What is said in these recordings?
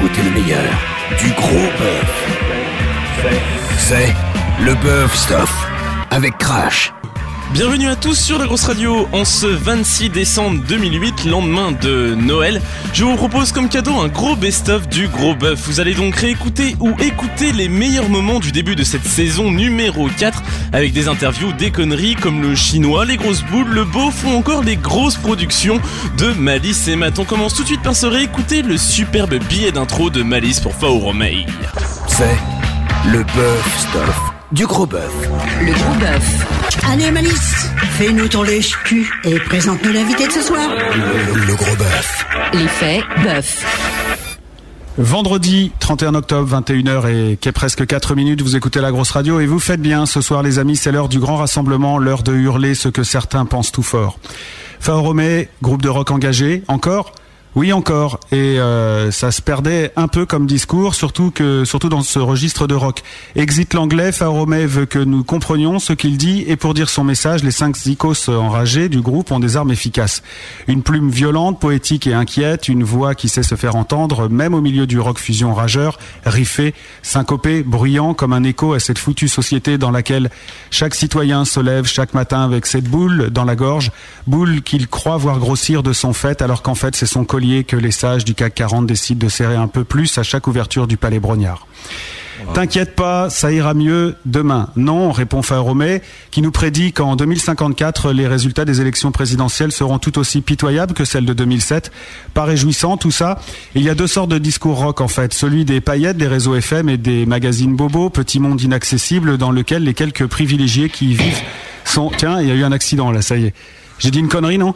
goûtez le meilleur, du gros bœuf. C'est le bœuf stuff, avec Crash. Bienvenue à tous sur la grosse radio en ce 26 décembre 2008, lendemain de Noël. Je vous propose comme cadeau un gros best-of du gros bœuf. Vous allez donc réécouter ou écouter les meilleurs moments du début de cette saison numéro 4 avec des interviews, des conneries comme le chinois, les grosses boules, le beauf ou encore les grosses productions de Malice et Matt. On commence tout de suite par se réécouter le superbe billet d'intro de Malice pour Fao Romei. C'est le bœuf stuff, du gros bœuf. Le gros bœuf. Allez Malice, fais-nous ton lèche-cul et présente-nous l'invité de ce soir. Le, le gros bœuf. L'effet bœuf. Vendredi 31 octobre 21h et qu'est presque 4 minutes, vous écoutez la grosse radio et vous faites bien ce soir les amis, c'est l'heure du grand rassemblement, l'heure de hurler ce que certains pensent tout fort. Fao Romé, groupe de rock engagé, encore oui encore et euh, ça se perdait un peu comme discours surtout que surtout dans ce registre de rock. Exit l'anglais, Fao Romé veut que nous comprenions ce qu'il dit et pour dire son message, les cinq zikos enragés du groupe ont des armes efficaces. Une plume violente, poétique et inquiète, une voix qui sait se faire entendre même au milieu du rock fusion rageur, riffé, syncopé, bruyant comme un écho à cette foutue société dans laquelle chaque citoyen se lève chaque matin avec cette boule dans la gorge, boule qu'il croit voir grossir de son fait alors qu'en fait c'est son collier que les sages du CAC 40 décident de serrer un peu plus à chaque ouverture du palais Brognard. T'inquiète pas, ça ira mieux demain. Non, répond Faoromé, qui nous prédit qu'en 2054, les résultats des élections présidentielles seront tout aussi pitoyables que celles de 2007. Pas réjouissant tout ça. Il y a deux sortes de discours rock en fait. Celui des paillettes, des réseaux FM et des magazines bobos, petit monde inaccessible dans lequel les quelques privilégiés qui y vivent sont... Tiens, il y a eu un accident là, ça y est. J'ai dit une connerie, non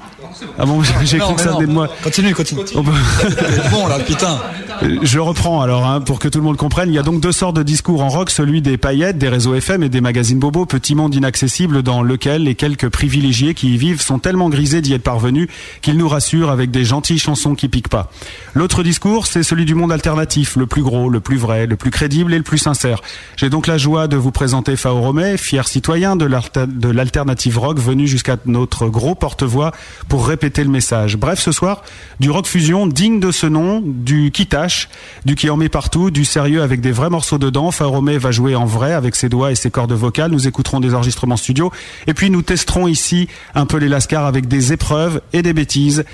Ah bon, j'ai cru que ça venait de moi. Continue, continue. On peut- bon là, putain. Euh, Je reprends alors hein, pour que tout le monde comprenne. Il y a donc deux sortes de discours en rock, celui des paillettes, des réseaux FM et des magazines bobos, petit monde inaccessible dans lequel les quelques privilégiés qui y vivent sont tellement grisés d'y être parvenus qu'ils nous rassurent avec des gentilles chansons qui piquent pas. L'autre discours, c'est celui du monde alternatif, le plus gros, le plus vrai, le plus crédible et le plus sincère. J'ai donc la joie de vous présenter Fao Romé, fier citoyen de l'alter- de l'alternative rock venu jusqu'à notre gros porte-voix pour répéter le message. Bref, ce soir, du rock fusion digne de ce nom, du qui tâche, du qui en met partout, du sérieux avec des vrais morceaux dedans. Faoromé va jouer en vrai avec ses doigts et ses cordes vocales. Nous écouterons des enregistrements studio. Et puis nous testerons ici un peu les lascars avec des épreuves et des bêtises.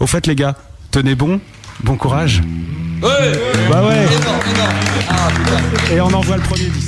Au fait, les gars, tenez bon. Bon courage. Bah ouais. Et on envoie le premier disque.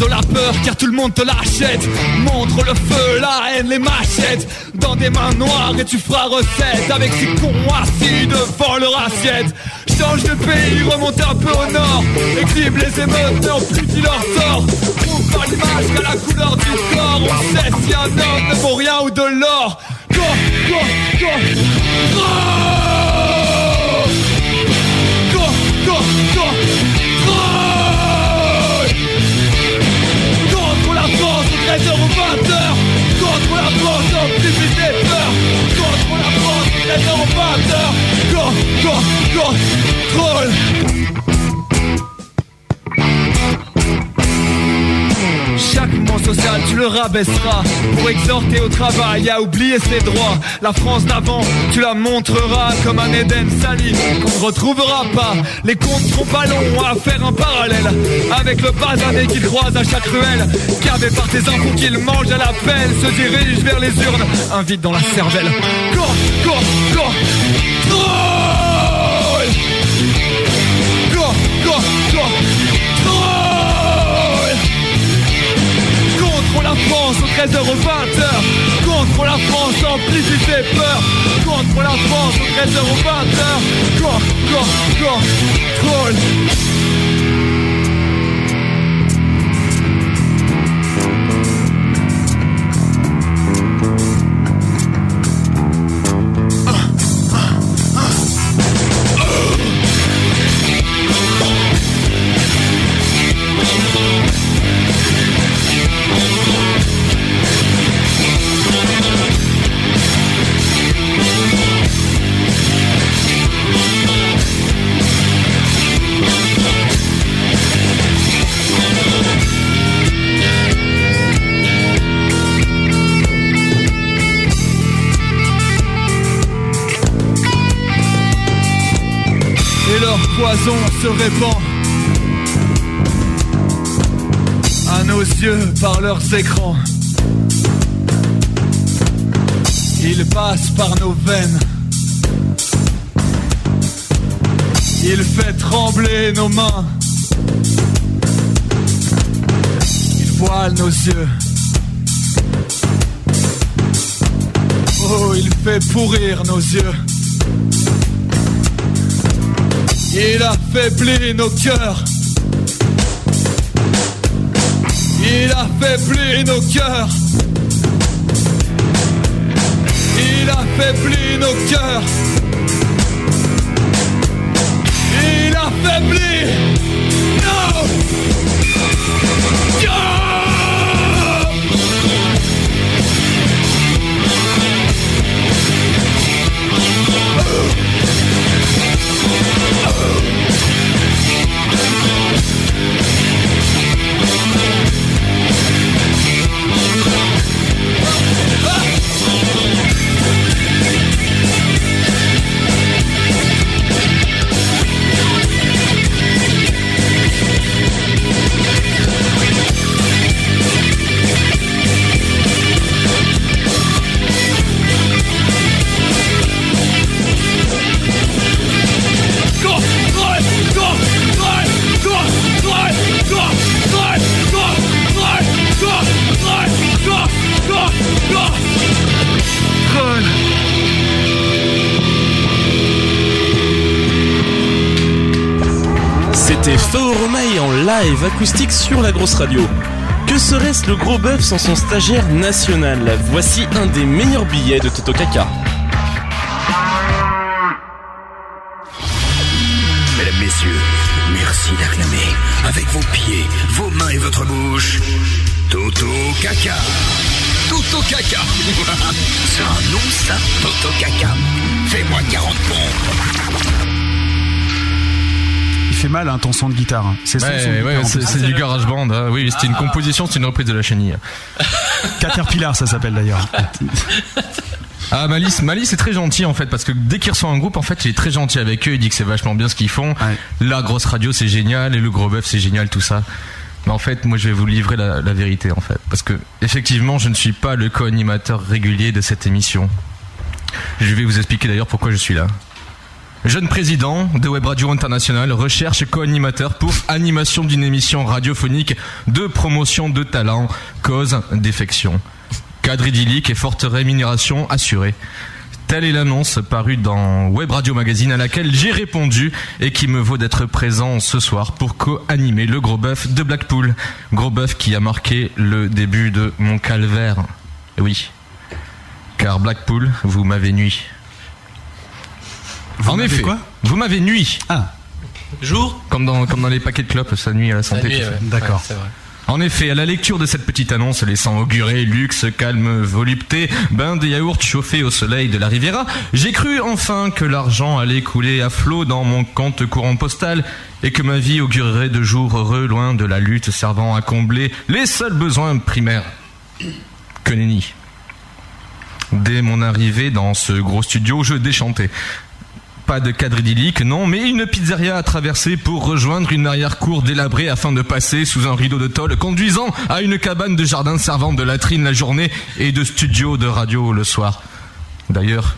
de la peur car tout le monde te l'achète. Montre le feu, la haine, les machettes. Dans des mains noires et tu feras recette. Avec ces cons assis devant leur assiette. Change de pays, remonte un peu au nord. Exhibe les émeutes, mais amplifie leur sort. Prouve par l'image qu'à la couleur du corps. On sait si un homme ne vaut rien ou de l'or. Go, Go, France au le rabaisseras Pour exhorter au travail, à oublier ses droits. La France d'avant, tu la montreras Comme un Éden sali qu'on ne retrouvera pas. Les comptes seront pas longs à faire un parallèle Avec le basané qu'ils croisent à chaque ruelle. Gavé par tes enfants qu'ils mangent à la pelle Se dirige vers les urnes, un vide dans la cervelle. Troll la France au 13h au 20h Contre la France amplifie ses peurs Contre la France au 13h au 20h Contre, contre, contre, contrôle se répand à nos yeux par leurs écrans. Il passe par nos veines. Il fait trembler nos mains. Il voile nos yeux. Oh, il fait pourrir nos yeux. Il affaiblit nos cœurs. Il affaiblit nos cœurs. Il affaiblit nos cœurs. Il affaiblit nos cœurs. C'était Feu Romaille en live acoustique sur la grosse radio. Que serait-ce le gros bœuf sans son stagiaire national? Voici un des meilleurs billets de Toto Kaka. Fait mal hein, ton son de guitare. C'est Ouais, ouais, c'est du garage band. hein. Oui, c'était une composition, c'est une reprise de la chenille. Caterpillar, ça s'appelle d'ailleurs. Ah Malice, Malice est très gentil en fait parce que dès qu'il reçoit un groupe en fait il est très gentil avec eux, il dit que c'est vachement bien ce qu'ils font. La grosse radio c'est génial et le gros bœuf c'est génial tout ça. Mais en fait moi je vais vous livrer la, la vérité en fait parce que effectivement je ne suis pas le co-animateur régulier de cette émission. Je vais vous expliquer d'ailleurs pourquoi je suis là. Jeune président de Web Radio International recherche co-animateur pour animation d'une émission radiophonique de promotion de talent, cause défection. Cadre idyllique et forte rémunération assurée. Telle est l'annonce parue dans Web Radio Magazine à laquelle j'ai répondu et qui me vaut d'être présent ce soir pour co-animer le gros bœuf de Blackpool. Gros bœuf qui a marqué le début de mon calvaire. Oui. Car Blackpool, vous m'avez nuit. En m'avez effet, quoi vous m'avez nuit. Ah. Jour Comme dans, comme dans les paquets de clopes, ça nuit à la santé. ouais. D'accord. Ouais, c'est vrai. En effet, à la lecture de cette petite annonce laissant augurer luxe, calme, volupté, bain de yaourt chauffé au soleil de la Riviera, j'ai cru enfin que l'argent allait couler à flot dans mon compte courant postal et que ma vie augurerait de jours heureux loin de la lutte servant à combler les seuls besoins primaires. Que nenni. Dès mon arrivée dans ce gros studio, je déchantais. Pas de cadre non, mais une pizzeria à traverser pour rejoindre une arrière-cour délabrée afin de passer sous un rideau de tôle conduisant à une cabane de jardin servant de latrine la journée et de studio de radio le soir. D'ailleurs,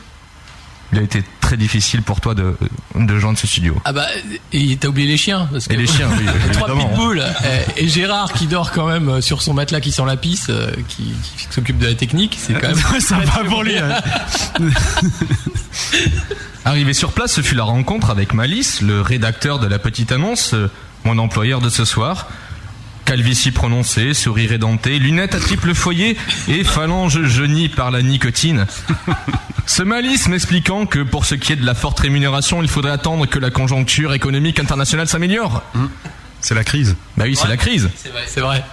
il a été très difficile pour toi de, de joindre ce studio Ah bah, et t'as oublié les chiens. Parce que Et les chiens, oui, trois pitbulls. euh, Et Gérard qui dort quand même sur son matelas qui sent la pisse, euh, qui, qui s'occupe de la technique, c'est quand même. Va pour lui. hein. Arrivé sur place, ce fut la rencontre avec Malice, le rédacteur de la petite annonce, euh, mon employeur de ce soir. Calvitie prononcée, sourire édenté, lunettes à triple foyer et phalange jaunie par la nicotine. Ce Malice m'expliquant que pour ce qui est de la forte rémunération, il faudrait attendre que la conjoncture économique internationale s'améliore. C'est la crise. Bah oui, c'est la crise. C'est vrai. C'est vrai.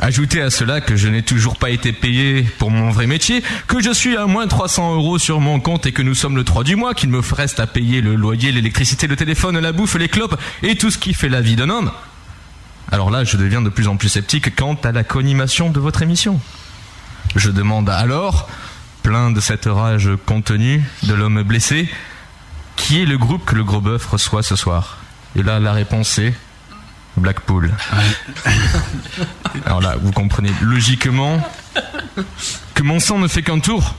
Ajoutez à cela que je n'ai toujours pas été payé pour mon vrai métier, que je suis à moins 300 euros sur mon compte et que nous sommes le 3 du mois, qu'il me reste à payer le loyer, l'électricité, le téléphone, la bouffe, les clopes et tout ce qui fait la vie d'un homme. Alors là, je deviens de plus en plus sceptique quant à la co-animation de votre émission. Je demande alors, plein de cette rage contenue de l'homme blessé, qui est le groupe que le gros bœuf reçoit ce soir? Et là, la réponse est Blackpool. Alors là, vous comprenez logiquement que mon sang ne fait qu'un tour.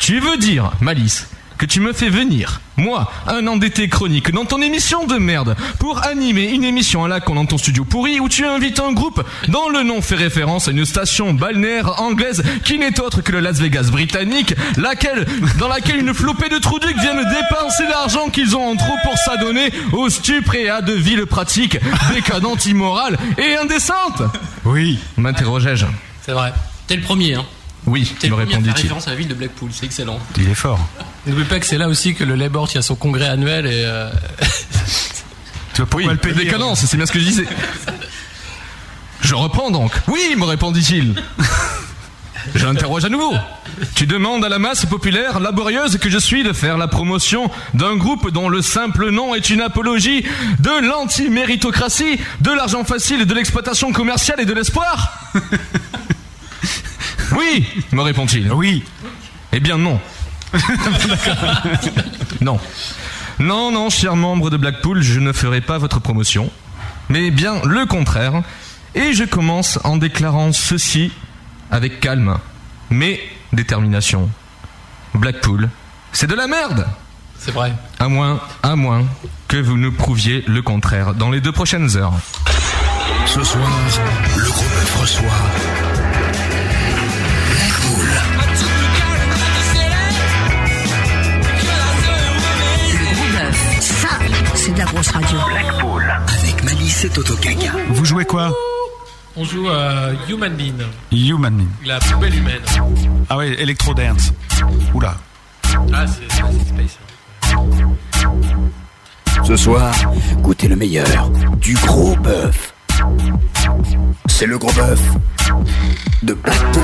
Tu veux dire, Malice, que tu me fais venir, moi, un endetté chronique, dans ton émission de merde, pour animer une émission à la con dans ton studio pourri où tu invites un groupe dont le nom fait référence à une station balnéaire anglaise qui n'est autre que le Las Vegas britannique, laquelle, dans laquelle une flopée de trouducs viennent dépenser l'argent qu'ils ont en trop pour s'adonner aux stupres et à de viles pratiques décadentes, immorales et indécentes. Oui. M'interrogeai-je. C'est vrai. T'es le premier, hein. Oui, T'es me faire répondit-il. référence à la ville de Blackpool, c'est excellent. Il est fort. N'oublie pas que c'est là aussi que le Labour tient son congrès annuel et. euh, Tu vois pourquoi Oui, le payer décadence, c'est bien ce que je disais. Je reprends donc. Oui, me répondit-il. Je l'interroge à nouveau. Tu demandes à la masse populaire laborieuse que je suis de faire la promotion d'un groupe dont le simple nom est une apologie de l'anti-méritocratie, de l'argent facile, de l'exploitation commerciale et de l'espoir Oui, me répond-il. Oui. Eh bien non. non. Non, non, cher membre de Blackpool, je ne ferai pas votre promotion, mais bien le contraire. Et je commence en déclarant ceci avec calme, mais détermination. Blackpool, c'est de la merde C'est vrai. À moins, à moins que vous nous prouviez le contraire dans les deux prochaines heures. Ce soir, le gros bœuf reçoit. C'est de la grosse radio. Blackpool. Avec Malice et Toto Kaka. Vous jouez quoi On joue à Human Being, Human Being. la poubelle humaine. Ah ouais, Electro Dance. Oula. Ah, c'est c'est space. Ce soir, goûtez le meilleur du gros bœuf. C'est le gros bœuf de Blackpool.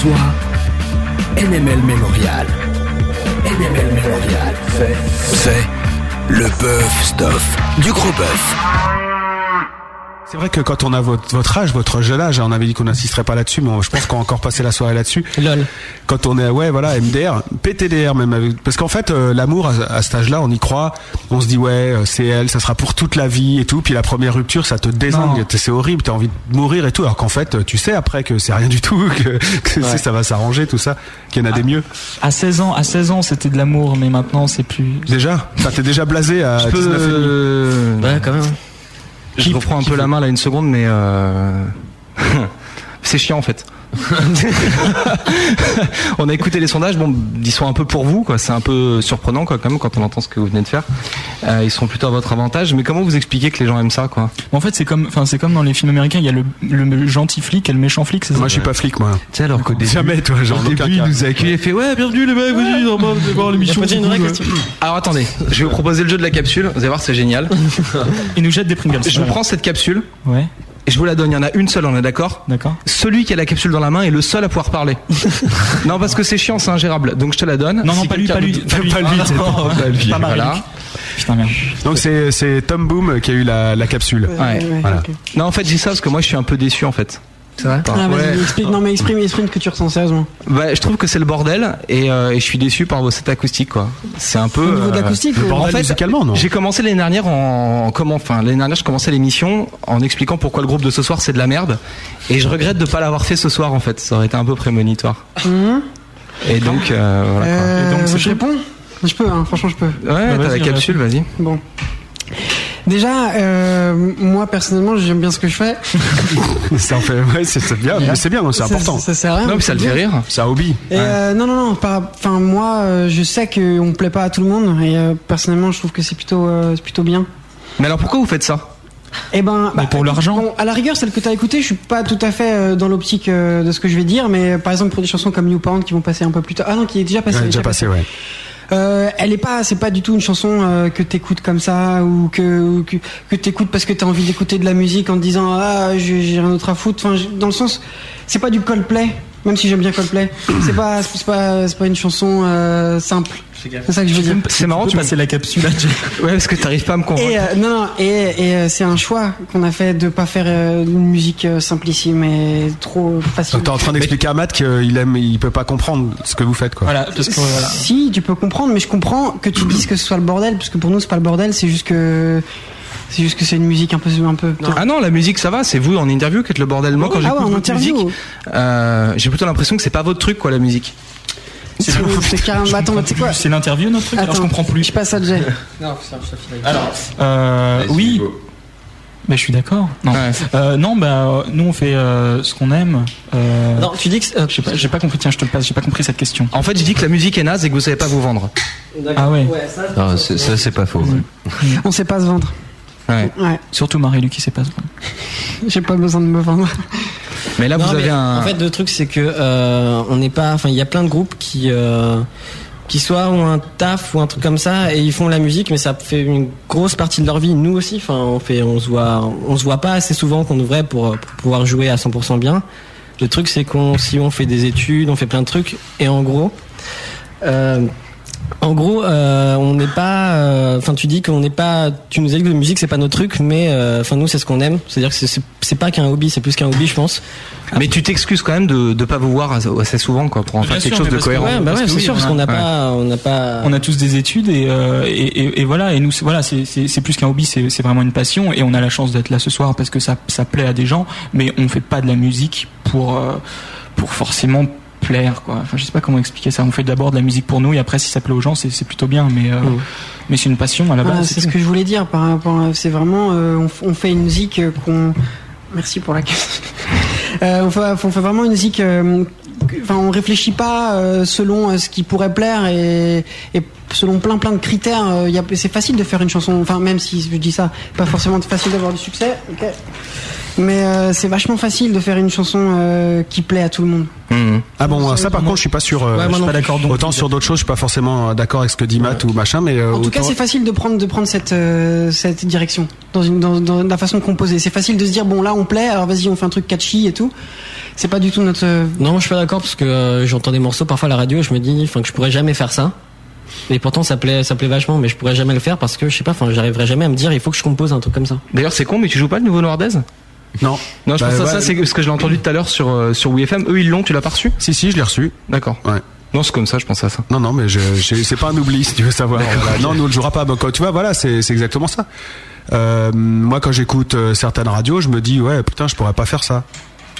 Reçoit NML Memorial. NML Memorial, c'est, c'est le bœuf stuff du gros bœuf. C'est vrai que quand on a votre, votre âge, votre jeune âge, on avait dit qu'on n'insisterait pas là-dessus, mais on- je pense qu'on va encore passer la soirée là-dessus. Lol. Quand on est, ouais, voilà, MDR, PTDR même, avec- parce qu'en fait, euh, l'amour à, à cet âge-là, on y croit, on se dit ouais, euh, c'est elle, ça sera pour toute la vie et tout, puis la première rupture, ça te t'es- c'est horrible, t'as envie de mourir et tout, alors qu'en fait, tu sais après que c'est rien du tout, que, que Ouais. ça va s'arranger, tout ça, qu'il y en a des mieux. À 16 ans, à 16 ans, c'était de l'amour, mais maintenant, c'est plus. Déjà, Enfin, t'es déjà blasé à Je peux. 19 et demi. euh, Ouais, quand même. Je reprends un peu la main là une seconde, mais euh... c'est chiant en fait. on a écouté les sondages, bon, ils sont un peu pour vous, quoi. C'est un peu surprenant, quoi, quand même, quand on entend ce que vous venez de faire. Euh, ils sont plutôt à votre avantage, mais comment vous expliquez que les gens aiment ça, quoi? En fait, c'est comme, enfin, c'est comme dans les films américains, il y a le, le gentil flic et le méchant flic. c'est ça? Moi, je suis pas flic, moi. Tu sais, alors qu'au début, Jamais, toi, genre, au début, il nous a accueillis et fait ouais, bienvenue les mecs, vas-y, on va voir l'émission. Alors attendez, je vais vous proposer le jeu de la capsule. Vous allez voir, c'est génial. Il nous jette des Pringles. Je vous prends cette capsule Ouais. Et je vous la donne. Il y en a une seule, on est d'accord D'accord. Celui qui a la capsule dans la main est le seul à pouvoir parler. non, parce que c'est chiant, c'est ingérable. Donc je te la donne. Non, non, Si pas lui, pas lui, nous- pas lui. Pas lui, c'est Ah, pas lui. pas Marie-Luc. Voilà. Putain, merde. Donc c'est, c'est Tom Boom qui a eu la, la capsule. Ouais. Voilà. Non, en fait, j'ai ça parce que moi, je suis un peu déçu, en fait. C'est vrai Ah, vas-y, Ouais. explique, non mais exprime, exprime ce que tu ressens sérieusement. Bah, je trouve que c'est le bordel et, euh, et je suis déçu par vos sets acoustiques, quoi. C'est un peu. Au niveau de euh, l'acoustique, bordel En fait, musicalement, non J'ai commencé l'année dernière en, en comment, enfin l'année dernière, je commençais l'émission en expliquant pourquoi le groupe de ce soir c'est de la merde et je regrette de pas l'avoir fait ce soir en fait. Ça aurait été un peu prémonitoire. Mhm. Et donc euh, voilà. quoi. Euh, Et donc, je réponds Je peux, hein, franchement je peux. Ouais, t'as la capsule, vas-y. Bon. Déjà, euh, moi personnellement, j'aime bien ce que je fais. Ça en fait, ouais, c'est, bien, mais c'est bien, c'est important. Ça, ça sert à rien. Non, mais ça le fait rire. C'est un hobby. Et euh, non, non, non. Enfin, moi, euh, je sais qu'on ne plaît pas à tout le monde, et euh, personnellement, je trouve que c'est plutôt, euh, c'est plutôt bien. Mais alors pourquoi vous faites ça? Eh ben, pour l'argent. Bon, à la rigueur, celle que tu as écoutée, je suis pas tout à fait euh, dans l'optique euh, de ce que je vais dire, mais euh, par exemple pour des chansons comme New Parent qui vont passer un peu plus tard. Ah non, qui est déjà passé. Ouais, elle est déjà passé, ouais. Euh, elle est pas, c'est pas du tout une chanson euh, que t'écoutes comme ça ou que ou que, t'écoutes parce que t'as envie d'écouter de la musique en te disant ah j'ai rien d'autre à foutre. Enfin, dans le sens, c'est pas du Coldplay, même si j'aime bien Coldplay. C'est pas, c'est pas, c'est pas une chanson euh, simple. C'est ça que je veux dire. C'est marrant, Tu passer la capsule. Ouais, parce que t'arrives pas à me convaincre. Et euh, non, non, et, et euh, c'est un choix qu'on a fait de pas faire euh, une musique euh, simplissime et trop facile. Donc t'es en train d'expliquer à Matt qu'il aime, il peut pas comprendre ce que vous faites, quoi. Voilà, parce que voilà. Si, tu peux comprendre, mais je comprends que tu dises que ce soit le bordel, parce que pour nous, c'est pas le bordel, c'est juste que. C'est juste que c'est une musique un peu. Un peu Ah non, la musique ça va, c'est vous en interview qui êtes le bordel. Moi quand Ah j'écoute ouais, votre interview. musique, euh, j'ai plutôt l'impression que c'est pas votre truc quoi la musique. C'est c'est carrément. bah, Attends, bah, tu sais quoi C'est l'interview, notre truc Alors, je comprends plus. Je passe à Jay. Non. Alors, euh, oui. Mais je suis d'accord. Non, euh, non, bah nous on fait euh, ce qu'on aime. Euh, Non, tu dis que. euh, j'ai pas, compris. Tiens, je te le passe. J'ai pas compris cette question. En fait, je dis que la musique est naze et que vous savez pas vous vendre. Ah ouais. ça, Ah, c'est- ça, c'est pas faux. On sait pas se vendre. Ouais. Ouais. Surtout Marie-Luc qui sait pas se vendre. J'ai pas besoin de me vendre. Mais là, Non, vous mais avez un. En fait, le truc, c'est que euh, on n'est pas. Enfin, il y a plein de groupes qui. euh, qui soit ont un taf ou un truc comme ça et ils font la musique mais ça fait une grosse partie de leur vie nous aussi enfin on fait on se voit on se voit pas assez souvent qu'on devrait pour, pour pouvoir jouer à 100% bien le truc c'est qu'on si on fait des études on fait plein de trucs et en gros euh, En gros, euh, on n'est pas. euh, Enfin, tu dis qu'on n'est pas. Tu nous as dit que la musique c'est pas notre truc, mais euh, enfin nous c'est ce qu'on aime. C'est-à-dire que c'est- pas qu'un hobby, c'est plus qu'un hobby, je pense. Mais tu t'excuses quand même de ne pas vous voir assez- souvent quoi pour en faire quelque chose de cohérent. Ouais, bah ouais, c'est sûr, parce qu'on n'a Ouais. pas, on n'a pas. On a tous des études et, euh, et, et- et voilà et nous c'est- voilà c'est plus qu'un hobby c'est c'est vraiment une passion et on a la chance d'être là ce soir parce que ça ça plaît à des gens mais on fait pas de la musique pour euh, pour forcément plaire quoi. Enfin je sais pas comment expliquer ça. On fait d'abord de la musique pour nous et après si ça plaît aux gens c'est c'est plutôt bien mais euh, mais c'est une passion à la Voilà, base c'est ce que je voulais dire par rapport à- c'est vraiment euh, on, fait une musique euh, qu'on merci pour la question. On, fait, on fait vraiment une musique que- enfin on réfléchit pas selon ce qui pourrait plaire et, et selon plein plein de critères y a- c'est facile de faire une chanson enfin même si je dis ça pas forcément facile d'avoir du succès ok. Mais euh, c'est vachement facile de faire une chanson euh, qui plaît à tout le monde Ah bon, ça par contre, je suis pas sûr. euh, Ouais, moi je suis pas d'accord. Autant sur d'autres choses, je suis pas forcément euh, d'accord avec ce que dit Matt ou machin, mais euh, En tout cas, c'est facile de prendre de prendre cette euh, cette direction dans une dans, dans la façon de composer. C'est facile de se dire bon là on plaît, alors vas-y on fait un truc catchy et tout. C'est pas du tout notre. Non, je suis pas d'accord parce que euh, j'entends des morceaux parfois à la radio et je me dis, enfin, que je pourrais jamais faire ça. Et pourtant, ça plaît, ça plaît vachement, mais je pourrais jamais le faire parce que je sais pas, enfin, j'arriverai jamais à me dire, il faut que je compose un truc comme ça. D'ailleurs, c'est con, mais tu joues pas le nouveau Nordez Non. Non, je Bah, pense à ça, c'est parce que je l'ai entendu tout à l'heure sur euh, sur WFM. Eux, ils l'ont, tu l'as pas reçu? Si, si, je l'ai reçu. D'accord. Ouais. Non, c'est comme ça, je pense à ça. Non, non, mais je, je- c'est pas un oubli, si tu veux savoir. Voilà. Non, nous on le jouera pas. Donc, tu vois, voilà, c'est c'est exactement ça. Euh, moi, quand j'écoute euh, certaines radios, je me dis, ouais, putain, je pourrais pas faire ça.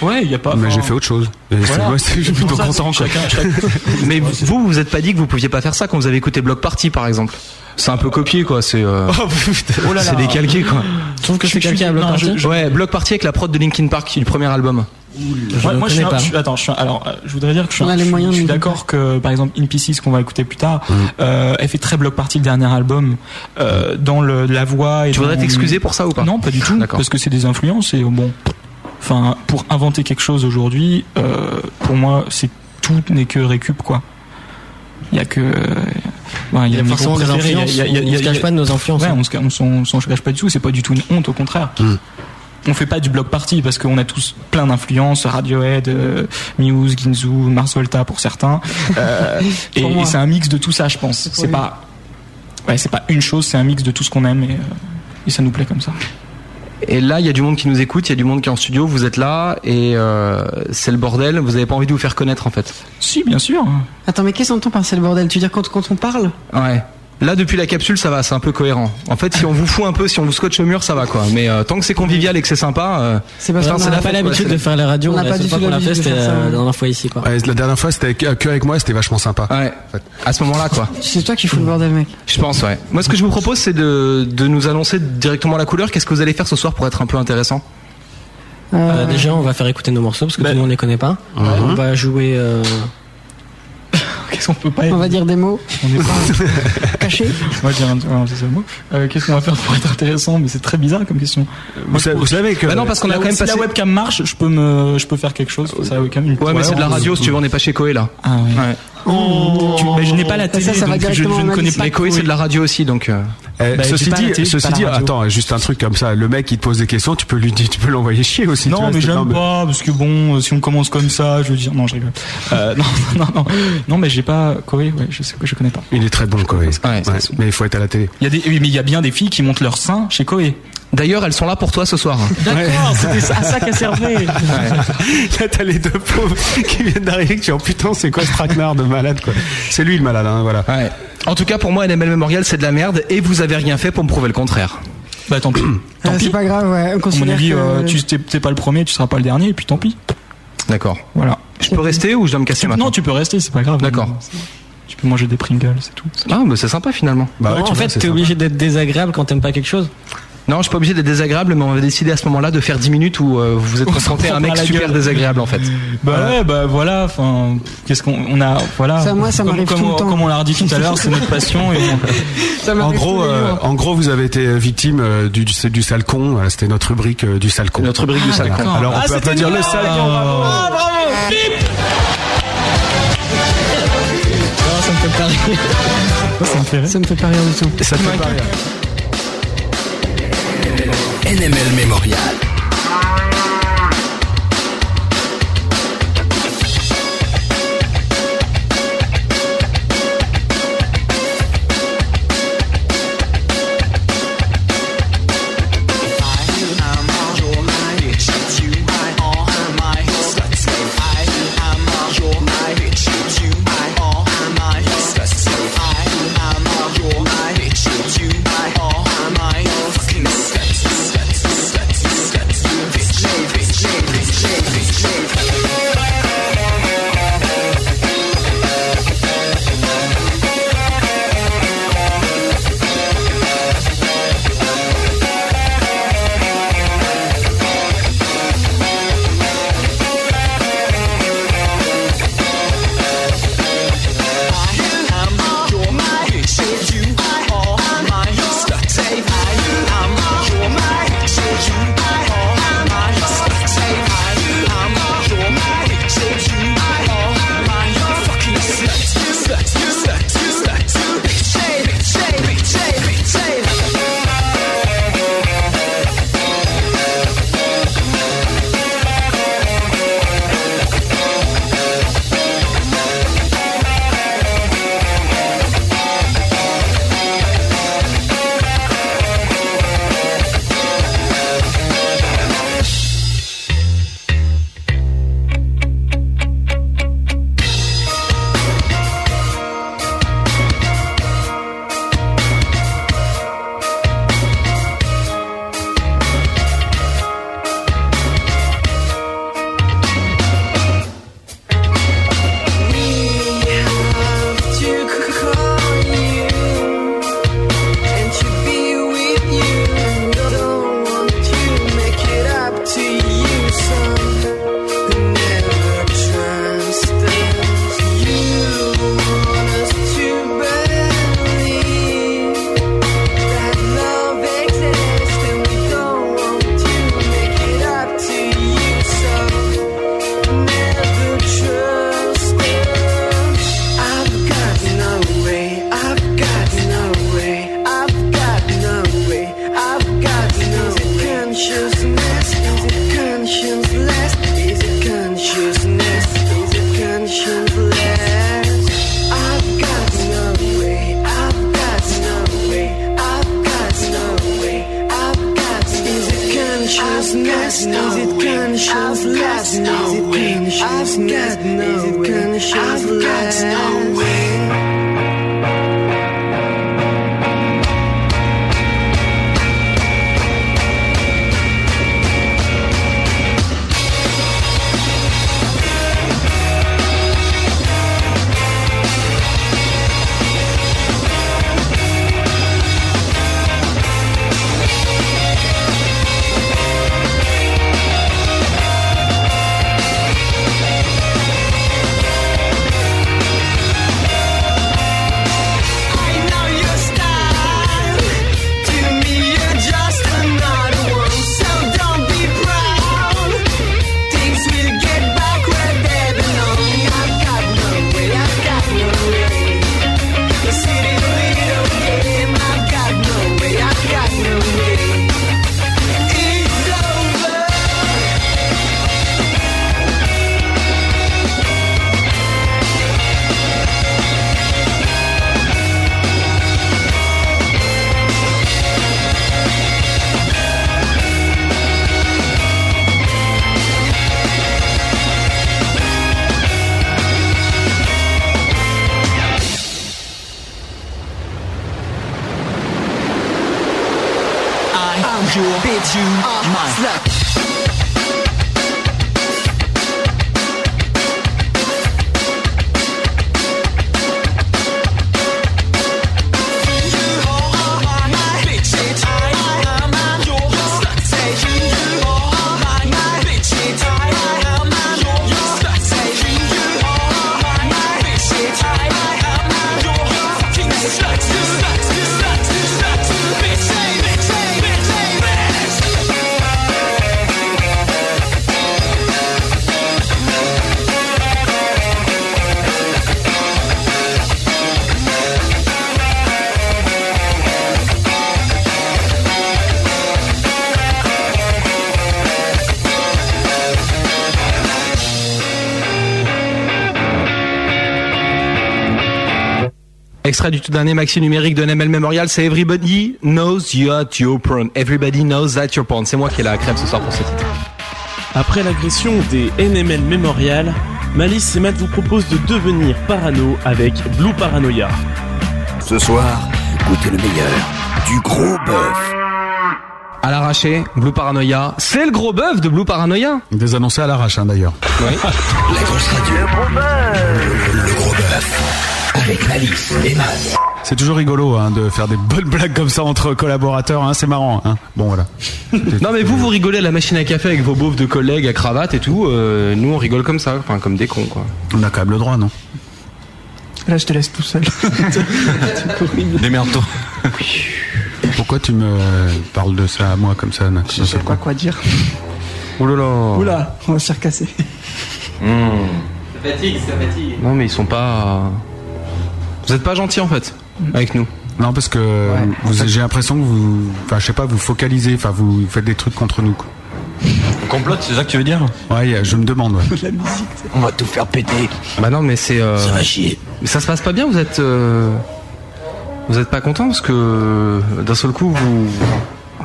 Ouais, il y a pas. Mais enfin, j'ai fait autre chose. C'est- Voilà. ouais, c'est- je suis plutôt Ça, content. chacun- chacun- Mais vous, vous vous êtes pas dit que vous pouviez pas faire ça quand vous avez écouté Block Party, par exemple? C'est un peu copié, quoi. C'est euh, Oh là c'est décalqué, quoi. Je trouve que Je- c'est quelqu'un à non, bloc je- party. je- Ouais, Block Party avec la prod de Linkin Park du premier album. Je Ouais, ne moi, je suis, un- pas. je suis- attends, je suis, alors, euh, je voudrais dire que je je suis- d'accord que, par exemple, In Pieces, qu'on va écouter plus tard, euh, elle fait très bloc party le dernier album, euh, dans le, la voix et Tu voudrais t'excuser pour ça ou pas Non, pas du tout, D'accord. parce que c'est des influences et bon, enfin, pour inventer quelque chose aujourd'hui, euh, pour moi, c'est tout n'est que récup, quoi. Il y a que, il y a forcément des influences, il y a- il y a- on il y a- se cache pas de nos influences, Ouais, hein. on on s'en- cache pas du tout, c'est pas du tout une honte, au contraire. On fait pas du bloc party parce qu'on a tous plein d'influences, Radiohead, euh, Muse, Ginzu, Mars Volta pour certains. Euh, et c'est un mix de tout ça, je pense. C'est Oui. pas, ouais, c'est pas une chose, c'est un mix de tout ce qu'on aime et, euh, et ça nous plaît comme ça. Et là, il y a du monde qui nous écoute, il y a du monde qui est en studio, vous êtes là et euh, c'est le bordel. Vous avez pas envie de vous faire connaître, en fait. Si, bien sûr. Attends, mais qu'est-ce qu'on entend par c'est le bordel? Tu veux dire quand quand on parle? Ouais. Là, depuis la capsule, ça va, c'est un peu cohérent. En fait, si on vous fout un peu, si on vous scotche au mur, ça va, quoi. Mais euh, tant que c'est convivial et que c'est sympa, euh, C'est parce qu'on la n'a pas l'habitude C'est- de faire les radios, On n'a la pas du tout l'a l'habitude de c'était faire ça, euh, ouais. la dernière fois ici, quoi. Ouais, la dernière fois, c'était que avec moi, c'était vachement sympa. Ouais. À ce moment-là, quoi. C'est toi qui fous le bordel, mec. Je pense, ouais. Moi, ce que je vous propose, c'est de, de nous annoncer directement la couleur. Qu'est-ce que vous allez faire ce soir pour être un peu intéressant Euh, déjà, on va faire écouter nos morceaux parce que tout le monde les connaît pas. On va jouer. Qu'est-ce qu'on peut pas On va dire des mots On est pas dirais un- ouais, c'est ça le mot. Euh, Qu'est-ce qu'on va faire pour être intéressant Mais c'est très bizarre comme question. Vous, savez, vous savez que. Bah non, parce qu'on a quand même si passé. la webcam marche, je peux me, je peux faire quelque chose. Ça, la webcam, Ouais, mais c'est de la radio, si tu veux, on n'est pas chez Koé, là. Ah ouais. Ouais. Tu- mais je n'ai pas la télé, ça, ça donc je, je ne connais pas. Mais Koé, c'est de la radio aussi, donc. euh, Eh, Bah, ceci dit, télé, ceci dit, attends, juste un truc comme ça. Le mec, il te pose des questions, tu peux lui dire, tu peux l'envoyer chier aussi. Non, mais j'aime pas parce que bon, euh, si on commence comme ça, je veux dire, non, je rigole. Euh, non, non, non, non, mais j'ai pas Koé, ouais, je sais que je connais pas. Il est très bon, Koé. Ouais, Ouais, mais il faut être à la télé. Il y a des, mais il y a bien des filles qui montent leur sein chez Koé. D'ailleurs, elles sont là pour toi ce soir. D'accord, c'était à ça qu'elle servait. Là, t'as les deux pauvres qui viennent d'arriver, que tu dis, oh putain, c'est quoi ce traquenard de malade, quoi. C'est lui le malade, hein, voilà. Ouais. En tout cas, pour moi, NML Memorial, c'est de la merde et vous avez rien fait pour me prouver le contraire. Bah tant pis. Tant Euh, pis. c'est pas grave, ouais. On À mon considère avis, que- euh, tu t'es pas le premier, tu seras pas le dernier, et puis tant pis. D'accord. Voilà. Je peux rester ou je dois me casser maintenant Non, tu peux rester, c'est pas grave. D'accord. Tu peux manger des Pringles, c'est tout. Ah, mais c'est sympa finalement. Bah, Non, tu en vois, fait, t'es obligé d'être désagréable quand t'aimes pas quelque chose. Non, je suis pas obligé d'être désagréable, mais on va décider à ce moment-là de faire 10 minutes où euh, vous vous êtes On confronté à un mec super gueule. désagréable en fait. Bah ouais, bah voilà, enfin, qu'est-ce qu'on on a, voilà. Ça, moi, ça comme, comme, tout le temps. comme on l'a redit tout à l'heure, c'est notre passion. Et Ça En gros, euh, en gros, vous avez été victime euh, du, du, du sale con. C'était notre rubrique euh, du sale con. Notre rubrique du sale con. d'accord. Alors, on Ah, peut applaudir le sale con. Ah, bravo, bip Non, ça me fait pas rire. Ça me fait rire. Ça me fait pas rire du tout. Ça te fait pas rire. en el memorial. Extrait du tout dernier maxi numérique de NML Memorial, c'est Everybody knows you're your porn. Everybody knows that you're porn. C'est moi qui ai la crème ce soir pour ce titre. Après l'agression des NML Memorial, Malice et Matt vous proposent de devenir parano avec Blue Paranoia. Ce soir, goûtez le meilleur du gros bœuf. À l'arraché, Blue Paranoia. C'est le gros bœuf de Blue Paranoia. Des annoncés à l'arrache hein, d'ailleurs. Oui. La grosse radio. Le gros bœuf. Le gros bœuf. Avec Malice et Matt. C'est toujours rigolo hein, de faire des bonnes blagues comme ça entre collaborateurs, hein, c'est marrant. Hein. Bon voilà. Non mais vous vous rigolez à la machine à café avec vos beaufs de collègues à cravate et tout. euh, nous on rigole comme ça, enfin comme des cons quoi. On a quand même le droit, non? Là, je te laisse tout seul. Démerde-toi. Pourquoi tu me parles de ça à moi comme ça Nat Je sais pas quoi dire. Oh là là. Oula, on va se faire casser. Hmm. Ça fatigue, ça fatigue. Non mais ils sont pas. Vous êtes pas gentils en fait avec nous. Non parce que vous- j'ai l'impression que vous, enfin je sais pas, vous focalisez, enfin vous faites des trucs contre nous. Quoi. On complote, c'est ça que tu veux dire? Ouais, je me demande. ouais. La musique. On va tout faire péter. Bah non mais c'est. euh, Ça va chier. Mais ça se passe pas bien. Vous êtes. euh, Vous êtes pas content parce que d'un seul coup vous.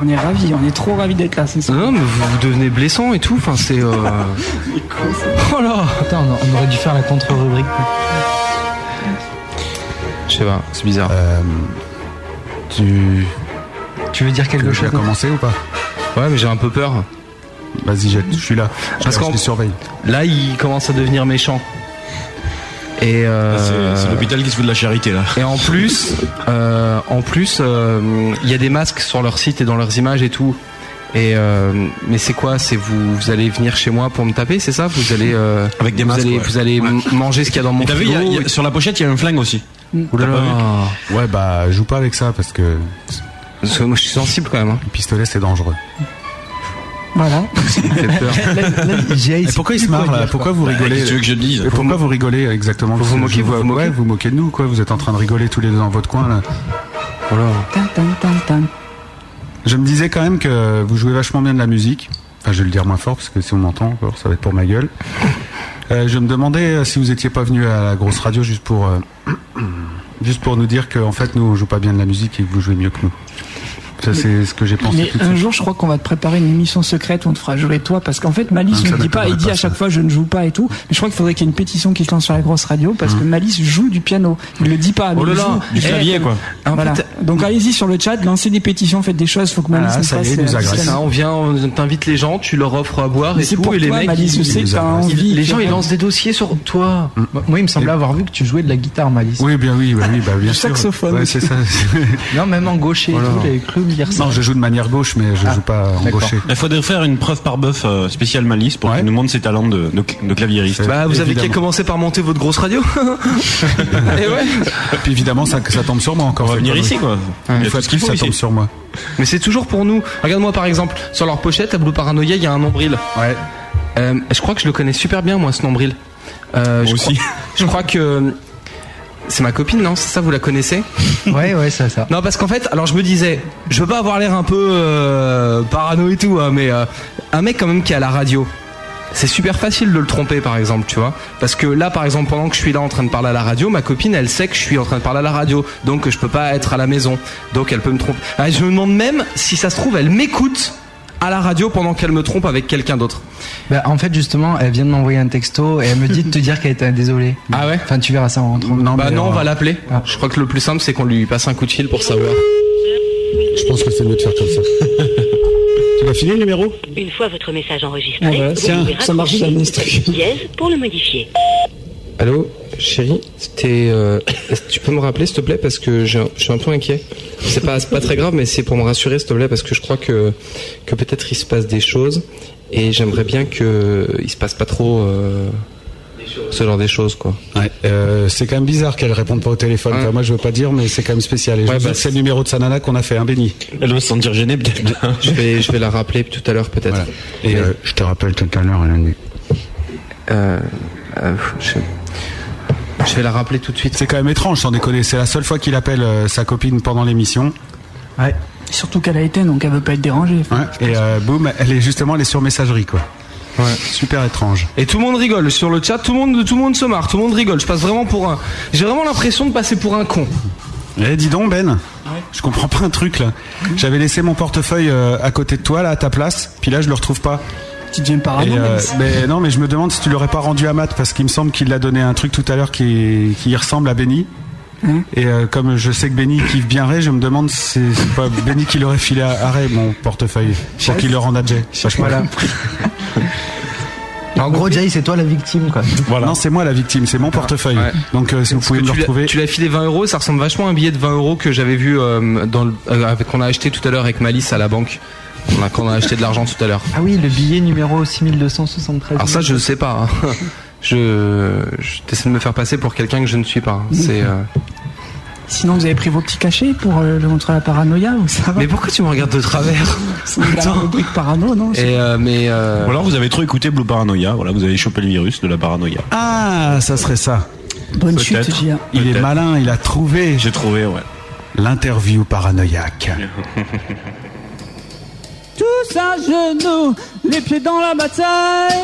On est ravis, on est trop ravis d'être là, c'est ça. Non mais vous, vous devenez blessant et tout. Enfin c'est. euh, Oh là Attends, on aurait dû faire la contre-rubrique. Je sais pas, c'est bizarre. Euh, tu. Tu veux dire quelque Tu as chose commencé ou pas? Ouais mais j'ai un peu peur. Vas-y, je je suis là. Parce je qu'en les surveille. là il commence à devenir méchant. Et euh, C'est c'est l'hôpital qui se fout de la charité là. Et en plus, euh, en plus, euh, il y a des masques sur leur site et dans leurs images et tout. Et euh, mais c'est quoi? C'est vous, vous allez venir chez moi pour me taper, c'est ça? Vous allez euh, Avec des vous masques, allez, ouais. vous allez manger ce qu'il y a dans mon vu, y a- frigo il y a- sur la pochette, il y a un flingue aussi. Ouh là là. Ouais, bah joue pas avec ça parce que Parce que moi je suis sensible quand même. Hein. le pistolet c'est dangereux. Voilà. Peur. Et pourquoi il se marre là Pourquoi vous Bah, rigolez qu'est-ce que tu veux que je te dise Et Pourquoi vous rigolez exactement Vous vous moquez, vous vous moquez Ouais, vous moquez de nous quoi. Vous êtes en train de rigoler tous les deux dans votre coin là. Voilà. Tan, tan, tan, tan. Je me disais quand même que vous jouez vachement bien de la musique. Enfin, je vais le dire moins fort parce que si on m'entend encore, ça va être pour ma gueule. Euh, je me demandais euh, si vous étiez pas venu à la grosse radio juste pour euh, juste pour nous dire qu'en fait nous on joue pas bien de la musique et que vous jouez mieux que nous. C'est ce que j'ai pensé. Mais tout un jour, je crois qu'on va te préparer une émission secrète où on te fera jouer toi, parce qu'en fait, Malice Ah, ne dit pas, il dit à chaque fois je ne joue pas et tout. Mais je crois qu'il faudrait qu'il y ait une pétition qui se lance sur la grosse radio, parce que Malice joue du piano. Il le dit pas. mais Oh là là, du Eh, clavier, quoi. Voilà. Donc allez-y sur le chat, lancez des pétitions, faites des choses, faut que Malice Ah, ça nous euh, agresse. on vient, on t'invite les gens, tu leur offres à boire et c'est tout, pour et les mecs, Les gens, ils lancent des dossiers sur toi. Moi, il me semblait avoir vu que tu jouais de la guitare, Malice. Oui, bien oui, bah oui, bah bien sûr. Saxophone. Non, même en gaucher et Voilà. tout, j'avais cru ça. Non, je joue de manière gauche, mais je Ah, joue pas en gaucher. Il faudrait faire une preuve par bœuf euh, spéciale Malice pour qu'il nous montre ses talents de, de, de claviériste. Bah, vous avez qu'à commencer par monter votre grosse radio. et ouais. Puis évidemment, ça, ça tombe sur moi encore. On va venir ici, quoi. Il ce qu'il faut ça tombe ici. sur moi. Mais c'est toujours pour nous. Regarde-moi par exemple, sur leur pochette à Blue Paranoia, il y a un nombril. Ouais. je crois que je le connais super bien, moi, ce nombril. Euh, je aussi. Crois, je crois que. C'est ma copine, non? C'est ça, vous la connaissez? Ouais, ouais, c'est ça. Non, parce qu'en fait, alors je me disais, je veux pas avoir l'air un peu euh, parano et tout, hein, mais euh, un mec quand même qui est à la radio, c'est super facile de le tromper par exemple, tu vois. Parce que là, par exemple, pendant que je suis là en train de parler à la radio, ma copine, elle sait que je suis en train de parler à la radio, donc que je peux pas être à la maison, donc elle peut me tromper. Ah, je me demande même si ça se trouve, elle m'écoute à la radio pendant qu'elle me trompe avec quelqu'un d'autre. Bah, en fait, justement, elle vient de m'envoyer un texto et elle me dit de te dire qu'elle était désolée. Ah ouais? Enfin, tu verras ça en rentrant. Non, Bah non, on euh, va l'appeler. Je crois que le plus simple, c'est qu'on lui passe un coup de fil pour savoir. Je pense que c'est mieux de faire comme ça. tu vas filer le numéro? Une fois votre message enregistré, Ah bah, vous tiens, pouvez ça marche jamais, ce truc. taper dièse pour le modifier. Allô, chérie, euh, tu peux me rappeler, s'il te plaît, parce que je suis un peu inquiet. C'est pas, pas très grave, mais c'est pour me rassurer, s'il te plaît, parce que je crois que que peut-être il se passe des choses et j'aimerais bien que il se passe pas trop euh, ce genre des choses, quoi. Ouais, euh, c'est quand même bizarre qu'elle réponde pas au téléphone. Enfin, moi, je veux pas dire, mais c'est quand même spécial. Ouais, bah, c'est le numéro de Sanana qu'on a fait, un béni. Elle doit se sentir gênée, peut-être. Je vais, je vais la rappeler tout à l'heure, peut-être. Et Mais- euh, je te rappelle tout à l'heure, elle a dit. Euh, euh, je, je vais la rappeler tout de suite. C'est quand même étrange, sans déconner. C'est la seule fois qu'il appelle euh, sa copine pendant l'émission. Ouais. Surtout qu'elle a été, donc elle veut pas être dérangée. Ouais, et euh, boum, elle est justement, elle est sur messagerie, quoi. Ouais. Super étrange. Et tout le monde rigole sur le chat, tout le monde, tout le monde se marre, tout le monde rigole. Je passe vraiment pour un. J'ai vraiment l'impression de passer pour un con. Eh, dis donc, Ben. Je comprends pas un truc, là. J'avais laissé mon portefeuille euh, à côté de toi, là, à ta place. Puis là, je le retrouve pas. Tu deviens parano, Et, euh, mais non, mais je me demande si tu l'aurais pas rendu à Matt parce qu'il me semble qu'il a donné un truc tout à l'heure qui, qui ressemble à Benny. Hein Et euh, comme je sais que Benny kiffe bien Ray, je me demande si c'est pas Benny qui l'aurait filé à, Ray mon portefeuille pour qu'il le rende à Jay. Je Voilà. En gros, Jay, c'est toi la victime, quoi. Non, c'est moi la victime, c'est mon portefeuille. Ouais. Donc euh, si vous pouvez me tu le l'as- retrouver. Tu l'as filé 20 euros, ça ressemble vachement à un billet de 20 euros que j'avais vu euh, dans le, euh, avec- qu'on a acheté tout à l'heure avec Malice à la banque. On a, quand on a acheté de l'argent tout à l'heure. Ah oui, le billet numéro 6273. Alors ça, je ne sais pas. hein. Je, je t'essaie de me faire passer pour quelqu'un que je ne suis pas. C'est. euh, Sinon, vous avez pris vos petits cachets pour euh, le montrer à la paranoïa ou ça va Mais pourquoi tu me regardes de travers C'est la rubrique parano, non Et euh, mais. euh, Ou alors vous avez trop écouté Blue Paranoia, voilà, vous avez chopé le virus de la paranoïa. Ah, ça serait ça. Bonne chute. Gia. Il est malin, il a trouvé J'ai trouvé, ouais. l'interview paranoïaque. Tous à genoux, les pieds dans la bataille.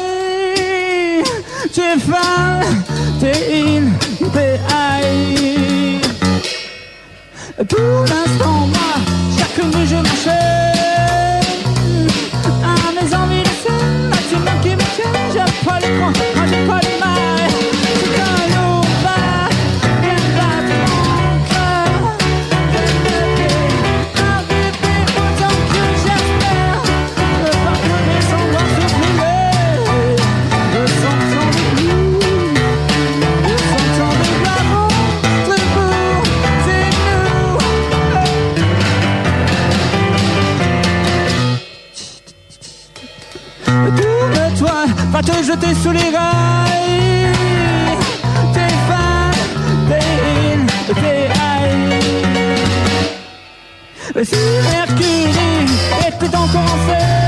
T'es fan, t'es in, t'es high. Tout l'instant, moi, chaque nuit je m'enchaîne. Va te jeter sous les rails. T'es fan, t'es in, t'es high. Si Mercury était encore en scène,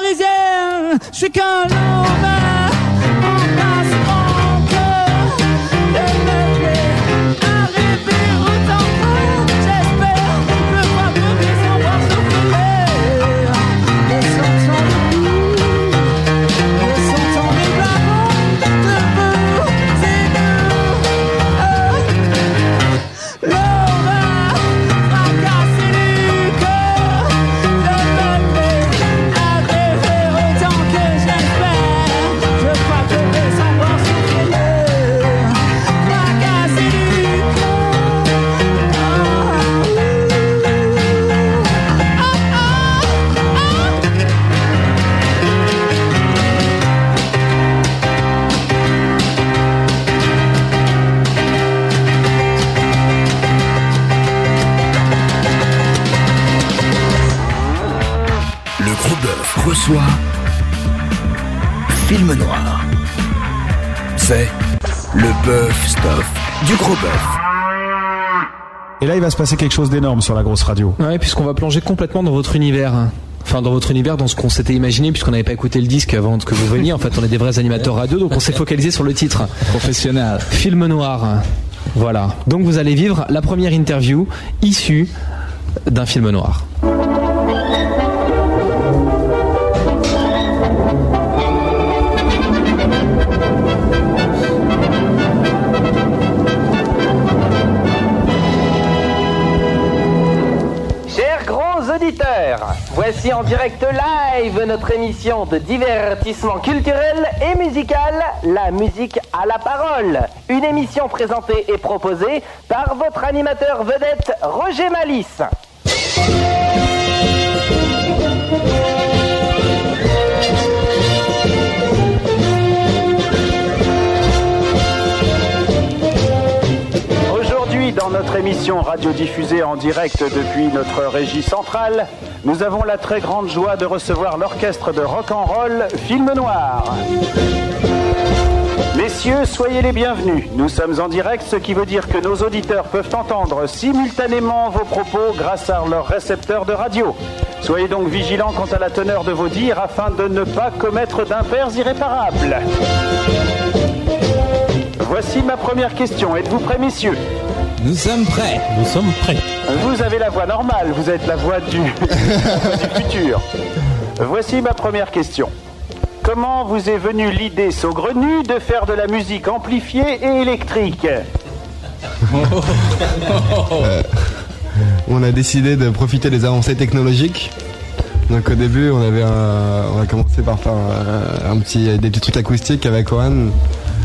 parisien, je suis qu'un lendemain. Va se passer quelque chose d'énorme sur la grosse radio. Ouais, puisqu'on va plonger complètement dans votre univers. Enfin, dans votre univers, dans ce qu'on s'était imaginé, puisqu'on n'avait pas écouté le disque avant que vous veniez. En fait, on est des vrais animateurs radio, donc on s'est focalisé sur le titre. Professionnel. Film noir. Voilà. Donc vous allez vivre la première interview issue d'un film noir. Voici en direct live notre émission de divertissement culturel et musical, la musique à la parole. Une émission présentée et proposée par votre animateur vedette Roger Malice. Notre émission radiodiffusée en direct depuis notre régie centrale, nous avons la très grande joie de recevoir l'orchestre de rock and roll Film Noir. Messieurs, soyez les bienvenus. Nous sommes en direct, ce qui veut dire que nos auditeurs peuvent entendre simultanément vos propos grâce à leur récepteur de radio. Soyez donc vigilants quant à la teneur de vos dires afin de ne pas commettre d'impairs irréparables. Voici ma première question. Êtes-vous prêts, messieurs? Nous sommes prêts. Nous sommes prêts. Vous avez la voix normale, vous êtes la voix du, du futur. Voici ma première question. Comment vous est venue l'idée saugrenue de faire de la musique amplifiée et électrique Euh, on a décidé de profiter des avancées technologiques. Donc au début, on avait un- on a commencé par faire un, un petit, des petits trucs acoustiques avec Oran.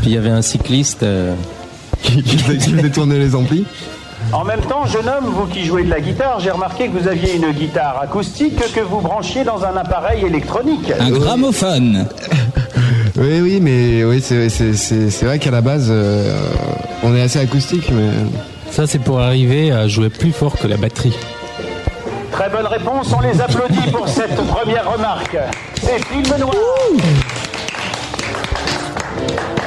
Puis il y avait un cycliste qui, qui qui faisait tourner les amplis. En même temps, jeune homme, vous qui jouez de la guitare, j'ai remarqué que vous aviez une guitare acoustique que vous branchiez dans un appareil électronique. Un gramophone. Oui, oui, mais oui, c'est c'est- c'est- c'est vrai qu'à la base, euh, on est assez acoustique, mais. Ça, c'est pour arriver à jouer plus fort que la batterie. Très bonne réponse, on les applaudit pour cette première remarque. C'est Film Noir.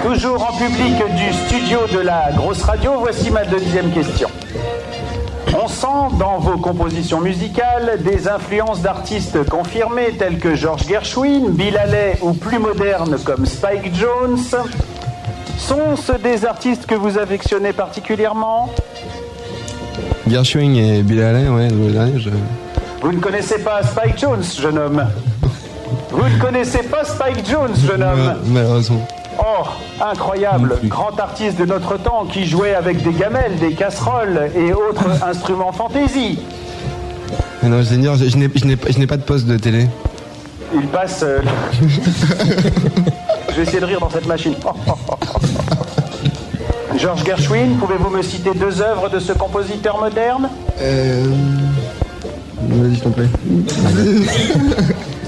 Toujours en public du studio de la grosse radio, voici ma deuxième question. On sent dans vos compositions musicales des influences d'artistes confirmés tels que George Gershwin, Bill Haley ou plus modernes comme Spike Jones. Sont-ce des artistes que vous affectionnez particulièrement? Gershwin et Bill Haley, ouais, je- Vous ne connaissez pas Spike Jones, jeune homme? Vous ne connaissez pas Spike Jones, jeune homme? Malheureusement. Oh, incroyable, grand artiste de notre temps qui jouait avec des gamelles, des casseroles et autres instruments fantaisie. Mais non, je l'ignore, je, je n'ai- pas de poste de télé. Il passe. euh, Je vais essayer de rire dans cette machine. George Gershwin, pouvez-vous me citer deux œuvres de ce compositeur moderne? Euh... Vas-y, je t'en prie.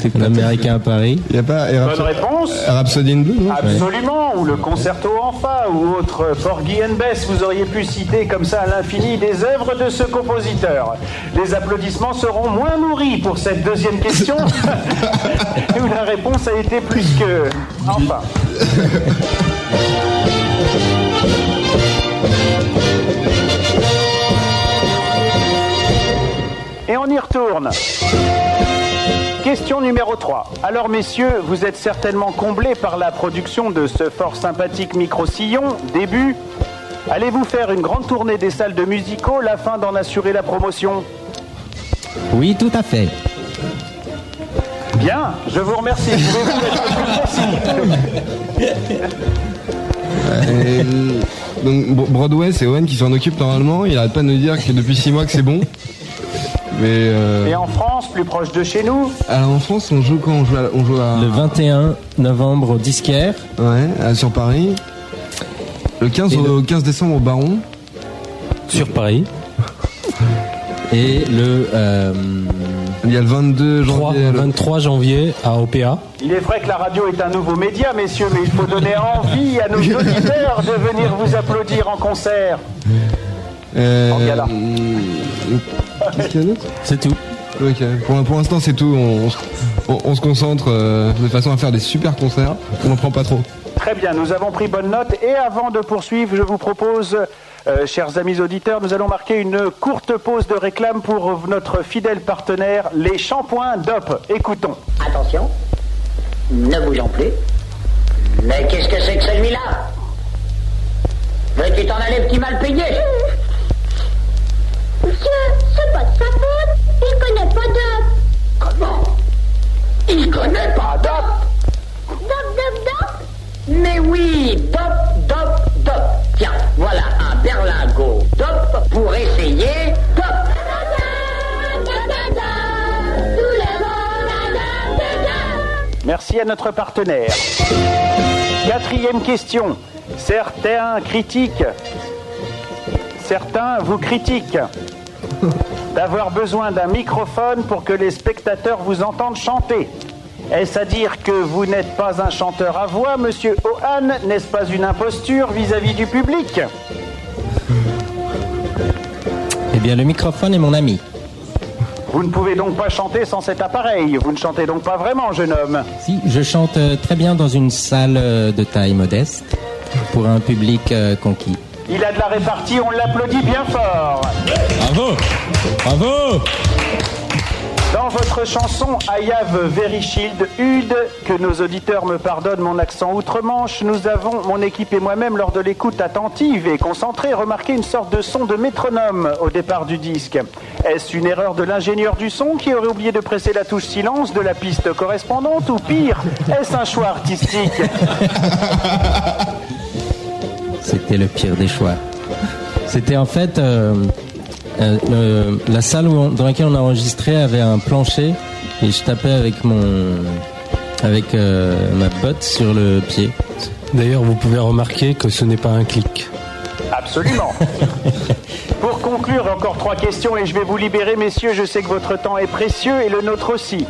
C'est l'américain à Paris. Il n'y a pas Bonne réponse. Rhapsody in Blue, non Absolument, ou le concerto en fa, ou autre Porgy and Bess, vous auriez pu citer comme ça à l'infini des œuvres de ce compositeur. Les applaudissements seront moins nourris pour cette deuxième question, où la réponse a été plus que... Enfin. Et on y retourne. Question numéro 3. Alors messieurs, vous êtes certainement comblés par la production de ce fort sympathique micro-sillon, début. Allez-vous faire une grande tournée des salles de musicaux afin d'en assurer la promotion? Oui, tout à fait. Bien, je vous remercie. Pouvez-vous être plus précis Et, donc Bro- Broadway, c'est Owen qui s'en occupe normalement. Il arrête pas de nous dire que depuis 6 mois que c'est bon. Mais euh, Et en France, plus proche de chez nous alors en France, on joue quand? On joue à, on joue à Le 21 novembre au Disquaire. ouais, sur Paris. Le 15 Et au le- 15 décembre au Baron. Sur Paris. Et le euh, Il y a le 22 3, janvier. le- 23 janvier à OPA. Il est vrai que la radio est un nouveau média, messieurs, mais il faut donner envie à nos auditeurs de venir vous applaudir en concert. Euh, En gala. Qu'est-ce qu'il y a d'autre C'est tout. Ok. Pour, pour l'instant, c'est tout. On, on- on se concentre euh, de façon à faire des super concerts. On n'en prend pas trop. Très bien, nous avons pris bonne note. Et avant de poursuivre, je vous propose, euh, chers amis auditeurs, nous allons marquer une courte pause de réclame pour notre fidèle partenaire, les shampoings DOP. Écoutons. Attention, ne bougeons plus. Mais qu'est-ce que c'est que celui-là? Veux-tu t'en aller, petit mal payé? Il connaît pas d'op. Comment? Il connaît pas DOP Dop, dop, dop. Mais oui, DOP, DOP, DOP. Tiens, voilà un berlingot DOP pour essayer DOP. Merci à notre partenaire. Quatrième question. Certains critiquent, certains vous critiquent d'avoir besoin d'un microphone pour que les spectateurs vous entendent chanter. Est-ce à dire que vous n'êtes pas un chanteur à voix, monsieur Ohan N'est-ce pas une imposture vis-à-vis du public? Eh bien, le microphone est mon ami. Vous ne pouvez donc pas chanter sans cet appareil. Vous ne chantez donc pas vraiment, jeune homme. Si, je chante euh, très bien dans une salle euh, de taille modeste pour un public euh, conquis. Il a de la répartie, on l'applaudit bien fort. Bravo Bravo Dans votre chanson I Have Very Shield Hude, que nos auditeurs me pardonnent mon accent outre-Manche, nous avons, mon équipe et moi-même, lors de l'écoute attentive et concentrée, remarqué une sorte de son de métronome au départ du disque. Est-ce une erreur de l'ingénieur du son qui aurait oublié de presser la touche silence de la piste correspondante ou pire, est-ce un choix artistique? C'était le pire des choix. C'était en fait euh, euh, le- la salle où on- dans laquelle on a enregistré avait un plancher et je tapais avec mon avec euh, ma botte sur le pied. D'ailleurs, vous pouvez remarquer que ce n'est pas un clic. Absolument. Pour conclure, encore trois questions et je vais vous libérer, messieurs. Je sais que votre temps est précieux et le nôtre aussi.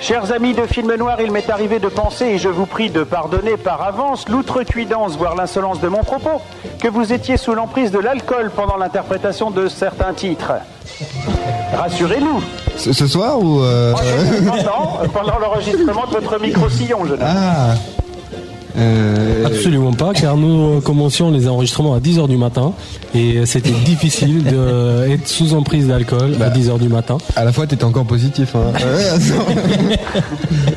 Chers amis de Film Noir, il m'est arrivé de penser, et je vous prie de pardonner par avance l'outrecuidance, voire l'insolence de mon propos, que vous étiez sous l'emprise de l'alcool pendant l'interprétation de certains titres. Rassurez-nous. Ce, ce soir ou euh, non, pendant l'enregistrement de votre micro-sillon, jeune homme. Ah. Euh, Absolument pas, car nous commencions les enregistrements à 10h du matin et c'était difficile d'être sous emprise d'alcool à 10h du matin. À la fois, t'étais encore positif. Hein.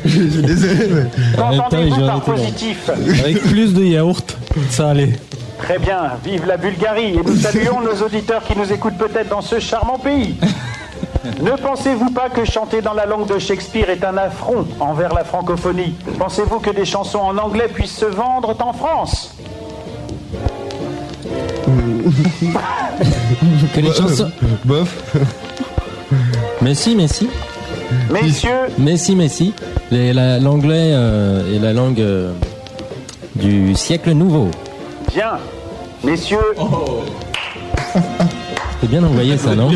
Je suis désolé. Mais... En même temps, ils Qu'entendez-vous ont par arrêté positif Avec plus de yaourt, ça allait. Très bien, vive la Bulgarie et nous saluons nos auditeurs qui nous écoutent peut-être dans ce charmant pays. Ne pensez-vous pas que chanter dans la langue de Shakespeare est un affront envers la francophonie? Pensez-vous que des chansons en anglais puissent se vendre en France? Que les chansons. Bof. Mais si, mais si. Messieurs, Mais si, mais si. Les- la- L'anglais euh, est la langue euh, du siècle nouveau. bien. Messieurs, C'est bien envoyé ça, non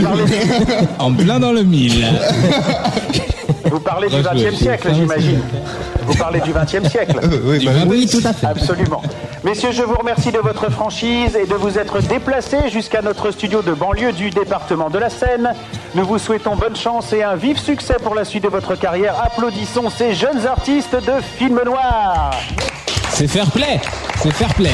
En plein dans le mille. vous parlez du. XXe siècle, j'imagine. Vous parlez du XXe siècle Oui, bah, Oui, tout à fait. Absolument. Messieurs, je vous remercie de votre franchise et de vous être déplacés jusqu'à notre studio de banlieue du département de la Seine. Nous vous souhaitons bonne chance et un vif succès pour la suite de votre carrière. Applaudissons ces jeunes artistes de film noir. C'est fair play. C'est fair play.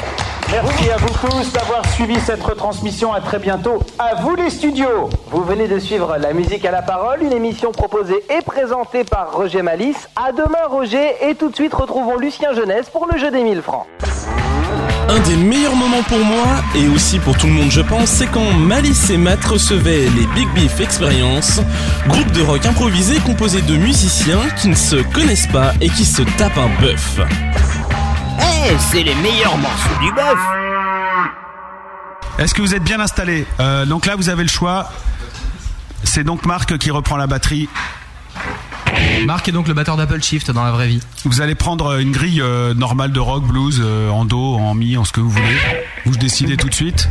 Merci à vous tous d'avoir suivi cette retransmission. À très bientôt. À vous les studios. Vous venez de suivre La musique à la parole, une émission proposée et présentée par Roger Malice. À demain Roger et tout de suite retrouvons Lucien Jeunesse pour le jeu des 1000 francs. Un des meilleurs moments pour moi, et aussi pour tout le monde je pense, c'est quand Malice et Matt recevaient les Big Beef Experience, groupe de rock improvisé composé de musiciens qui ne se connaissent pas et qui se tapent un bœuf. C'est les meilleurs morceaux du bœuf Est-ce que vous êtes bien installés Euh, Donc là, vous avez le choix. C'est donc Marc qui reprend la batterie. Marc est donc le batteur d'Apple Shift dans la vraie vie. Vous allez prendre euh, une grille euh, normale de rock, blues, euh, en do, en mi, en ce que vous voulez. Vous décidez tout de suite.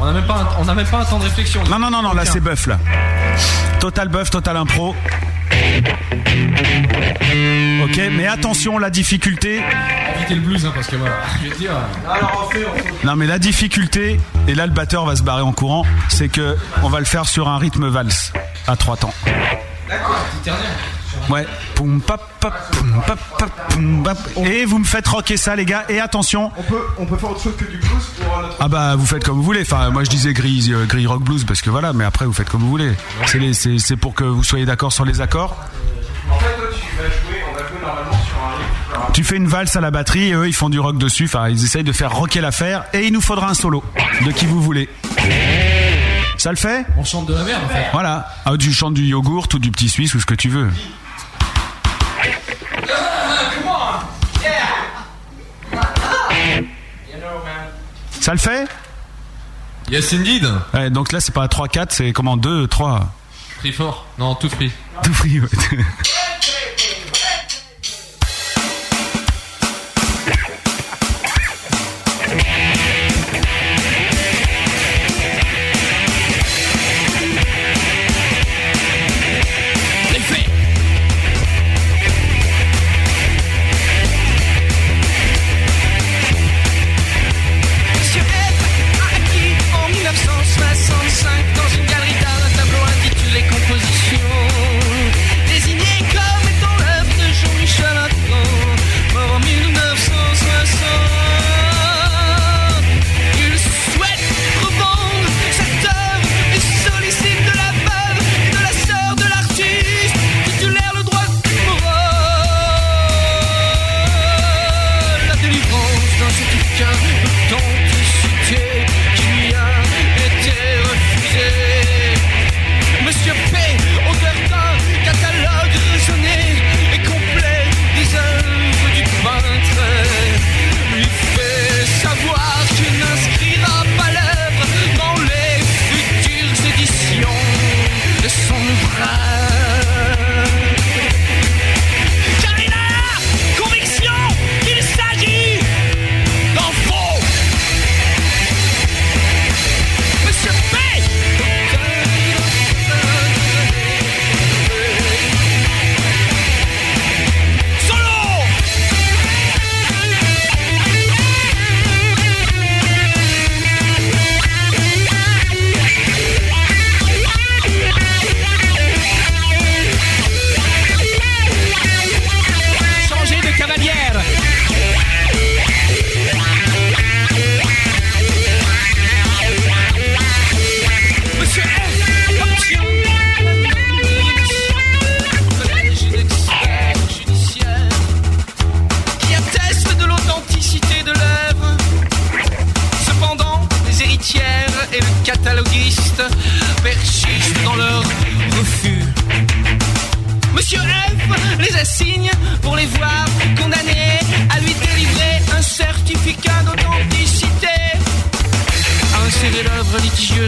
On n'a même pas, un- on n'a même pas un temps de réflexion. Non, non, non, non, là c'est bœuf là. Total bœuf, total impro. Ok, mais attention, la difficulté. Évitez le blues, hein, parce que voilà. Je vais te dire. Alors, on fait, on fait. Non, mais la difficulté, et là le batteur va se barrer en courant, c'est que on va le faire sur un rythme valse à trois temps. D'accord, petit dernier. Ouais. Poum, pap, pap, poum, pap, pap, poum, pap. Et vous me faites rocker ça, les gars. Et attention. On peut, on peut faire autre chose que du blues pour euh, notre. Ah bah vous faites comme vous voulez. Enfin moi je disais grille, euh, grille rock blues parce que voilà. Mais après vous faites comme vous voulez. C'est les- c'est c'est pour que vous soyez d'accord sur les accords. En fait, toi, tu vas jouer, on va jouer normalement sur un rythme. Tu fais une valse à la batterie et eux ils font du rock dessus. Enfin ils essayent de faire rocker l'affaire. Et il nous faudra un solo de qui vous voulez. Ça le fait? On chante de la merde en fait. Voilà. Ah, tu chantes du yogourt ou du petit suisse ou ce que tu veux. Ça le fait Yes indeed. Ouais, donc là c'est pas 3-4, c'est comment 2, 3 Free fort. Non, tout free. Tout free, ouais.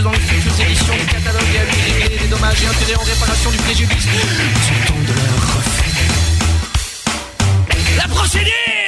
dans les futures éditions du catalogue et à lui régler des dommages et intérêts en réparation du préjudice. Au temps de leur refus. La procédure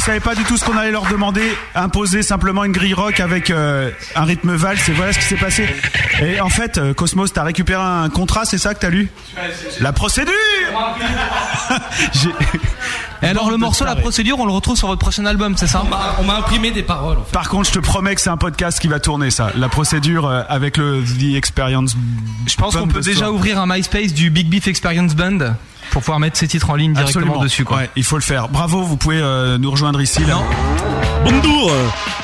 savaient pas du tout ce qu'on allait leur demander. Imposer simplement une grille rock avec euh, un rythme valse. Et voilà ce qui s'est passé. Et en fait, euh, Cosmos, t'as récupéré un contrat, c'est ça que t'as lu? La procédure J'ai- Et alors le morceau, la procédure, on le retrouve sur votre prochain album, c'est ça? On m'a imprimé des paroles. en fait. Par contre, je te promets que c'est un podcast qui va tourner ça. La procédure euh, avec le The Experience. Je pense qu'on peut déjà ouvrir un MySpace du Big Beef Experience Band pour pouvoir mettre ses titres en ligne directement Absolument. dessus. Quoi. Ouais, il faut le faire. Bravo, vous pouvez euh, nous rejoindre ici. Là. Bonjour,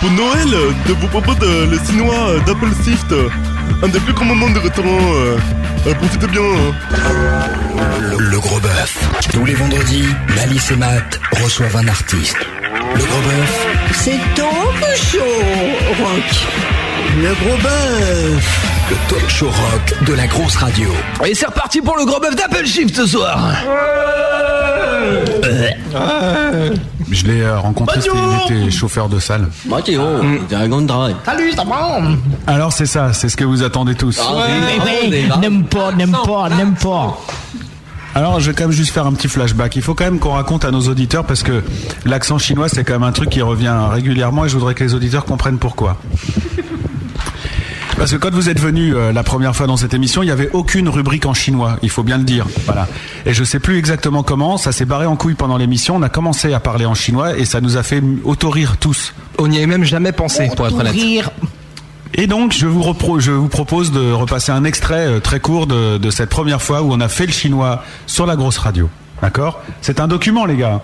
pour Noël, je vous propose le chinois euh, d'Apple Shift, euh, un des plus grands moments de restaurant. euh, euh, profitez bien. hein. Le, le gros bœuf. Tous les vendredis, Malice et Matt reçoivent un artiste. Le gros bœuf, C'est donc chaud, Rock. Le gros bœuf. Le talk show rock de la grosse radio. Et c'est reparti pour le gros bœuf d'Apple Shift ce soir. Je l'ai euh, rencontré, c'était- il était chauffeur de salle. Dragon Drive. Salut, ça va Alors c'est ça, c'est ce que vous attendez tous. N'aime pas, n'aime pas, n'aime pas. Alors je vais quand même juste faire un petit flashback. Il faut quand même qu'on raconte à nos auditeurs parce que l'accent chinois c'est quand même un truc qui revient régulièrement et je voudrais que les auditeurs comprennent pourquoi. Parce que quand vous êtes venu euh, la première fois dans cette émission, il n'y avait aucune rubrique en chinois, il faut bien le dire. Voilà. Et je sais plus exactement comment, ça s'est barré en couille pendant l'émission, on a commencé à parler en chinois et ça nous a fait auto-rire tous. On n'y avait même jamais pensé, pour être honnête. Et donc, je vous, repro- je vous propose de repasser un extrait euh, très court de, de cette première fois où on a fait le chinois sur la grosse radio. D'accord? C'est un document, les gars.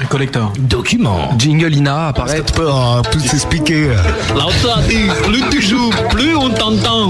Un collecteur. Document. Jingle Ina apparaît. peut tout s'expliquer. Lao dit, plus tu joues, plus on t'entend.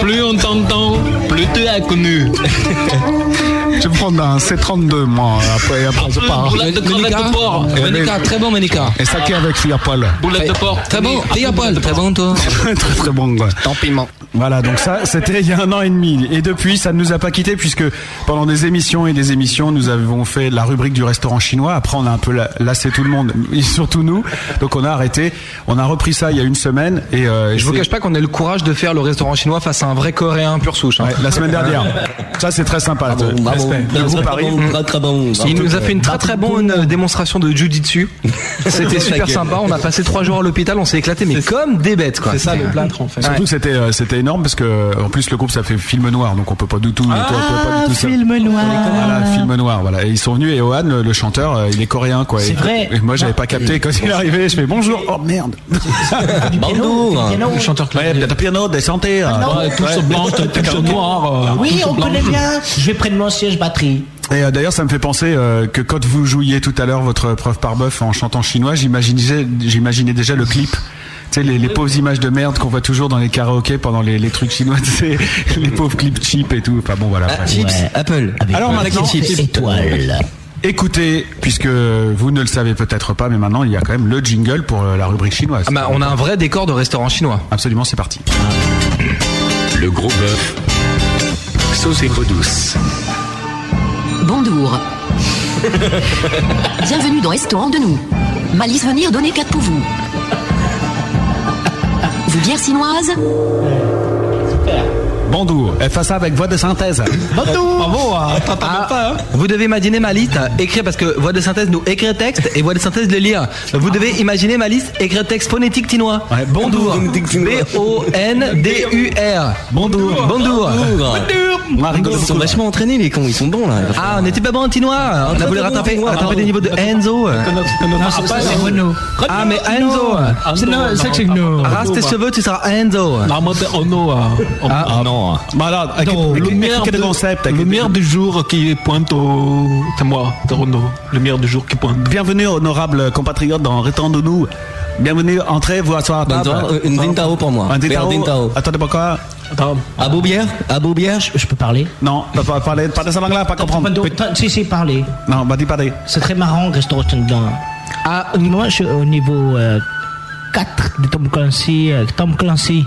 Plus on t'entend, plus tu es connu. Je vais prendre un C32, moi, après, après je pars. Boulette de crevette de porc. Ménica, très bon Ménica. Et saké avec poil. Boulette de porc. Très bon, poil, très bon toi. très très bon, quoi. Tant piment. Voilà, donc ça, c'était il y a un an et demi. Et depuis, ça ne nous a pas quittés puisque pendant des émissions et des émissions, nous avons fait la rubrique du restaurant chinois. Après, on a un peu la- lassé tout le monde, et surtout nous. Donc, on a arrêté. On a repris ça il y a une semaine. Et euh, Je vous cache pas qu'on a eu le courage de faire le restaurant chinois face à un vrai coréen pur souche. hein. Ouais, la semaine dernière. Ça, c'est très sympa. Respect. Le groupe arrive. Il nous a fait une très très bonne euh, démonstration de jujitsu. C'était super sympa. On a passé trois jours à l'hôpital. On s'est éclaté, mais comme des bêtes quoi. C'est ça le plâtre en fait. Surtout, c'était euh, c'était énorme parce que en plus le groupe ça fait film noir, donc on peut pas du tout. on peut pas du tout ça- film noir. Voilà, film noir, voilà. Et ils sont venus et Ohan, le, le chanteur, euh, il est coréen, quoi. C'est vrai. Et moi, j'avais pas capté quand il est arrivé. Je fais bonjour. Oh merde. Bonjour. Le chanteur Ouais, un piano, des santé. tout ce blanc, tout ce noir. Oui, on connaît bien. Je vais prendre batterie. Et euh, d'ailleurs, ça me fait penser euh, que quand vous jouiez tout à l'heure votre preuve par bœuf en chantant chinois, j'imaginais, j'imaginais déjà le clip. Tu sais, les, les pauvres images de merde qu'on voit toujours dans les karaokés pendant les, les trucs chinois, tu sais, les pauvres clips cheap et tout. Enfin bon, voilà. Ah, chips, Apple. Alors maintenant, étoile. écoutez, puisque vous ne le savez peut-être pas, mais maintenant il y a quand même le jingle pour euh, la rubrique chinoise. Ah bah, on a un vrai décor de restaurant chinois. Absolument, c'est parti. Le gros bœuf. Sauce et douce. Bonjour. Bienvenue dans Restaurant de nous. Malice venir donner quatre pour vous. Vous bière chinoise Bonjour. Elle fait ça avec voix de synthèse. Bravo, hein. Vous devez imaginer ma liste, écrire parce que voix de synthèse nous écrire texte et voix de synthèse le lire. Vous devez imaginer ma liste, écrire texte phonétique tinois. Bonjour. B-O-N-D-U-R. Bonjour. Bonjour. Ils sont vachement entraînés les cons, ils sont bons là. Ah, on n'était pas bon en tinois. On a voulu rattraper, rattraper des niveaux de Enzo. Ah, mais Enzo. C'est que c'est nous. Rase tes cheveux, tu seras Enzo. Non, mais Ono, Voilà, Non, le maire, quel de- concept le maire du jour qui pointe au. C'est moi, c'est Renaud. Le maire du jour qui pointe. Bienvenue, honorable compatriote, dans Restaurant de nous. Bienvenue, entrez, vous asseoir à table. Attends, une Dintao pour moi. Un Dintao. Dintao. Attendez, pourquoi? À Beaubière À Beaubière Je, je peux parler? Non, pas, pas parler, pas de sa langue là, pas comprendre. Attends, Si, si, parler. Non, bah dis parler. C'est très marrant, Restaurant dedans. Ah, moi, je suis au niveau euh, 4 de Tom Clancy. euh, Tom Clancy.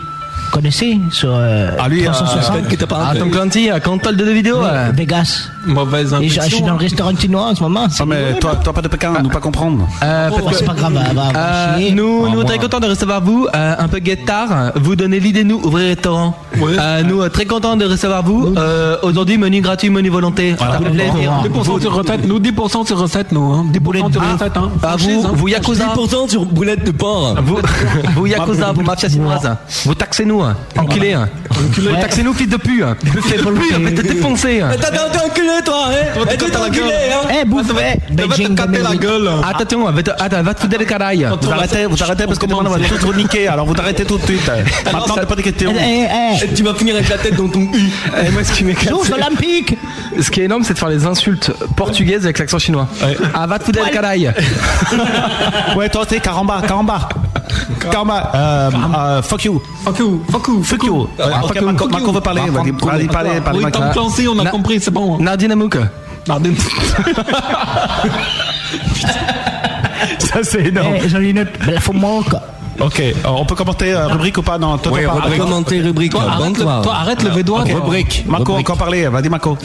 Connaissez sur euh, Ah lui, 360 Ah Tom Clancy, euh, console de jeux vidéo. Ouais, euh. Vegas. Mauvaise Et je, je suis dans le restaurant chinois en ce moment. Non, mais rigolo. toi, toi, pas de Pékin, nous pas comprendre. Euh, Oh, c'est pas grave, Euh, chier. nous, Ah, nous très contents de recevoir vous. Euh, un peu guettard, vous donnez l'idée nous ouvrir restaurant. Euh, nous euh, très contents de recevoir vous. Euh, Aujourd'hui menu gratuit, menu volonté. Ça fait plaisir. 10% sur recette, nous 10% sur recette, nous. Hein. 10% sur recette. Hein. Ah, vous, hein. vous Yakuza. 10% sur boulette de porc. Vous, vous Yakuza, vous mafia chinoise. Vous taxez-nous, hein. enculés. hein. Vous taxez-nous, fils de pute. Fils de pute, mais t'es défoncé. hein. t'es enculé, toi, hein Eh, t'es enculé, hein. Eh, bouffe, eh, Beijing 2008. Attention, va te, attends, va te foutre des carailles. Vous arrêtez, vous arrêtez parce que demain on va tous vous niquer, alors vous arrêtez tout de suite. Maintenant, t'as pas de questions. Eh, eh, Tu vas finir avec la tête dans ton U. Et moi, ce qui m'éclate, Jeux c'est- olympiques Ce qui est énorme, c'est de faire les insultes portugaises avec l'accent chinois. Ah, va te foutre des carailles. Ouais, toi, c'est caramba, caramba. Caramba, euh, euh, fuck you. Fuck you, you, Fuck you. Ah, fuck you, Marco, fuck Marco you. veut parler. Ah, Vas-y, Marco, parlez, parlez, Oui, Marco. Tom Clancy, on a Na- compris, c'est bon. Nardine Amouk. Nardine. Ça, c'est énorme. Eh, j'en ai une autre. Ok, on peut commenter euh, rubrique ou pas? Non, toi, Oui, toi, pas. rubrique. Commenter rubrique. Toi, arrête, le, toi, arrête le toi. Rubrique. Marco, Rubrique. encore parler. Vas-y, Marco.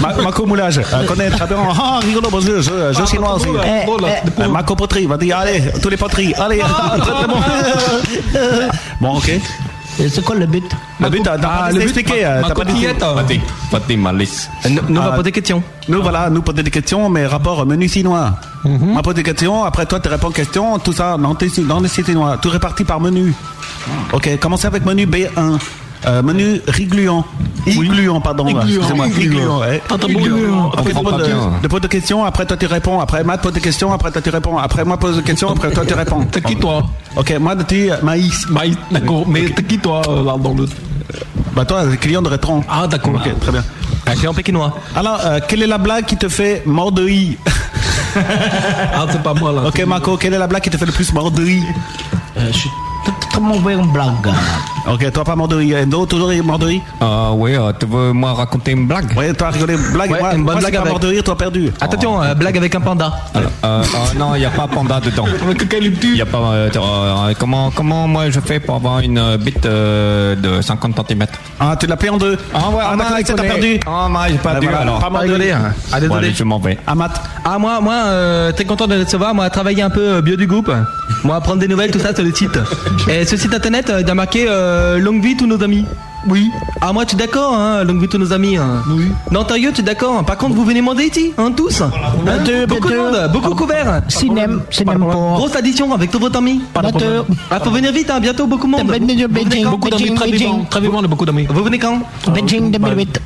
Ma- Marco Moulage, euh, connaît très bien. Ah, rigolo, bon jeu, jeu, jeu chinois aussi. Eh, eh, Euh, Marco Poterie, vas-y, allez, tous les poteries, allez, très très bon. bon, ok. C'est quoi le but Le but, t'as Ah, pas expliqué, euh, t'as pas dit. Pâté malice. Nous, on va Ah. poser des questions. Nous, voilà, nous poser des questions, mais rapport menu chinois. Mhm. On va poser des questions, après toi, tu réponds aux questions, tout ça, dans, les sites chinois. Tout réparti par menu. Ok, commencez avec menu B1. Euh, menu rigluant. Igluant, pardon. Excusez-moi. igluant. Ok, comprend pose de, questions, après toi tu réponds. Après Matt pose des questions, après toi tu réponds. Après moi pose des questions, après toi tu réponds. T'es qui, toi Ok, moi tu maïs. Maïs, d'accord. Mais t'es qui, toi, euh, là, dans le. Bah toi, client de rétron. Ah, d'accord. Ok, très bien. Un client pékinois. Alors, euh, quelle est la blague qui te fait mort de rire? Ah, c'est pas moi, là. Ok, Marco, quelle est la blague qui te fait le plus mort de Euh, Je suis très mauvais en blague. Ok, toi pas rire. Endo, toujours rire Euh, oui, euh, tu veux moi raconter une blague Ouais, toi rigolé, blague. Ouais, moi, une bonne blague de rire, toi perdu. Attention, euh, blague avec un panda. Alors, euh, euh, Non, il n'y a pas panda dedans. Il y a pas. comment, comment moi je fais pour avoir une bite euh, de 50 cm Ah, tu l'as payé en deux. Ah ouais, Ah, il c'est t'as perdu. Ah, moi j'ai pas Ah, alors. pas. Ah, Bon, désolé. allez, je m'en vais. Amat. Ah moi moi euh, très content de recevoir moi travailler un peu euh, bio du groupe moi prendre des nouvelles tout ça sur le site et ce site internet il a marqué euh, longue vie tous nos amis oui ah moi tu es d'accord hein longue vie tous nos amis hein. oui non tu es d'accord par contre vous venez manger ici hein tous Hein beaucoup de monde beaucoup couvert Cinéma, cinéma pour. grosse addition avec tous vos amis Bientôt. ah faut venir vite hein bientôt beaucoup de monde Beijing, Vous venez Beijing, quand Beaucoup d'amis, Beijing, très vivants. Beijing. Très vivants, on a beaucoup d'amis. vous venez quand Beijing 2008.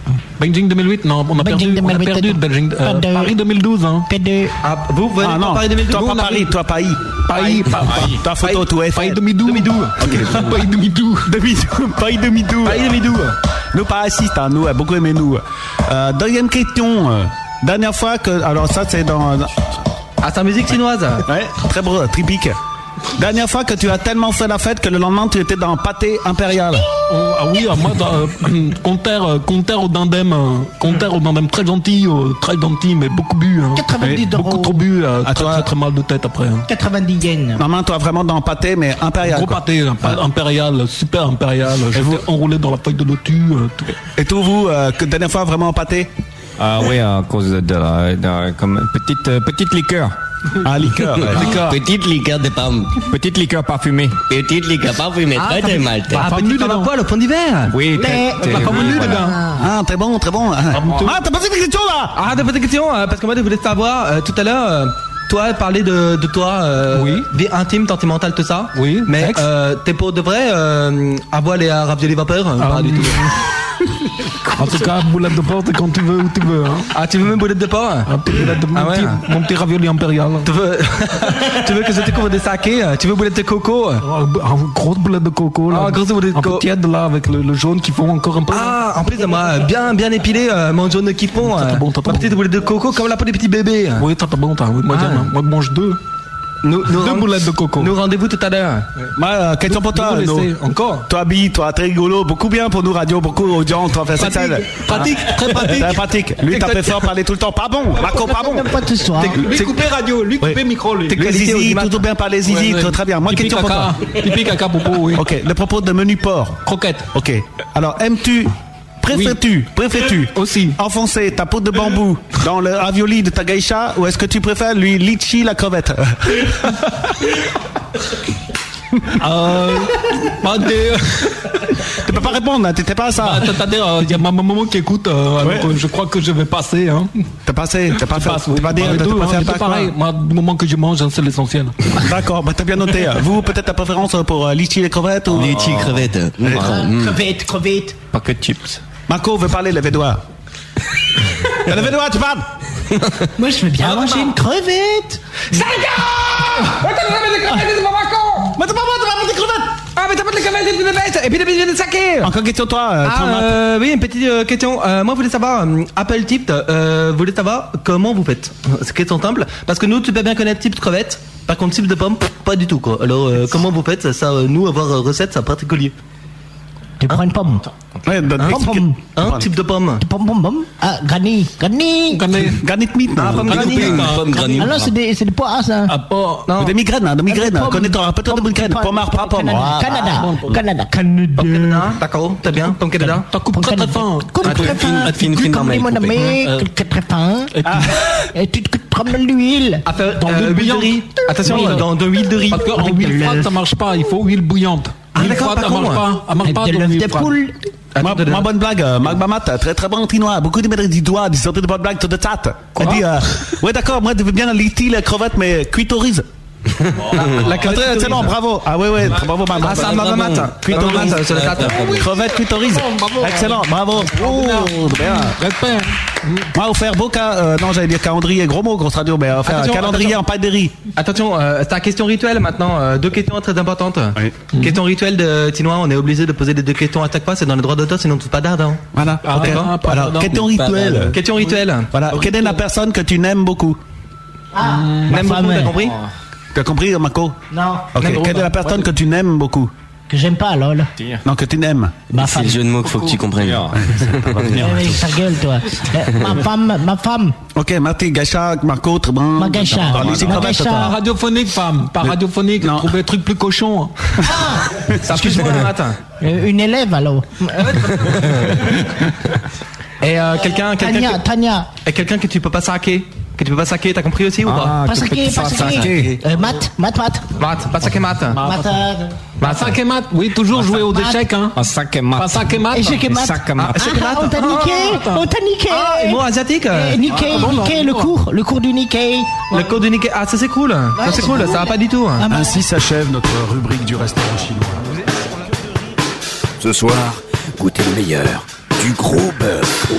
Beijing 2008, non, on a Beijing perdu, on a 2008. perdu de Beijing, euh, Paris 2012, hein. P2. ah vous venez Ah non, Paris 2012 toi pas Paris, toi Paris. Paris, Paris. Ta photo, est Paris fait. 2012. 2012. Paris 2012. Paris 2012. Paris 2012 Nous pas assistent, hein, nous, euh, beaucoup aimé nous. Euh, deuxième question. Dernière fois que. Alors, ça, c'est dans. ah c'est musique chinoise Ouais, très beau, tripique. Dernière fois que tu as tellement fait la fête que le lendemain tu étais dans pâté impérial. Oh, ah oui, ah, moi, dans, euh, Conter, euh, Conter au dindem, euh, Conter au dindem très gentil, euh, très gentil, mais beaucoup bu. Hein. 90 Et Beaucoup euros. trop bu, euh, À très, toi très, très mal de tête après. Hein. 90 yens. Normalement, toi vraiment dans pâté, mais impérial. Gros quoi. pâté, hein, pas impérial, super impérial. J'étais enroulé dans la feuille de lotus. euh, tout. Et tout vous, euh, que dernière fois vraiment en pâté? Ah oui, à cause de la, de la- comme petite, euh, petite liqueur. Ah, liqueur. ouais, liqueur. Petite liqueur de pomme. Petite liqueur parfumée. Petite liqueur parfumée, très très mal. ah petit comme quoi le fond d'hiver? Oui, très- La très- voilà. les gars. Ah, très bon, très bon. Ah, t'as posé des questions là? Ah, t'as pas de question euh, parce que moi je voulais savoir euh, tout à l'heure. euh, toi, parler de, de toi, euh, Oui. vie intime, sentimentale, tout ça. Oui, Mais sexe. euh, t'es pour de vrai euh, à voile et à ravioli vapeur euh, Ah, Pas du tout. En tout cas, boulette de porc, c'est quand tu veux, où tu veux. Hein. Ah, tu veux même boulette de porc de- mon, Ah ouais. mon petit ravioli impérial. tu veux, tu veux que je te couvre des sakés euh, Tu veux boulette de coco Oh, une grosse boulette de coco. Là. Ah, grosse boulette de Un peu coco. tiède là, avec le, le jaune qui fond encore un peu. Ah, en plus de moi, bien bien épilé, euh, mon jaune qui fond. Euh, bon, bon. petite boulette de coco comme la peau des petits bébés. Oui, ça t'as bon, t'as. Oui, moi, Ah. hein. moi je mange deux. Nous, nous Deux rend- boulettes de coco. Nous rendez-vous tout à l'heure. Moi, euh, question pour toi. Encore Toi, Bi, toi, très rigolo, beaucoup bien pour nous, radio, beaucoup audience, toi, fait Pratique, ça. pratique, très pratique. Très pratique. Lui, t'as fait fort parler tout le temps. Pas bon, Marco, pas bon. Pas ce soir. Lui coupé radio, lui coupé Oui. micro, lui. T'es que zizi, tout bien parler zizi, Ouais, ouais. très, très bien. Moi, question pour caca. toi. Pipi, caca, popo, oui. Ok, le propos de menu porc. Croquette. Ok. Alors, aimes-tu, préfères-tu, préfères-tu Aussi. enfoncer ta peau de bambou dans le ravioli de ta geisha ou est-ce que tu préfères lui litchi la crevette? Euh, bah, Tu peux pas répondre, hein, t'étais pas à ça. bah, C'est-à-dire, euh, il y a ma maman qui écoute, euh, Ouais. euh, je crois que je vais passer. Hein. T'as passé, t'as pas Je fait, t'as oui. pas dit, Bah, pas hein, pas pareil. Moi, du moment que je mange, hein, c'est l'essentiel. D'accord, bah t'as bien noté. Vous, peut-être ta préférence pour euh, litchi les crevettes ou Litchi crevette. Crevette, crevette. Pas que de chips. Marco veut parler, levez doigt. levez doigt, tu parles Moi, je veux bien manger une crevette. Mais t'as pas moi, t'as pas des crevettes Ah, mais t'as pas de crevettes et puis des bêtes Et puis des bêtes de saké Encore question toi, euh, Ah, euh, oui, une petite euh, question. Euh, moi, je voulais savoir, euh, Apple Tip, euh, vous voulez savoir comment vous faites C'est une question simple. Parce que nous, tu peux bien connaître type de crevette. Par contre, type de pomme, pas du tout, quoi. Alors, euh, comment vous faites? Ça, euh, nous, avoir euh, recette, c'est particulier. Tu prends une pomme. Ouais, donne- Hein, explique- pomme. Hein, type de pomme. Pomme, pomme, pomme. Ah, granny, granny. Meat, Ah, pomme granny. Pomme. Ah non, c'est des, c'est des pois, ça. Ah, pas. Non. Des migraines, hein, des migraines. Pomme. Connais-toi un peu de migraines. Pommard, pas pomme. Canada, Ah, Canada, Canada, Pomme Canada, d'accord, très bien. Pomme Canada. T'as coupé très très fin. Coupe très mon ami, Euh. très fin. Et tu te trembles de l'huile. Ah, fait, Dans euh, l'huile huile de riz. Attention, dans de l'huile de riz. Parce qu'en huile froide, ça marche pas. Il faut huile bouillante. Ah, d'accord, pas marche moi. pas. Ça marche pas de froide. poule. Ma, bonne blague, euh, Marc Bamat, très très bon trinois, beaucoup de médailles du doigt, des sorties de bonnes blagues, tout de chat. Elle dit, euh, ouais d'accord, moi je veux bien liti la crevette, mais cuitorise. La crevette bravo. Ah ouais ouais, bravo Marc. Ah, ça, ma maman. Cuitorise. Ma maman, c'est la tarte. Crevette cuitorise. Excellent, bravo. Oh, bien. Moi, offert beau ca- euh, non, j'allais dire calendrier, gros mot, grosse radio, mais offert un Attention, calendrier en pâte de riz. Attention, euh, c'est la question rituelle maintenant. euh, deux questions très importantes. Question rituelle de Tinois, on est obligé de poser les deux questions à chaque fois, c'est dans les droits d'auteur, sinon tout pas d'ardent. Voilà. Ah, d'accord. Alors, question rituelle. Question rituelle. Voilà. Quelle est la personne que tu n'aimes beaucoup? Même beaucoup, t'as compris? T'as compris, Marco Non. Ok. Quelle est la personne que tu n'aimes beaucoup Que j'aime pas, lol. Non, que tu n'aimes. Ma C'est femme. le jeu de mots qu'il faut que tu comprennes. Eh oui, ta gueule, toi. Eh, Ma femme, ma femme. Ok, Marty, Gacha, Marco, très bon. Ma Gacha. Ma Gacha. Pas radiophonique, femme. Pas radiophonique. Trouver des trucs plus cochons. Excuse-moi, matin. Euh, Une élève, alors. Et euh, quelqu'un, quelqu'un, Tania, que- Tania. et quelqu'un que tu peux pas saquer, que tu peux pas saquer, t'as compris aussi ou Ah, pas Pas saqué, pas saqué. Euh, Mat, mat, mat. Mat, pas saquer mat. Mat, euh, Pas et mat. Oui, toujours jouer aux échecs. Hein. Sac et mat. Pas sac et mat. échec et mat. Sac et mat. Ah, on t'a niqué, on t'a niqué. Ah, mot asiatique Eh, Nikkei, Ah, Nikkei, le cours, le cours du Nikkei. Le code du Nikkei. Ah, ça c'est cool. Ça c'est cool, ça va pas du tout. Ah, bah, Ainsi s'achève notre rubrique du restaurant chinois. Ce soir, goûtez le meilleur du gros bœuf.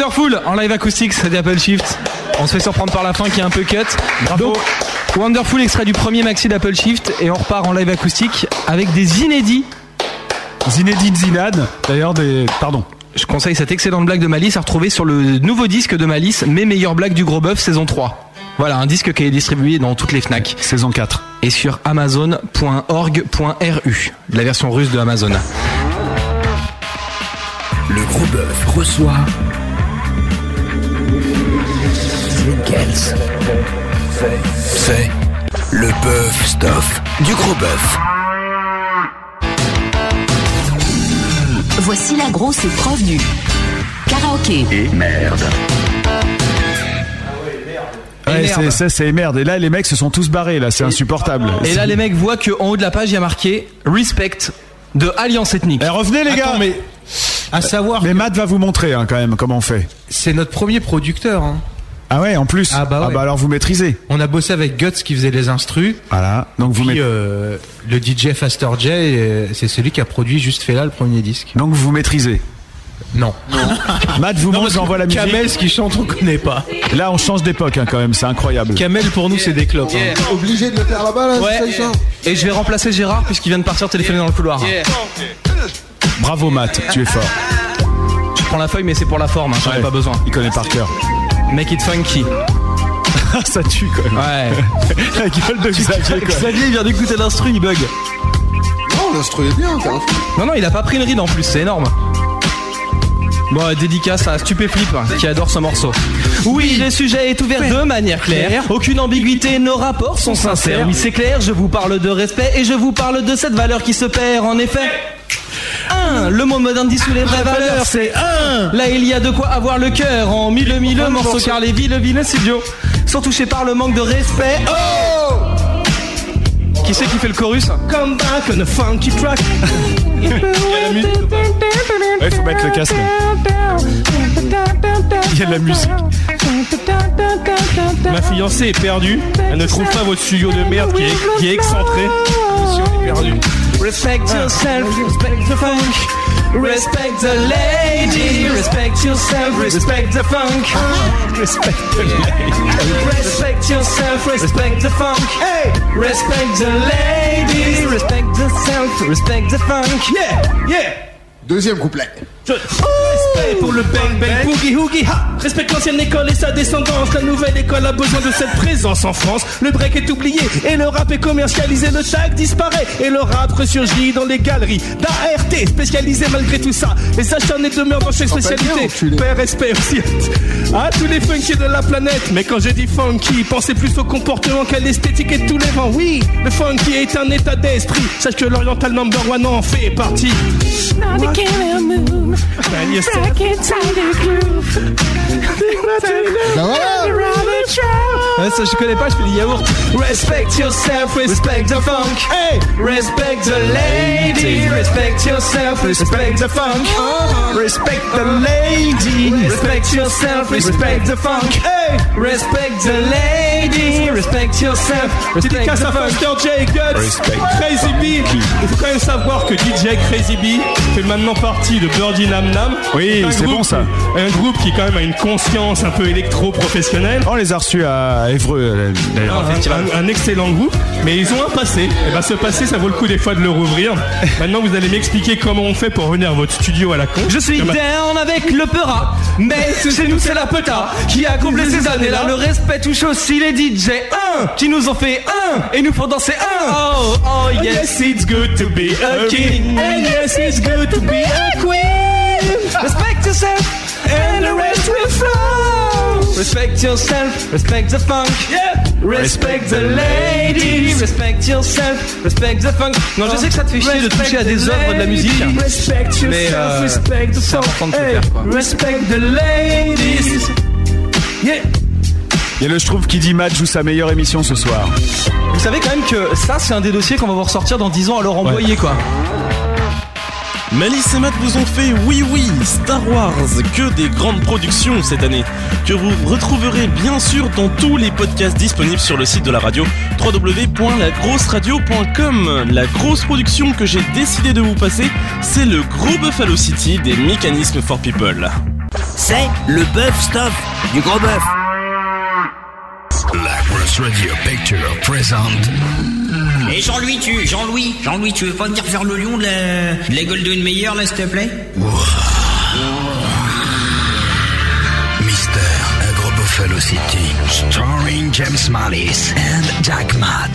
Wonderful en live acoustique, c'est Apple Shift. On se fait surprendre par la fin qui est un peu cut. Donc, Wonderful extrait du premier maxi d'Apple Shift et on repart en live acoustique avec des inédits. Zinedine Zidane, d'ailleurs des... Pardon. Je conseille cette excellente blague de Malice à retrouver sur le nouveau disque de Malice, Mes meilleures blagues du gros bœuf saison 3. Voilà, un disque qui est distribué dans toutes les FNAC. Saison 4. Et sur amazon.org.ru, la version russe de Amazon. Le gros bœuf reçoit. C'est le bœuf stuff du gros bœuf. Voici la grosse épreuve du karaoké. Et merde. Ouais, merde. c'est- ça c'est merde. Et là, les mecs se sont tous barrés. Là, c'est insupportable. Et là, les mecs voient qu'en haut de la page, il y a marqué Respect de Alliance Ethnique. Eh, revenez les gars. Attends, mais à savoir, Mais Matt va vous montrer hein, quand même comment on fait. c'est notre premier producteur. hein. Ah ouais, en plus. Ah bah ouais. alors vous maîtrisez. On a bossé avec Guts qui faisait les instrus. Voilà. Donc vous Puis maît- euh, le DJ Faster J, euh, c'est celui qui a produit Juste Fela le premier disque. Donc vous maîtrisez. Non. Matt vous montre, j'envoie la musique. Kamel, ce qui chante, on connaît pas. Là, on change d'époque hein, quand même. C'est incroyable. Kamel, pour nous, c'est des clopes. hein. Obligé de le faire là-bas, là, Ouais. c'est ça. Et je vais remplacer Gérard puisqu'il vient de partir téléphoner dans le couloir. Bravo Matt, tu es fort. Je prends la feuille, mais c'est pour la forme, hein, j'en ai Ouais. pas besoin. Il connaît par cœur. Make it funky. ça tue quand même. Ouais. La gueule de Xavier quoi. Xavier il vient d'écouter l'instru, il bug. Non, l'instru est bien, fou. Non, non, il a pas pris le ride en plus, c'est énorme. Bon, dédicace à Stupéflip hein, qui adore ce morceau. Oui, le sujet est ouvert de manière claire. Aucune ambiguïté, nos rapports sont sincères. Oui, c'est clair, je vous parle de respect et je vous parle de cette valeur qui se perd en effet. 1. Le monde moderne dissout les vraies valeurs, c'est 1. Là, il y a de quoi avoir le cœur en mille mille morceaux car les villes, villes, studios sont touchés par le manque de respect. Oh Qui c'est qui fait le chorus Come back on a funky track. Ouais, faut mettre le casque. Il y a de la musique. Ma fiancée est perdue. Elle ne trouve pas votre studio de merde qui est, qui est excentré. Si on est perdu. Respect yourself, respect the funk. Respect the lady, respect yourself, respect the funk. Respect the lady. Respect yourself, respect the funk. Hey, respect the lady, respect the self, respect the funk. Yeah, yeah. Deuxième couplet. Respect pour le bang bang boogie hoogie ha. Respecte l'ancienne école et sa descendance. La nouvelle école a besoin de cette présence en France. Le break est oublié et le rap est commercialisé. Le tag disparaît et le rap ressurgit dans les galeries D'ART spécialisé malgré tout ça. Les acharnés demeurent dans chaque spécialité. Père respect aussi à tous les funky de la planète. Mais quand je dis funky Pensez plus au comportement qu'à l'esthétique et tous les vents. Oui, le funky est un état d'esprit. Sache que l'oriental number one en fait partie Man. Ouais, ça je connais pas, je fais du yaourt. Respect yourself, respect the funk. Hey, respect the lady. Respect yourself, respect the funk. Respect the lady. Respect yourself, respect the funk. Hey, respect the lady. Respect yourself, respect Dédicace the à funk. Guts, Crazy B. Il faut quand même savoir que DJ Crazy B fait maintenant partie de Birdie Nam Nam. Oui, c'est bon, ça. Un groupe qui quand même a une conscience un peu électro-professionnelle. On les a reçus à Évreux d'ailleurs. Un, un- un excellent groupe, mais ils ont un passé. Et ben ce passé, ça vaut le coup des fois de le rouvrir. Maintenant, vous allez m'expliquer comment on fait pour venir à votre studio à la con. Je suis Comme- down avec le peura, mais chez nous c'est la peta qui a comblé ces années-là. Le respect touche aussi les DJ 1 qui nous ont fait un et nous font danser un. Oh, oh yes, it's good to be a king. And yes, it's good to be a queen. Respect yourself and the rest will flow. Respect yourself, respect the funk. Yeah. Respect the lady, respect yourself, respect the funk. Non, je sais que ça te fait chier de toucher à des œuvres de la musique. Respect Mais yourself, euh, respect the c'est funk. important de se Hey, faire quoi. Respect the ladies. Yeah. Il y a le Schtroumpf qui dit Matt joue sa meilleure émission ce soir. Vous savez quand même que ça c'est un des dossiers qu'on va vous ressortir dans 10 ans à Laurent Boyer quoi. Malice et Matt vous ont fait Oui Oui Star Wars, que des grandes productions cette année, que vous retrouverez bien sûr dans tous les podcasts disponibles sur le site de la radio www.lagrosseradio.com. La grosse production que j'ai décidé de vous passer, c'est le gros Buffalo City des mécanismes for people. C'est le bœuf stuff du gros bœuf. La Grosse Radio Picture présente. Et Jean-Louis, tu, Jean-Louis, Jean-Louis, tu veux pas venir faire le lion de la, de la Golden Meyer, là, s'il te plaît Mister Agro Buffalo City. Starring James Mallis and Jack Matt.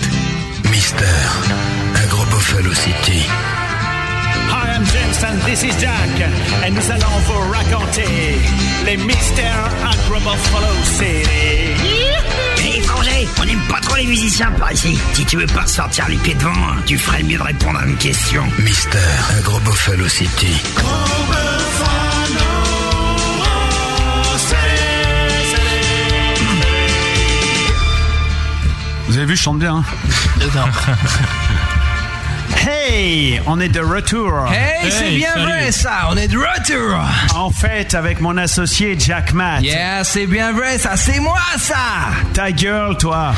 Mister Agro Buffalo City. Hi, I'm James and this is Jack. Et nous allons vous raconter les mystères à Buffalo City. On n'aime pas trop les musiciens par ici. Si tu veux pas sortir les pieds devant, tu ferais mieux de répondre à une question. Mister Agro Buffalo City. Vous avez vu, je chante bien. hein Hey, on est de retour. Hey, c'est bien vrai ça, on est de retour. En fait, avec mon associé Jack Matt. Yeah, c'est bien vrai ça, c'est moi ça. Ta gueule, toi.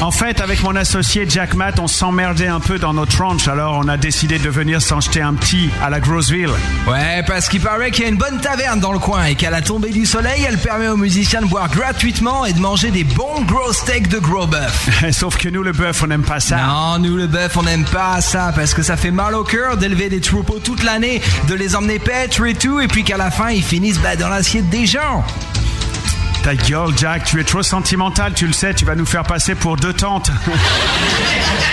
En fait, avec mon associé Jack Matt, on s'emmerdait un peu dans notre ranch, alors on a décidé de venir s'en jeter un petit à la Grosseville. Ouais, parce qu'il paraît qu'il y a une bonne taverne dans le coin et qu'à la tombée du soleil, elle permet aux musiciens de boire gratuitement et de manger des bons gros steaks de gros bœuf. Sauf que nous, le bœuf, on n'aime pas ça. Non, nous le bœuf, on n'aime pas ça parce que ça fait mal au cœur d'élever des troupeaux toute l'année, de les emmener paître et tout, et puis qu'à la fin ils finissent bah, dans l'assiette des gens. Ta gueule, Jack, tu es trop sentimental, tu le sais, tu vas nous faire passer pour deux tantes.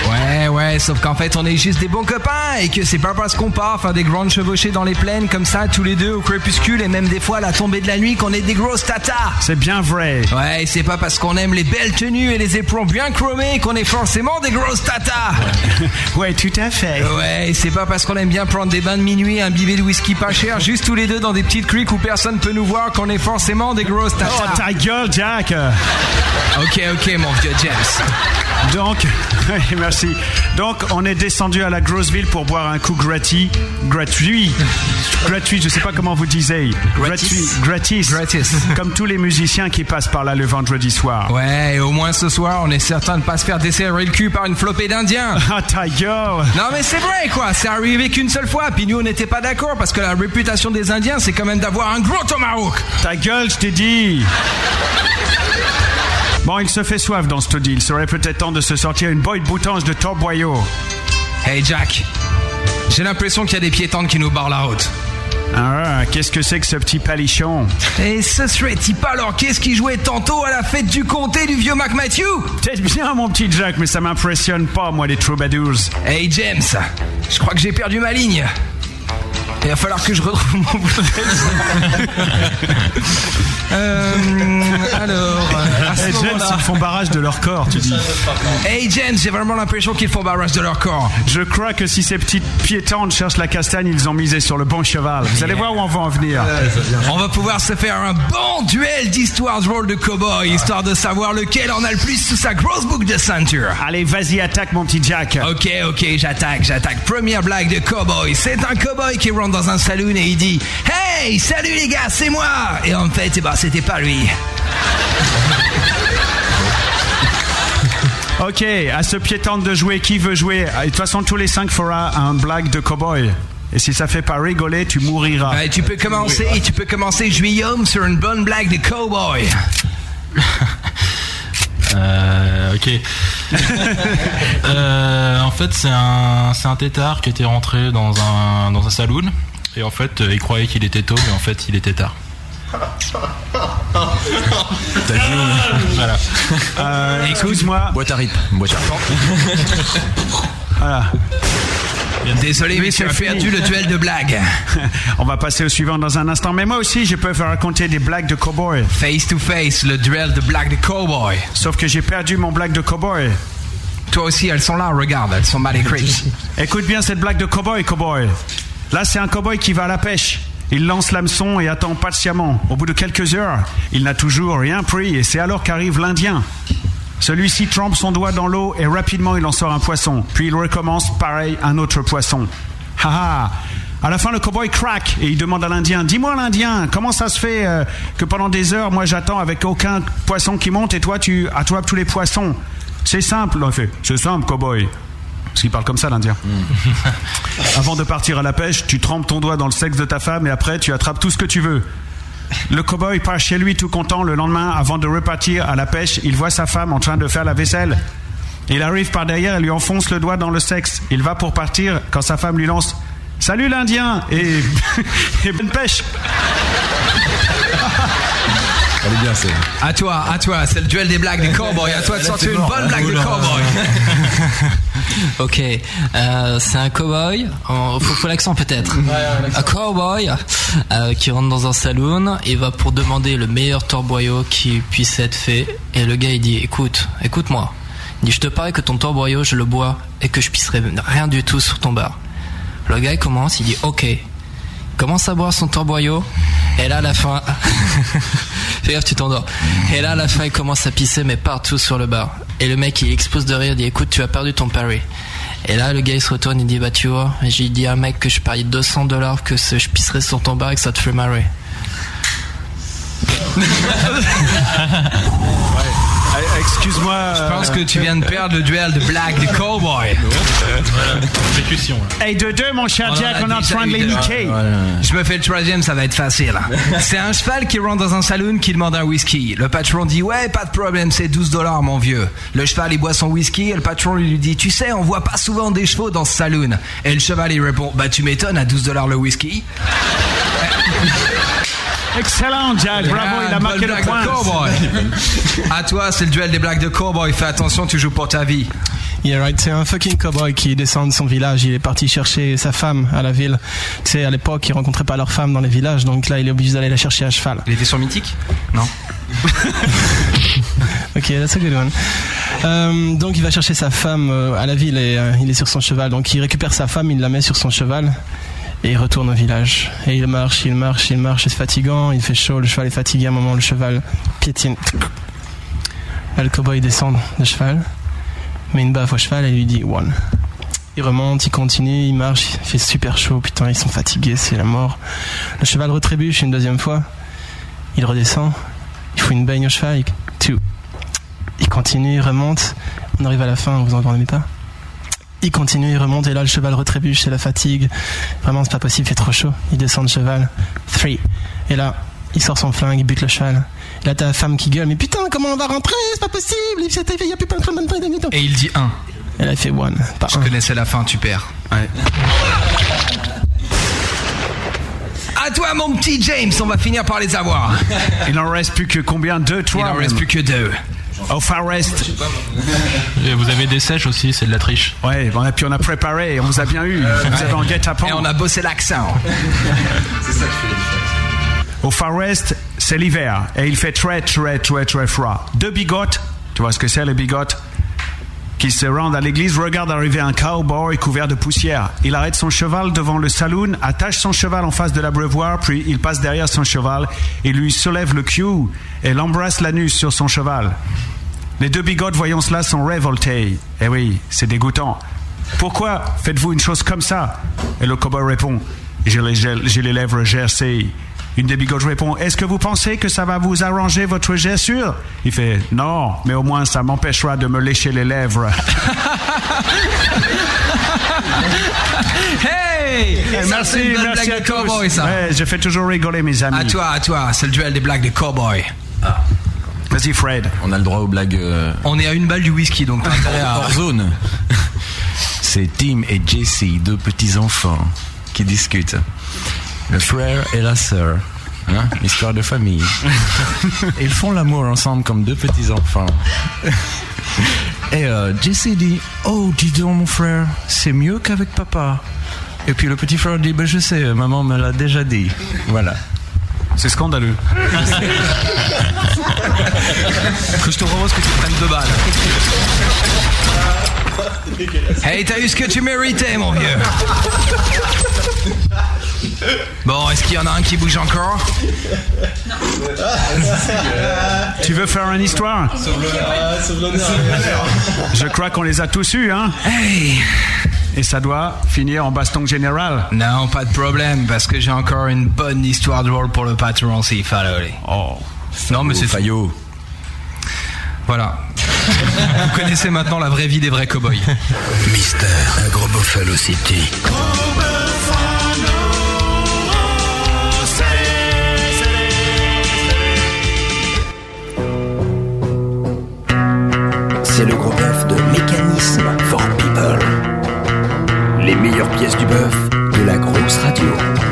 Ouais, ouais, sauf qu'en fait on est juste des bons copains et que c'est pas parce qu'on part faire des grandes chevauchées dans les plaines comme ça tous les deux au crépuscule et même des fois à la tombée de la nuit qu'on est des grosses tatas. C'est bien vrai. Ouais, c'est pas parce qu'on aime les belles tenues et les éperons bien chromés qu'on est forcément des grosses tatas. ouais, tout à fait. Ouais, c'est pas parce qu'on aime bien prendre des bains de minuit, imbibés de whisky pas cher, juste tous les deux dans des petites criques où personne peut nous voir qu'on est forcément des grosses tatas. Oh, ta gueule, Jack. Ok, ok, mon vieux James. Donc, merci. Donc, on est descendu à la Grosseville pour boire un coup gratuit. Gratuit. Gratuit, je sais pas comment vous disiez. Gratis. Gratuit. Gratis. Comme tous les musiciens qui passent par là le vendredi soir. Ouais, et au moins ce soir, on est certain de pas se faire desserrer le cul par une flopée d'Indiens. Ah, ta gueule. Non mais c'est vrai quoi, c'est arrivé qu'une seule fois, puis nous on n'était pas d'accord parce que la réputation des Indiens c'est quand même d'avoir un gros tomahawk. Ta gueule, je t'ai dit. Bon, il se fait soif dans ce deal. Il serait peut-être temps de se sortir une boîte boutange de top boyau. Hey Jack, j'ai l'impression qu'il y a des piétons qui nous barrent la route. Ah, qu'est-ce que c'est que ce petit palichon? Et ce serait-il pas alors qu'est-ce qui jouait tantôt à la fête du comté du vieux Mac Matthew Peut-être bien mon petit Jack, mais ça m'impressionne pas, moi, les troubadours. Hey James, je crois que j'ai perdu ma ligne. Il va falloir que je retrouve mon Bluetooth. euh, alors, à ce Eh, James, ils font barrage de leur corps, tu dis. Hey James, j'ai vraiment l'impression qu'ils font barrage de leur corps. Je crois que si ces petites piétantes cherchent la castagne, ils ont misé sur le bon cheval. Vous allez voir où on va en venir. On va pouvoir se faire un bon duel d'histoires drôles de cow-boy, histoire de savoir lequel en a le plus sous sa grosse boucle de ceinture. Allez, vas-y, attaque mon petit Jack. Ok, ok, j'attaque, j'attaque. Première blague de cowboy. C'est un cowboy qui rentre dans un saloon et il dit Hey, salut les gars, c'est moi Et en fait, eh ben, c'était pas lui. Ok, à ce piétante de jouer, qui veut jouer? De toute façon, tous les cinq fera un blague de cowboy. Et si ça fait pas rigoler, tu mouriras. Ouais, tu peux commencer, tu peux commencer Juillaume sur une bonne blague de cowboy. Euh, ok. Euh, en fait, c'est un, c'est un tétard qui était rentré dans un, dans un saloon. Et en fait, euh, il croyait qu'il était tôt, mais en fait, il était tard. T'as vu Voilà. Euh, Excuse-moi. Boîte à rythme. Boîte à Voilà. Désolé, mais tu as c'est perdu fini. le duel de blagues? On va passer au suivant dans un instant. Mais moi aussi, je peux faire raconter des blagues de cowboy. Face to face, le duel de blagues de cowboy. Sauf que j'ai perdu mon blague de cowboy. Toi aussi, elles sont là, regarde, elles sont mal écrites. Écoute bien cette blague de cowboy, cowboy. Là, c'est un cowboy qui va à la pêche. Il lance l'hameçon et attend patiemment. Au bout de quelques heures, il n'a toujours rien pris et c'est alors qu'arrive l'Indien. Celui-ci trempe son doigt dans l'eau et rapidement il en sort un poisson. Puis il recommence pareil un autre poisson. Haha À la fin, le cowboy craque et il demande à l'Indien Dis-moi, l'Indien, comment ça se fait euh, que pendant des heures, moi j'attends avec aucun poisson qui monte et toi tu attrapes tous les poissons? C'est simple, il fait. C'est simple, cowboy. Parce qu'il parle comme ça, l'Indien. Avant de partir à la pêche, tu trempes ton doigt dans le sexe de ta femme et après, tu attrapes tout ce que tu veux. Le cow-boy part chez lui tout content. Le lendemain, avant de repartir à la pêche, il voit sa femme en train de faire la vaisselle. Il arrive par derrière et lui enfonce le doigt dans le sexe. Il va pour partir quand sa femme lui lance Salut l'Indien et, et bonne pêche. Elle est bien, c'est. À toi, à toi, c'est le duel des blagues des cowboys. À toi de sortir une bonne blague de cowboy. Ok, euh, c'est un cowboy. Oh, faut, faut l'accent peut-être. un cowboy euh, qui rentre dans un saloon et va pour demander le meilleur torboyau qui puisse être fait. Et le gars il dit écoute, écoute-moi. Il dit je te parie que ton torboyau je le bois et que je pisserai rien du tout sur ton bar. Le gars il commence, il dit ok. Commence à boire son torboyau et là à la fin. Fais gaffe tu t'endors. Et là à la fin il commence à pisser mais partout sur le bar. Et le mec il explose de rire il dit écoute tu as perdu ton pari. Et là le gars il se retourne il dit bah tu vois j'ai dit à un mec que je parie 200 dollars que ce- je pisserai sur ton bar et que ça te fait marrer Excuse-moi. euh, Je pense que tu viens de perdre le duel de blague des cowboys. Exécution. Hey, de deux, mon cher Jack, a on est en train de les niquer. Je me fais le troisième, ça va être facile. C'est un cheval qui rentre dans un saloon qui demande un whisky. Le patron dit ouais, pas de problème, c'est 12 dollars mon vieux. Le cheval il boit son whisky et le patron lui dit tu sais, on voit pas souvent des chevaux dans ce saloon. Et le cheval il répond bah tu m'étonnes à 12 dollars le whisky. Excellent, Jack. Bravo, il a marqué le point. cowboy. à toi, c'est le duel des blagues de cowboy. Fais attention, tu joues pour ta vie. Yeah, right. C'est un fucking cowboy qui descend de son village. Il est parti chercher sa femme à la ville. Tu sais, à l'époque, ils rencontraient pas leur femme dans les villages, donc là, il est obligé d'aller la chercher à cheval. Il était sur Mythique Non. Ok, that's a good one. Euh, donc il va chercher sa femme euh, à la ville et euh, il est sur son cheval. Donc il récupère sa femme, il la met sur son cheval et il retourne au village. Et il marche, il marche, il marche, c'est fatigant, il fait chaud, le cheval est fatigué. À un moment, le cheval piétine. Là, le cowboy descend de cheval, met une baffe au cheval et lui dit one. Il remonte, il continue, il marche, il fait super chaud, putain, ils sont fatigués, c'est la mort. Le cheval retrébuche une deuxième fois, il redescend, il fout une baigne au cheval, two. il continue, il remonte, on arrive à la fin, vous entendez pas? Il continue, il remonte, et là le cheval retrébuche, c'est la fatigue, vraiment c'est pas possible, il fait trop chaud, il descend de cheval, three. Et là, il sort son flingue, il bute le cheval. Et là t'as la femme qui gueule, mais putain, comment on va rentrer? C'est pas possible, il y a plus plein de de Et il dit 1. Et là il fait one, pas Je un. connaissais la fin, tu perds. À toi, mon petit James, on va finir par les avoir. Il n'en reste plus que combien? Deux, trois Il en même. reste plus que deux. Au Far West. Et vous avez des sèches aussi, c'est de la triche. Ouais, bon, et puis on a préparé, on vous a bien eu. Vous avez en guet-apens. Et on a bossé l'accent. Au Far West, c'est l'hiver et il fait très très très très froid. Deux bigotes, tu vois ce que c'est les bigotes qui se rendent à l'église, regardent arriver un cowboy couvert de poussière. Il arrête son cheval devant le saloon, attache son cheval en face de l'abreuvoir, puis il passe derrière son cheval et lui soulève le cul et l'embrasse l'anus sur son cheval. Les deux bigotes voyant cela sont révoltés. Eh oui, c'est dégoûtant. Pourquoi faites-vous une chose comme ça? Et le cowboy répond J'ai les, j'ai les lèvres gercées. Une des bigotes répond Est-ce que vous pensez que ça va vous arranger votre gerçure? Il fait Non, mais au moins ça m'empêchera de me lécher les lèvres. Hey merci, merci à de tous. cowboy, ça. Ouais, je fais toujours rigoler mes amis. À toi, à toi, c'est le duel des blagues des cowboys. Vas-y, Fred. On a le droit aux blagues. euh, On est à une balle du whisky, donc t'as intérêt à- hors zone. C'est Tim et Jesse, deux petits enfants, qui discutent. Le frère et la sœur. Hein, histoire de famille. Ils font l'amour ensemble comme deux petits enfants. Et euh, Jesse dit Oh, dis donc, mon frère, c'est mieux qu'avec papa. Et puis le petit frère dit Ben, je sais, maman me l'a déjà dit. Voilà. C'est scandaleux. que je te propose que tu prennes deux balles. Hey, t'as eu ce que tu méritais, mon vieux. Bon, est-ce qu'il y en a un qui bouge encore? Tu veux faire une histoire? Je crois qu'on les a tous eus, hein? et ça doit finir en baston général. Non, pas de problème, parce que j'ai encore une bonne histoire de rôle pour le patron s'il fallait. Oh. Non, monsieur oh, Fayot. Voilà. Vous connaissez maintenant la vraie vie des vrais cow-boys. Mister, Agrobofalo City. Oh, meilleures pièce du bœuf de la grosse radio.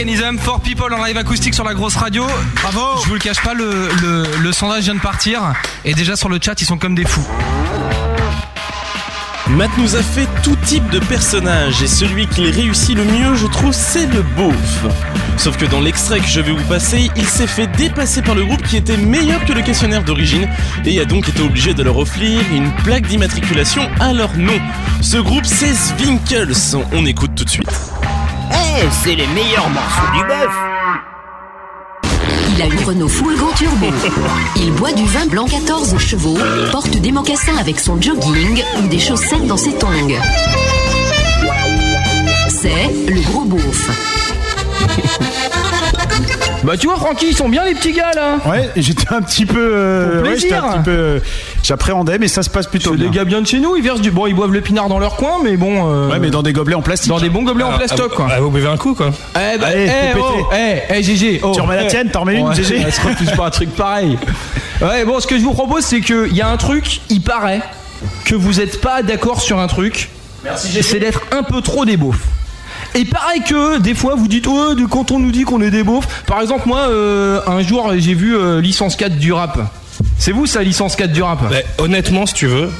Organism, for people en live acoustique sur la grosse radio. Bravo Je vous le cache pas, le, le, sondage vient de partir. Et déjà sur le chat, ils sont comme des fous. Matt nous a fait tout type de personnages et celui qu'il réussit le mieux, je trouve, c'est le beauf. Sauf que dans l'extrait que je vais vous passer, il s'est fait dépasser par le groupe qui était meilleur que le questionnaire d'origine et a donc été obligé de leur offrir une plaque d'immatriculation à leur nom. Ce groupe, c'est Swinkels. On écoute tout de suite. Ouais, c'est les meilleurs morceaux du bœuf. Il a une Renault full go turbo. Il boit du vin blanc 14 chevaux, porte des mocassins avec son jogging ou des chaussettes dans ses tongs. C'est le gros beauf. Bah tu vois Francky, ils sont bien les petits gars là. Ouais, j'étais un petit peu. euh, ouais, j'étais un petit peu. J'appréhendais, mais ça se passe plutôt bien. des gars bien de chez nous, ils versent du. Bon, ils boivent le pinard dans leur coin, mais bon. euh, Ouais, mais dans des gobelets en plastique. Dans des bons gobelets en plastoc ah, quoi. ah, vous buvez un coup quoi. Eh bah, Allez, eh, oh, eh, eh, GG. oh, Tu remets la tienne, t'en remets une, GG. Elle se refuse pas un truc pareil. Ouais, bon, ce que je vous propose, c'est qu'il y a un truc, il paraît que vous êtes pas d'accord sur un truc. Merci, C'est d'être un peu trop des beaufs. Et pareil que des fois vous dites ouais, de- quand on nous dit qu'on est des beaufs. Par exemple moi euh, un jour j'ai vu euh, licence 4 du rap. C'est vous ça licence 4 du rap honnêtement, si tu veux.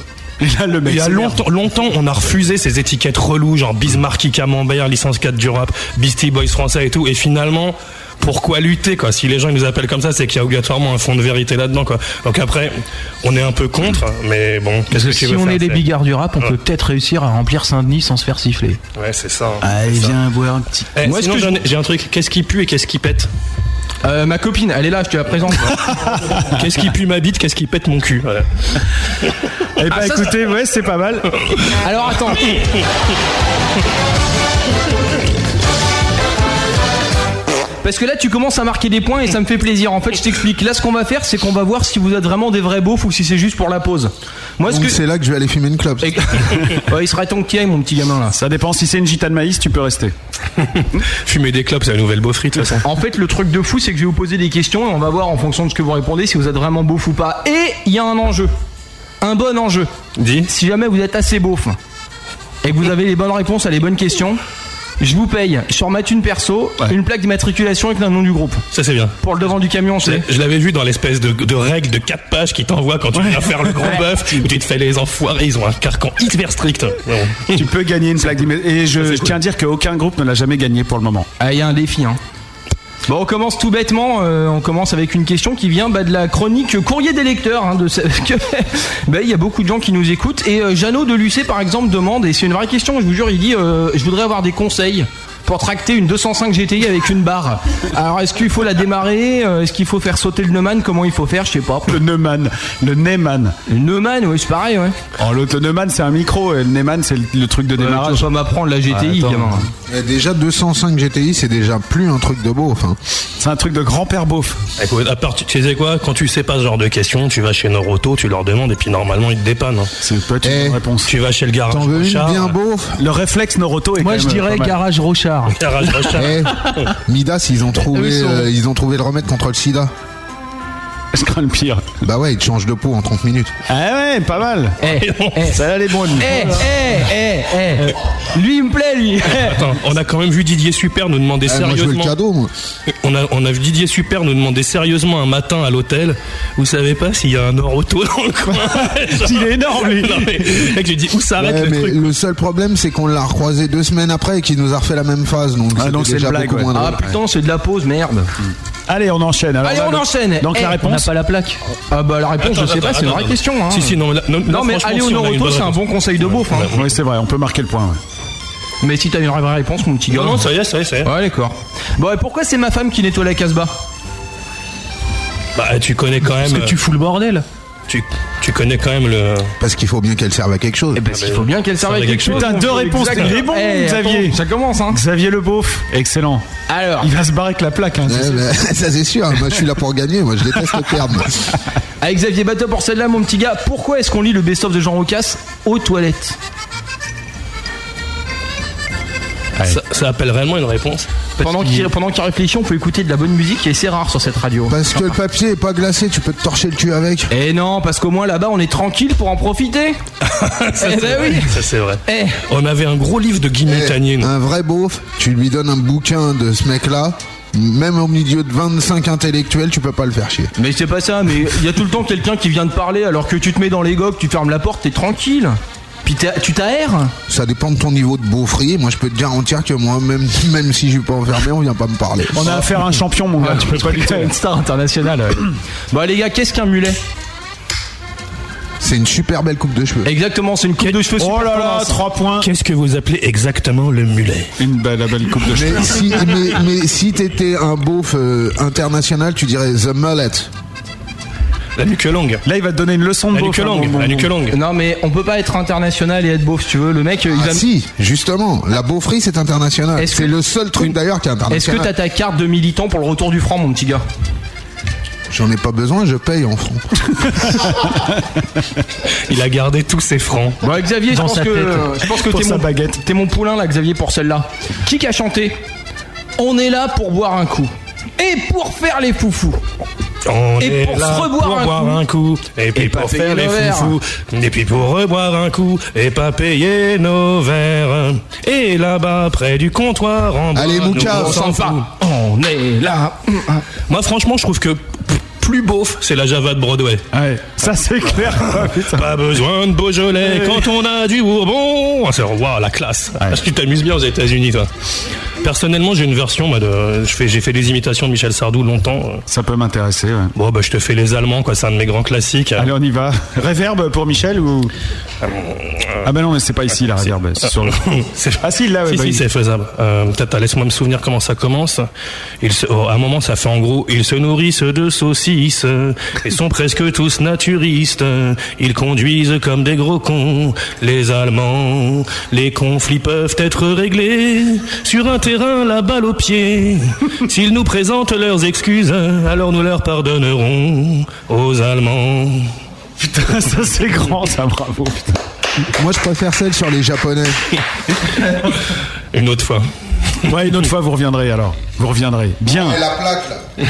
le Il y a longtemps, longtemps, on a refusé ces étiquettes reloues, genre Bismarck, Camembert, licence 4 du rap, Beastie Boys français et tout. Et finalement, pourquoi lutter quoi? Si les gens ils nous appellent comme ça, c'est qu'il y a obligatoirement un fond de vérité là-dedans quoi. Donc après, on est un peu contre, mais bon, qu'est-ce que tu Si veux on faire, est des bigards du rap, on Ouais. peut peut-être réussir à remplir Saint-Denis sans se faire siffler. Ouais, c'est ça. Allez, C'est ça. viens boire un petit. Eh, Moi, sinon, ce que j'ai je- un- j'ai un truc. Qu'est-ce qui pue et qu'est-ce qui pète? Euh, ma copine, elle est là, je te la présente. Qu'est-ce qui pue ma bite Qu'est-ce qui pète mon cul Voilà. Eh bah Ah, ça, écoutez, ouais, c'est pas mal. Alors attends. Parce que là, tu commences à marquer des points et ça me fait plaisir. En fait, je t'explique. Là, ce qu'on va faire, c'est qu'on va voir si vous êtes vraiment des vrais beaufs ou si c'est juste pour la pause. Moi, ce Donc que. c'est là que je vais aller fumer une clope. Ouais, il serait temps que tu y ailles, mon petit gamin là. Ça dépend si c'est une gitane maïs, tu peux rester. Fumer des clopes, c'est la nouvelle beaufrie de toute façon. En fait, le truc de fou, c'est que je vais vous poser des questions et on va voir en fonction de ce que vous répondez si vous êtes vraiment beauf ou pas. Et il y a un enjeu. Un bon enjeu. Dis. Si jamais vous êtes assez beauf et que vous avez les bonnes réponses à les bonnes questions, je vous paye sur ma thune perso une plaque d'immatriculation avec le nom du groupe. Ça c'est bien. Pour le devant du camion, Je c'est. je l'avais vu dans l'espèce de, de règle de 4 pages qui t'envoie quand tu viens faire le gros Ouais. bœuf, où tu te fais les enfoirés, ils ont un carcan hyper strict. Tu peux gagner une plaque d'image. Et je, je tiens à dire qu'aucun groupe ne l'a jamais gagné pour le moment. Ah, il y a un défi, hein. Bon, on commence tout bêtement. euh, on commence avec une question qui vient bah, de la chronique Courrier des lecteurs. hein, de ce- bah, il y a beaucoup de gens qui nous écoutent. Et euh, de Lucé, par exemple, demande, et c'est une vraie question, je vous jure, il dit euh, Je voudrais avoir des conseils pour tracter une 205 GTI avec une barre. Alors, est-ce qu'il faut la démarrer euh, Est-ce qu'il faut faire sauter le Neumann Comment il faut faire Je sais pas. Le Neumann. Le Neumann. Le Neumann, oui, c'est pareil, ouais. Oh, l'autre, le Neumann, c'est un micro. Et le Neumann, c'est le, le truc de démarrage. tu vas m'apprendre la GTI, gamin. Et déjà 205 GTI, c'est déjà plus un truc de beau. Enfin, c'est un truc de grand-père beauf. Écoute, à part, tu sais quoi, quand tu sais pas ce genre de questions, tu vas chez Noroto, tu leur demandes et puis normalement ils te dépannent. hein. C'est pas Eh, une réponse. Tu vas chez le garage. Rochard, bien beauf Le réflexe Noroto est Moi, quand je dirais pas mal. Garage Rochard. Garage Rochard. Eh, Midas, ils ont trouvé, Eux sont- euh, ils ont trouvé le remède contre le sida. Je crains le pire. Bah ouais, ils te changent de peau en 30 minutes. Ah ouais, pas mal. Eh, eh, Ça allait bon, lui. eh, eh, eh, eh. Lui, il me plaît, lui. Attends, on a quand même vu Didier Super nous demander Ah, moi, je veux le sérieusement. cadeau, moi. On a, on a vu Didier Super nous demander sérieusement un matin à l'hôtel. Vous savez pas s'il y a un Noroto dans le coin Il est énorme, lui. Non, mais, mec, je dis où s'arrête Ouais, le mais truc le seul problème, c'est qu'on l'a recroisé deux semaines après et qu'il nous a refait la même phase. Donc, Ah, donc c'est déjà blague, beaucoup ouais. moins Ah drôle. putain, c'est de la pause, merde. Allez, on enchaîne. Alors, Allez, là, on le- enchaîne. Donc Eh, la On n'a réponse. pas la plaque. Ah bah la réponse, je Attends, sais pas, c'est une vraie attends. question. Hein. Si, si, non, mais là- non, là, mais franchement, aller au si, on a une Noroto, bonne c'est un réponse. bon conseil de beauf. Hein. Oui, c'est vrai, on peut marquer le point. ouais. Mais si t'as une vraie réponse, mon petit gars. Non, non, ça y est, ça y est, ça y est. Ouais, d'accord. Bon, et pourquoi c'est ma femme qui nettoie la Casbah Bah, tu connais quand même. Parce que tu fous le bordel. Tu, tu connais quand même le. Parce qu'il faut bien qu'elle serve à quelque chose. Parce qu'il faut bien qu'elle serve à Ça quelque chose. Putain, deux réponses. Exact. Il est bon, Eh, Xavier. attends, Ça commence, hein. Xavier Le Beauf. Excellent. Alors, Il va se barrer avec la plaque. Hein, Ouais, sûr. bah, ça c'est sûr, moi je suis là pour gagner, moi je déteste perdre. moi. avec Xavier Bateau pour celle-là, mon petit gars, pourquoi est-ce qu'on lit le best-of de Jean Rocasse aux toilettes? Ça, ça appelle réellement une réponse? Pendant qu'il pendant qu'il réfléchit, on peut écouter de la bonne musique et c'est rare sur cette radio. Parce que le papier est pas glacé, tu peux te torcher le cul avec. Eh non, parce qu'au moins là-bas, on est tranquille pour en profiter. Ça, Eh c'est ben vrai. oui. Ça, c'est vrai. Eh. On avait un gros livre de Guy Eh, un vrai beauf, tu lui donnes un bouquin de ce mec-là, même au milieu de 25 intellectuels, tu peux pas le faire chier. Mais c'est pas ça, mais il y a tout le temps quelqu'un qui vient de parler alors que tu te mets dans les gogues, tu fermes la porte, t'es tranquille. Puis t'as- tu t'aères Ça dépend de ton niveau de beaufrie. Moi, je peux te garantir que moi, même, même si je suis pas enfermé, on vient pas me parler. On a affaire à un champion, mon gars. Tu peux pas lutter. une star internationale. ouais. bon les gars, qu'est-ce qu'un mulet C'est une super belle coupe de cheveux. Exactement, c'est une coupe de cheveux Oh super là là, tendance. 3 points. Qu'est-ce que vous appelez exactement le mulet Une belle, belle coupe de cheveux. Mais si, mais, mais si t'étais un beauf euh, international, tu dirais The Mullet. La nuque longue. Là, il va te donner une leçon de La beauf, nuque hein, longue, bon, la bon, nuque longue. Non mais on peut pas être international et être beau si tu veux. Le mec, il Ah va. si, justement, la beaufrie c'est international. Est-ce C'est que- le seul truc d'ailleurs qui est Est-ce que international. t'as ta carte de militant pour le retour du franc, mon petit gars? J'en ai pas besoin, je paye en francs. Il a gardé tous ses francs. Bon, Xavier, je pense, sa que, tête. je pense que Pour t'es mon, baguette. t'es mon poulain là, Xavier, pour celle-là. Qui qu'a chanté? On est là pour boire un coup. Et pour faire les foufous. On Et est pour là se reboire pour un boire coup. un coup, et puis Et pour faire les foufous, et puis pour reboire un coup, et pas payer nos verres. Et là-bas, près du comptoir, en bas, Allez, nous, Mouka, on on s'en pas. On est là. Moi, franchement, je trouve que plus beauf, c'est la Java de Broadway. Ouais, ça c'est clair. putain. Pas besoin de Beaujolais Ouais. quand on a du Bourbon. Ah, C'est wow, la classe. Parce que tu t'amuses bien aux États-Unis, toi. Personnellement, j'ai une version. moi, de, je fais, j'ai fait des imitations de Michel Sardou longtemps. Ça peut m'intéresser. ouais. Bon, bah, je te fais les Allemands, quoi. C'est un de mes grands classiques. Allez, on y va. Réverb pour Michel ou? Ah ben non, mais c'est pas ici la réverb. c'est sur le- Ah si, là, ouais, si, bah si, c'est faisable. Euh, Peut-être, laisse-moi me souvenir comment ça commence. Ils se- oh, à un moment, ça fait en gros, ils se nourrissent de saucisses et sont presque tous naturistes. Ils conduisent comme des gros cons, les Allemands. Les conflits peuvent être réglés sur un terrain, la balle au pied. S'ils nous présentent leurs excuses, alors nous leur pardonnerons aux Allemands. Putain, ça c'est grand, ça, bravo. Putain. Moi je préfère celle sur les japonais. Une autre fois. Ouais, une autre fois vous reviendrez alors. Vous reviendrez. Bien. La plaque là.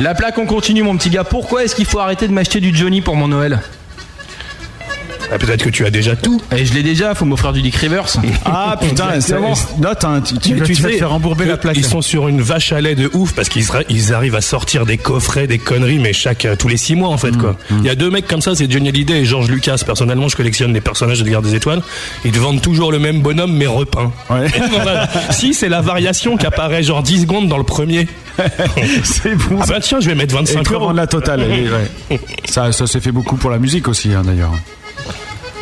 La plaque, on continue, mon petit gars. Pourquoi est-ce qu'il faut arrêter de m'acheter du Johnny pour mon Noël? Ah, Peut-être que tu as déjà tout. Et je l'ai déjà, faut m'offrir du Dick Rivers. Ah putain, ça, Exactement. note, hein, tu, tu, tu vas te faire rembourber la plaque. Ils sont sur une vache à lait de ouf parce qu'ils ils arrivent à sortir des coffrets, des conneries, mais chaque euh, tous les six mois en fait quoi. Il y a deux mecs comme ça, c'est Johnny Hallyday et George Lucas. Personnellement, je collectionne les personnages de Guerre des Étoiles. Ils te vendent toujours le même bonhomme mais repeint. Voilà. si c'est la variation qui apparaît genre 10 secondes dans le premier. c'est bon. Ah bah tiens, je vais mettre 25 Et euros. la totale. et ouais. Ça, ça s'est fait beaucoup pour la musique aussi, hein, d'ailleurs.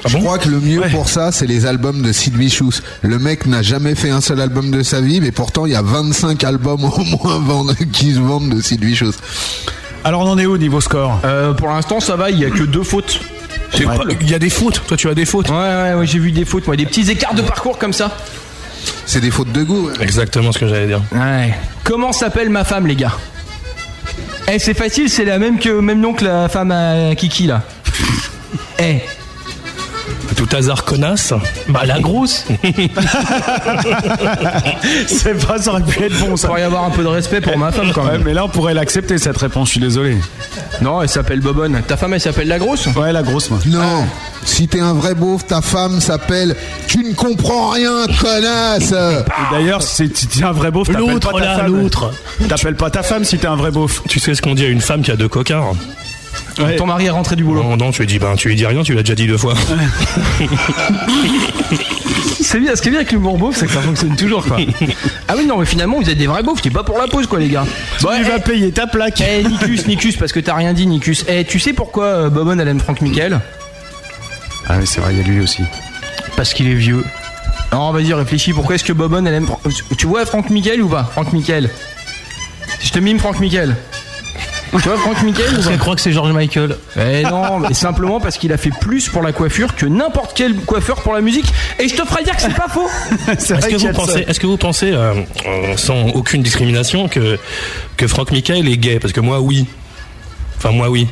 Je crois que le mieux pour ça, c'est les albums de Sid Vicious. Le mec n'a jamais fait un seul album de sa vie, mais pourtant il y a 25 albums au moins vendus- qui se vendent de Sid Vicious. Alors on en est où niveau score? Euh, pour l'instant, ça va, il y a que deux fautes. C'est Ouais. cool. Il y a des fautes. Toi, tu as des fautes. Ouais, ouais, ouais, j'ai vu des fautes, moi, des petits écarts de parcours comme ça. C'est des fautes de goût. ouais. Exactement ce que j'allais dire. Ouais. Comment s'appelle ma femme, les gars? Eh, c'est facile, c'est la même que même nom que la femme à Kiki là. Eh. Tout hasard connasse. Bah la grosse. c'est pas, ça aurait pu être bon ça. Il pourrait y avoir un peu de respect pour ma femme quand Ouais, même. mais là on pourrait l'accepter cette réponse, je suis désolé. Non, elle s'appelle Bobonne. Ta femme, elle s'appelle la grosse Ouais, la grosse, moi. Non, si t'es un vrai beauf, ta femme s'appelle Tu ne comprends rien, connasse Et D'ailleurs, si t'es un vrai beauf, t'appelles L'autre, pas ta là, femme. l'autre. T'appelles pas ta femme si t'es un vrai beauf. Tu sais ce qu'on dit à une femme qui a deux cocards Ouais. Ton mari est rentré du boulot. Non, non, tu lui dis, ben, tu lui dis rien, tu l'as déjà dit deux fois. C'est bien, ce qui est bien avec l'humour beauf, c'est que ça fonctionne toujours quoi. ah oui, non, mais finalement, vous êtes des vrais beaufs, t'es pas pour la pause quoi, les gars. Tu vas payer ta plaque. Eh, Nicus, Nicus, parce que t'as rien dit, Nicus. Eh, tu sais pourquoi euh, Bobonne elle aime Franck Michael? Ah oui, c'est vrai, il y a lui aussi. Parce qu'il est vieux. Non, vas-y, réfléchis, pourquoi est-ce que Bobonne elle aime. Tu vois Franck Michael ou pas Franck Michael? Je te mime Franck Michael. Tu vois Franck Michael ou Parce pas qu'elle croit que c'est George Michael. Eh non, mais simplement parce qu'il a fait plus pour la coiffure que n'importe quel coiffeur pour la musique. Et je te ferai dire que c'est pas faux. Est-ce que, vous pensez, est-ce que vous pensez, euh, euh, sans aucune discrimination, que, que Franck Michael est gay? Parce que moi, oui. Enfin, moi, oui.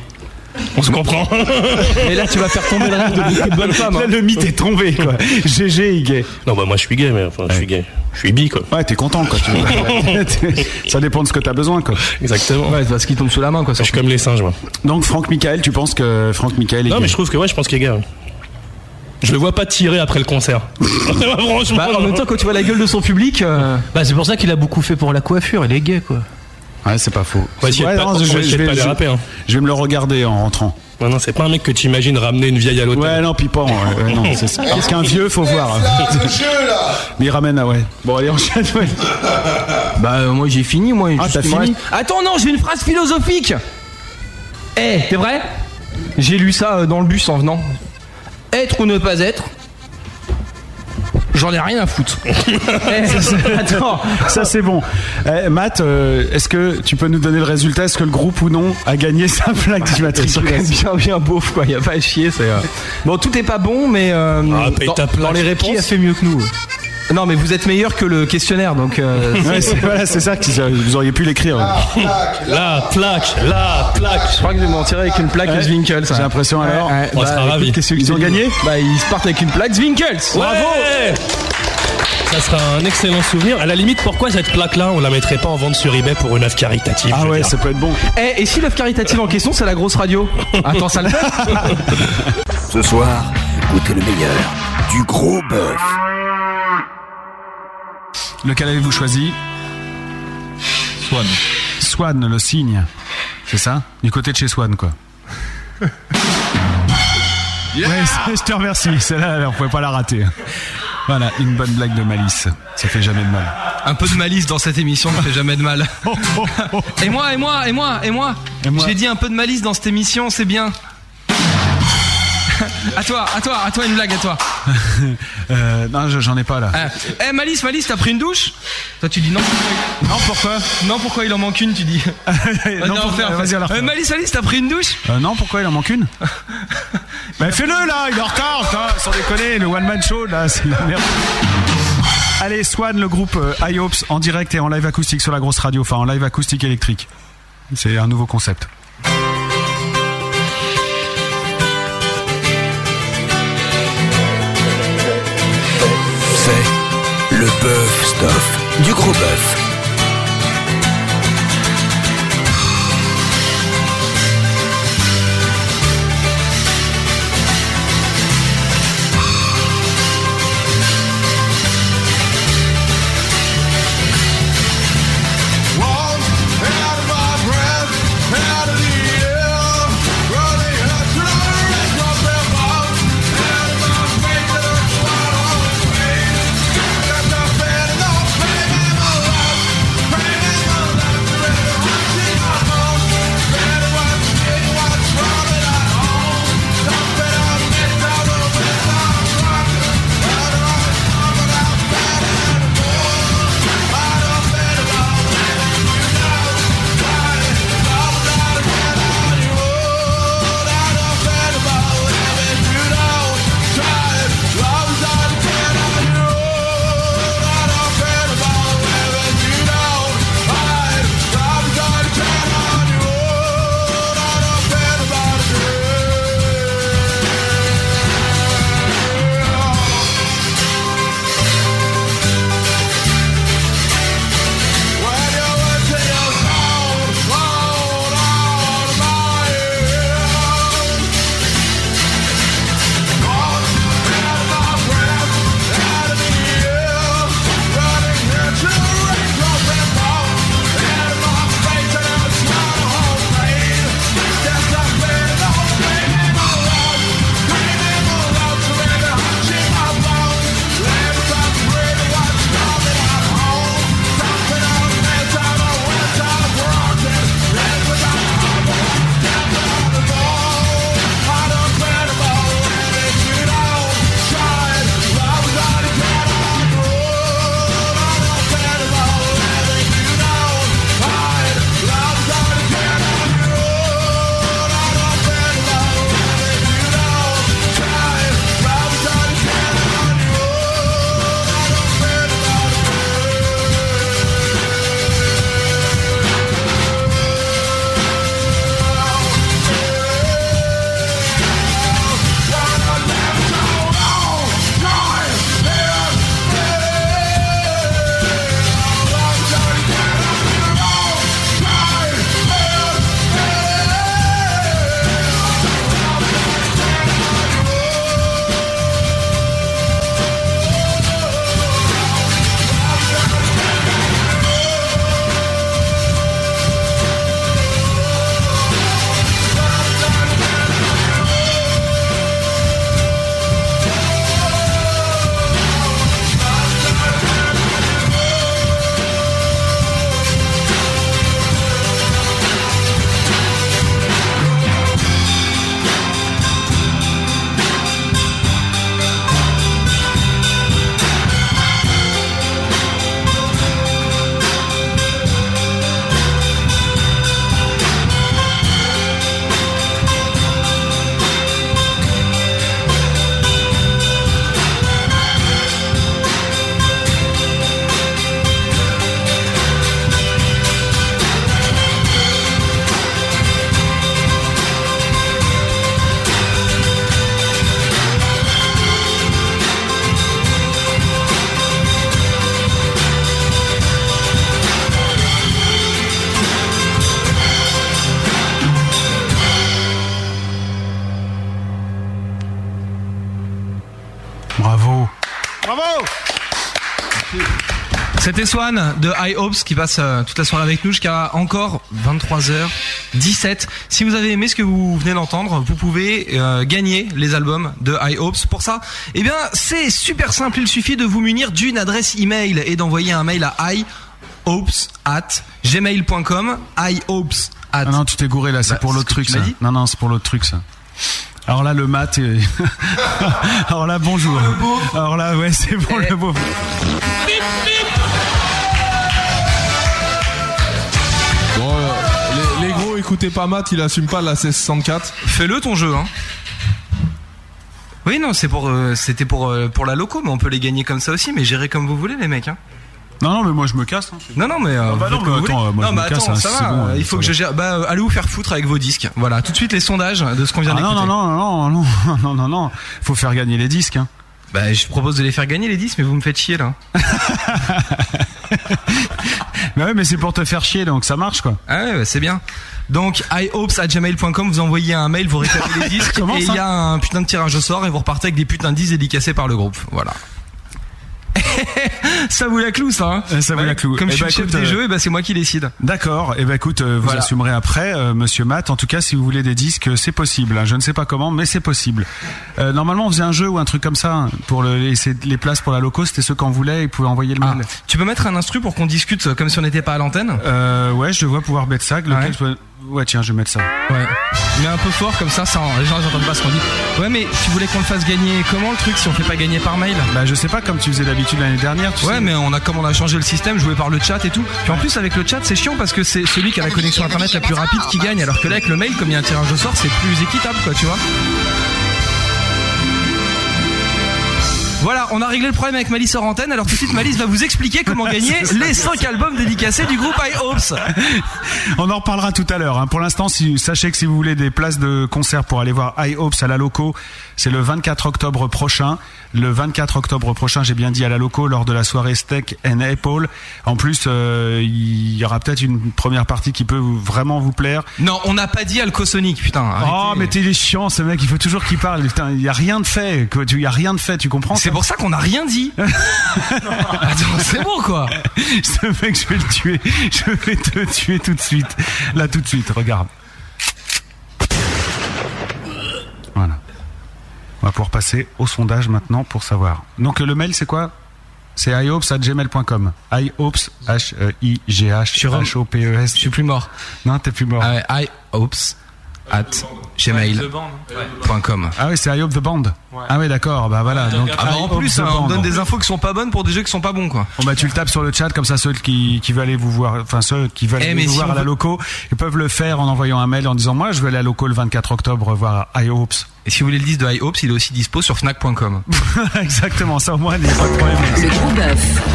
On se comprend. Et là, tu vas faire tomber le rêve de beaucoup de bonnes femmes. hein. Là, le mythe est tombé, quoi. GG est gay. Non, bah moi, je suis gay, mais enfin, je suis gay. Je suis bi, quoi. Ouais, t'es content, quoi. Tu ça dépend de ce que t'as besoin, quoi. Exactement. Ouais, c'est parce qu'il tombe sous la main, quoi. Je suis comme les singes, moi. Donc, Franck Michael, tu penses que Franck Michael est Non, gay mais je trouve que, ouais, je pense qu'il est gay. Je le vois pas tirer après le concert. Franchement. Bah, en même temps, quand tu vois la gueule de son public. euh, Bah, c'est pour ça qu'il a beaucoup fait pour la coiffure, il est gay quoi. Ouais, c'est pas faux. Pas- pas déraper, hein. je vais me le regarder en rentrant. Non, non, c'est pas un mec que tu imagines ramener une vieille à l'hôtel. Ouais, non, non, c'est ça. Parce qu'un vieux, faut voir. Mais il ramène, ah ouais. Bon, allez, enchaîne, ouais. Bah, euh, moi j'ai fini, moi. Ah, t'as fini? Reste- Attends, non, j'ai une phrase philosophique. Eh, t'es vrai? J'ai lu ça euh, dans le bus en venant. Être ou ne pas être? J'en ai rien à foutre. Ça, c'est- Attends, ça c'est bon. Eh, Matt, euh, est-ce que tu peux nous donner le résultat? Est-ce que le groupe ou non a gagné sa plaque d'immatriculation bien bien beauf quoi, y a pas à chier, c'est euh, Bon, tout est pas bon mais euh, paye dans, plaque. dans les réponses Qui a fait mieux que nous? Non, mais vous êtes meilleur que le questionnaire donc euh, Ouais, c'est voilà, ça que vous auriez pu l'écrire. La plaque, la plaque. Je crois que je vais m'en tirer avec une plaque Ouais. Zwinkels. J'ai l'impression alors. On sera écoute, ravis. qu'est-ce que Ils tu ont gagné Bah ils se partent avec une plaque Zwinkels. Bravo. Ouais ça sera un excellent souvenir. À la limite, pourquoi cette plaque-là, on la mettrait pas en vente sur eBay pour une œuvre caritative Ah ouais, dire. ça peut être bon. Eh, et si l'œuvre caritative en question c'est la grosse radio Attends, ça le fait Ce soir, goûtez le meilleur du gros bœuf. Lequel avez-vous choisi Swan. Swan, le cygne. C'est ça Du côté de chez Swan, quoi. Ouais, c'est- je te remercie. Celle-là, on pouvait pas la rater. Voilà, une bonne blague de malice. Ça fait jamais de mal. Un peu de malice dans cette émission ne fait jamais de mal. et moi, et moi, et moi, et moi, Et moi J'ai dit un peu de malice dans cette émission, c'est bien. À toi, à toi, à toi une blague, à toi. Euh, non, je- j'en ai pas là. Ah. Eh Malice, Malice, t'as pris une douche? Toi tu dis non. Non, pourquoi? Non, pourquoi il en manque une, tu dis Non, on refait, on refait. vas-y, alors. Euh, Malice, Malice, t'as pris une douche? Euh, non, pourquoi il en manque une? Bah fais-le là, il est en retard, putain, sans déconner, le one man show là, c'est la merde. Allez, Swan, le groupe euh, IOPS en direct et en live acoustique sur la grosse radio, enfin en live acoustique électrique. C'est un nouveau concept. Le bœuf stuff du gros bœuf. Swan de High Hopes qui passe euh, toute la soirée avec nous jusqu'à encore 23h17. Si vous avez aimé ce que vous venez d'entendre, vous pouvez euh, gagner les albums de High Hopes. Pour ça, eh bien, c'est super simple. Il suffit de vous munir d'une adresse email et d'envoyer un mail à hopes at gmail.com. hopes at. Ah non, tu t'es gouré là, c'est Bah, pour l'autre truc ça. Non, non, c'est pour l'autre truc ça. Alors là, le mat. est- Alors là, bonjour. Alors là, ouais, c'est pour Eh. le beau. Bon, euh, les, les gros, écoutez pas Matt, il assume pas la 1664. Fais-le ton jeu, hein. Oui, non, c'est pour, euh, c'était pour, euh, pour la loco, mais on peut les gagner comme ça aussi, mais gérez comme vous voulez, les mecs, hein. Non, non, mais moi je me casse. hein. Non, non, mais. euh, Ah bah non, mais attends, euh, moi, non, je me casse, attends, hein, ça va. bon, euh, il faut que je gère. Bah, allez vous faire foutre avec vos disques? Voilà, tout de suite les sondages de ce qu'on vient Ah non, d'écouter. non, non, non, non, non, non, non, non. Faut faire gagner les disques. Hein. Bah, je propose de les faire gagner les disques, mais vous me faites chier là. Mais ouais, mais c'est pour te faire chier, donc ça marche quoi. Ah ouais, bah, c'est bien. Donc, ihopes@gmail.com, vous envoyez un mail, vous réclamez les disques, et il y a un putain de tirage au sort, et vous repartez avec des putains de disques dédicacés par le groupe. Voilà. Ça vous la cloue, ça. Hein Ça vous Ouais, la cloue. Comme Eh je suis bah, le chef des euh, jeux, et bah, c'est moi qui décide. D'accord. Et ben écoute, euh, vous Voilà. assumerez après, euh, Monsieur Matt. En tout cas, si vous voulez des disques, c'est possible. hein. Je ne sais pas comment, mais c'est possible. Euh, normalement, on faisait un jeu ou un truc comme ça hein, pour le, les, places pour la loco. C'était ceux qu'on voulait. Ils pouvaient envoyer le mail. Tu peux mettre un instru pour qu'on discute comme si on n'était pas à l'antenne? Euh, ouais, je vois pouvoir mettre ça. Lequel Ouais, tiens, je vais mettre ça. Ouais. Mais un peu fort comme ça, ça les gens ils entendent pas ce qu'on dit. Ouais, mais tu voulais qu'on le fasse gagner comment le truc si on fait pas gagner par mail? Bah, je sais pas comme tu faisais d'habitude l'année dernière. Tu Ouais, sais. mais on a comme on a changé le système, joué par le chat et tout. Puis en plus avec le chat, c'est chiant parce que c'est celui qui a la connexion internet la plus rapide qui gagne, alors que là avec le mail, comme il y a un tirage au sort, c'est plus équitable, quoi, tu vois. Voilà, on a réglé le problème avec Malice hors antenne, alors tout de suite Malice va vous expliquer comment gagner les 5 albums dédicacés du groupe High Hopes. On en reparlera tout à l'heure. hein. Pour l'instant, si, sachez que si vous voulez des places de concert pour aller voir High Hopes à la Loco, c'est le 24 octobre prochain. Le 24 octobre prochain, j'ai bien dit à la Loco, lors de la soirée Steak and Apple. En plus, euh, il y aura peut-être une première partie qui peut vraiment vous plaire. Non, on n'a pas dit Alcosonic, putain. Oh, mais t'es chiant, ce mec, il faut toujours qu'il parle. Putain, il y a rien de fait. Il y a rien de fait, tu comprends C'est pour ça qu'on n'a rien dit. Attends, c'est bon quoi. Ce mec, je vais le tuer. Je vais te tuer tout de suite. Là, tout de suite, regarde. On va pouvoir passer au sondage maintenant pour savoir. Donc, le mail, c'est quoi? C'est ihopes.gmail.com. ihopes, H-I-G-H-H-O-P-E-S. Je suis plus mort. Non, t'es plus mort. Ah ouais, ihopes at gmail.com. Ah oui, c'est ihope the band. Ah oui, d'accord. Bah voilà. Donc, Ah bah, en plus, hein, on donne des infos qui sont pas bonnes pour des jeux qui sont pas bons quoi. Bon bah tu le tapes sur le chat comme ça ceux qui, qui veulent aller vous voir, enfin ceux qui veulent Eh, aller vous si voir à la veut- loco, ils peuvent le faire en envoyant un mail en disant moi je vais aller à la loco le 24 octobre voir iHopes. Et si vous voulez le disque de High Hopes, il est aussi dispo sur fnac.com. Exactement, ça au moins il n'y a pas de problème. Le gros bœuf.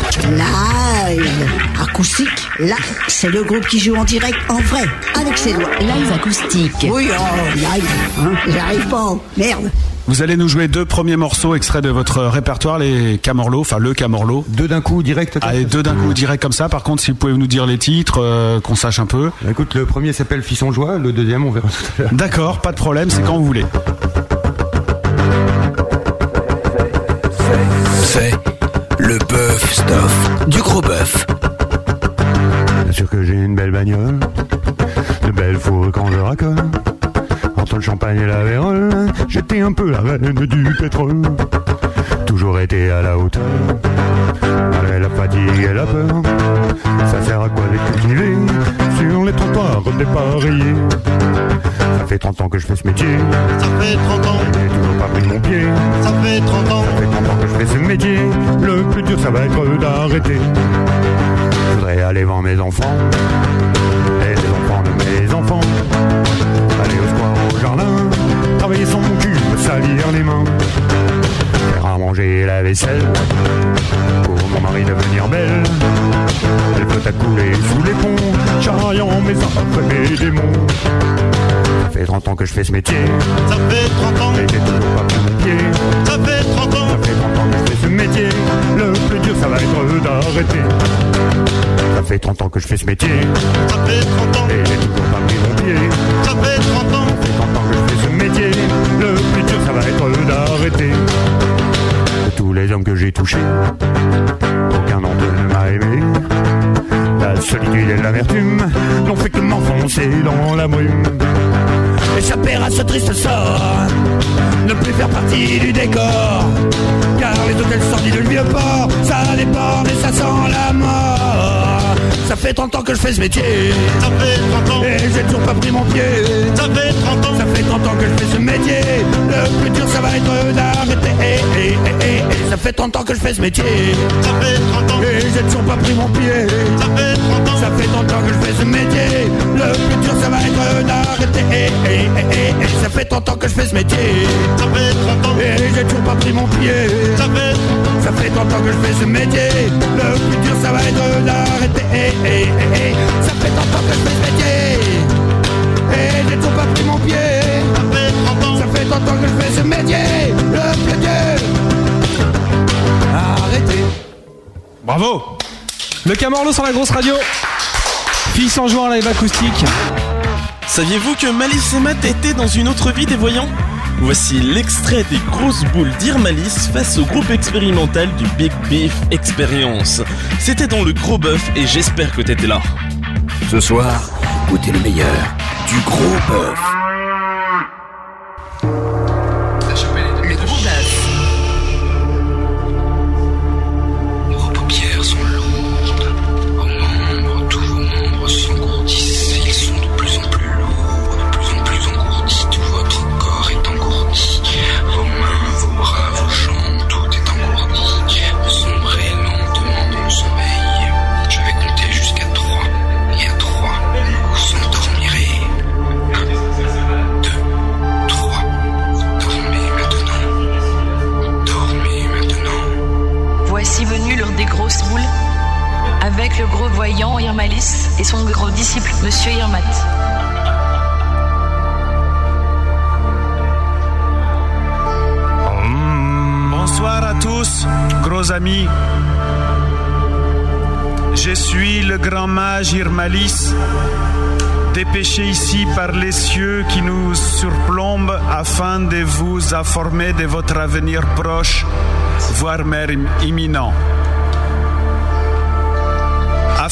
Live acoustique, là, c'est le groupe qui joue en direct, en vrai, avec ses doigts. Live acoustique. Oui, oh, live, hein, j'arrive pas, merde. Vous allez nous jouer deux premiers morceaux extraits de votre répertoire, les Camorlo, enfin le Camorlo. Deux d'un coup direct. Allez, deux d'un coup direct comme ça. Par contre, si vous pouvez nous dire les titres, euh, qu'on sache un peu. Écoute, le premier s'appelle Fisson Joie, le deuxième on verra tout à l'heure. D'accord, pas de problème, c'est quand vous voulez. C'est le bœuf stuff du gros bœuf. Bien sûr que j'ai une belle bagnole, de belles fourrures quand je racole. Entre le champagne et la vérole, j'étais un peu la reine du pétrole. Toujours été à la hauteur, malgré la fatigue et la peur. Ça sert à quoi Ça fait 30 ans que je fais ce métier. Ça fait 30 ans. J'ai toujours pas pris mon pied. Ça fait 30 ans. Ça fait 30 ans que je fais ce métier. Le plus dur, ça va être d'arrêter. Je voudrais aller voir mes enfants et les enfants de mes enfants. Aller au square, au jardin, travailler sans mon cul, me salir les mains. Faire à manger la vaisselle pour mon mari devenir belle. Elle peut à couler sous les ponts, charriant mes affres et mes démons. Ça fait 30 ans que je fais ce métier. Ça fait 30 ans. Et j'ai toujours pas pris mon pied. Ça fait 30 ans. Ça fait 30 ans que je fais ce métier. Le plus dur, ça va être d'arrêter. Ça fait 30 ans que je fais ce métier. Ça fait 30 ans. Et j'ai toujours pas pris mon pied. Ça fait 30 ans. Ça fait 30 ans que je fais ce métier. Le plus dur, ça va être d'arrêter. Tous les hommes que j'ai touchés, aucun d'entre eux ne m'a aimé. solitude et l'amertume n'ont fait que m'enfoncer dans la brume. Échapper à ce triste sort, ne plus faire partie du décor. Car les hôtels sortis de vieux port, ça déborde et ça sent la mort. Ça fait 30 ans que je fais ce métier. Ça fait 30 ans. Et j'ai toujours pas pris mon pied. Ça fait 30 ans. Ça fait 30 ans que je fais ce métier. Le plus dur, ça va être d'arrêter. Eh, eh, eh, eh, eh. Ça fait 30 ans que je fais ce métier. Ça fait 30 ans. Et j'ai toujours pas pris mon pied. Ça fait 30 ans. Ça fait 30 ans que je fais ce métier. Le plus dur, ça va être d'arrêter. Eh, eh, eh, eh, eh. Ça fait 30 ans que je fais ce métier. Ça fait 30 ans. Et j'ai toujours pas pris mon pied. Ça fait, ça fait 30 ans que je fais ce métier. Le plus dur, ça va être d'arrêter. Eh, eh, eh, eh. Ça fait 30 ans que je fais ce métier. Et j'ai toujours pas pris mon pied. Ça fait 30 ans. Ça fait 30 ans que je fais ce métier. Le dur. Arrêtez. Bravo Le Camorlo sur la grosse radio. Fille sans joie en live acoustique. Saviez-vous que Malice et Matt étaient dans une autre vie des voyants? Voici l'extrait des grosses boules d'Irmalice face au groupe expérimental du Big Beef Experience. C'était dans le gros bœuf et j'espère que t'étais là. Ce soir, goûtez le meilleur du gros bœuf. Monsieur Irmat. Bonsoir à tous, gros amis. Je suis le grand mage Irmalis, dépêché ici par les cieux qui nous surplombent afin de vous informer de votre avenir proche, voire même imminent.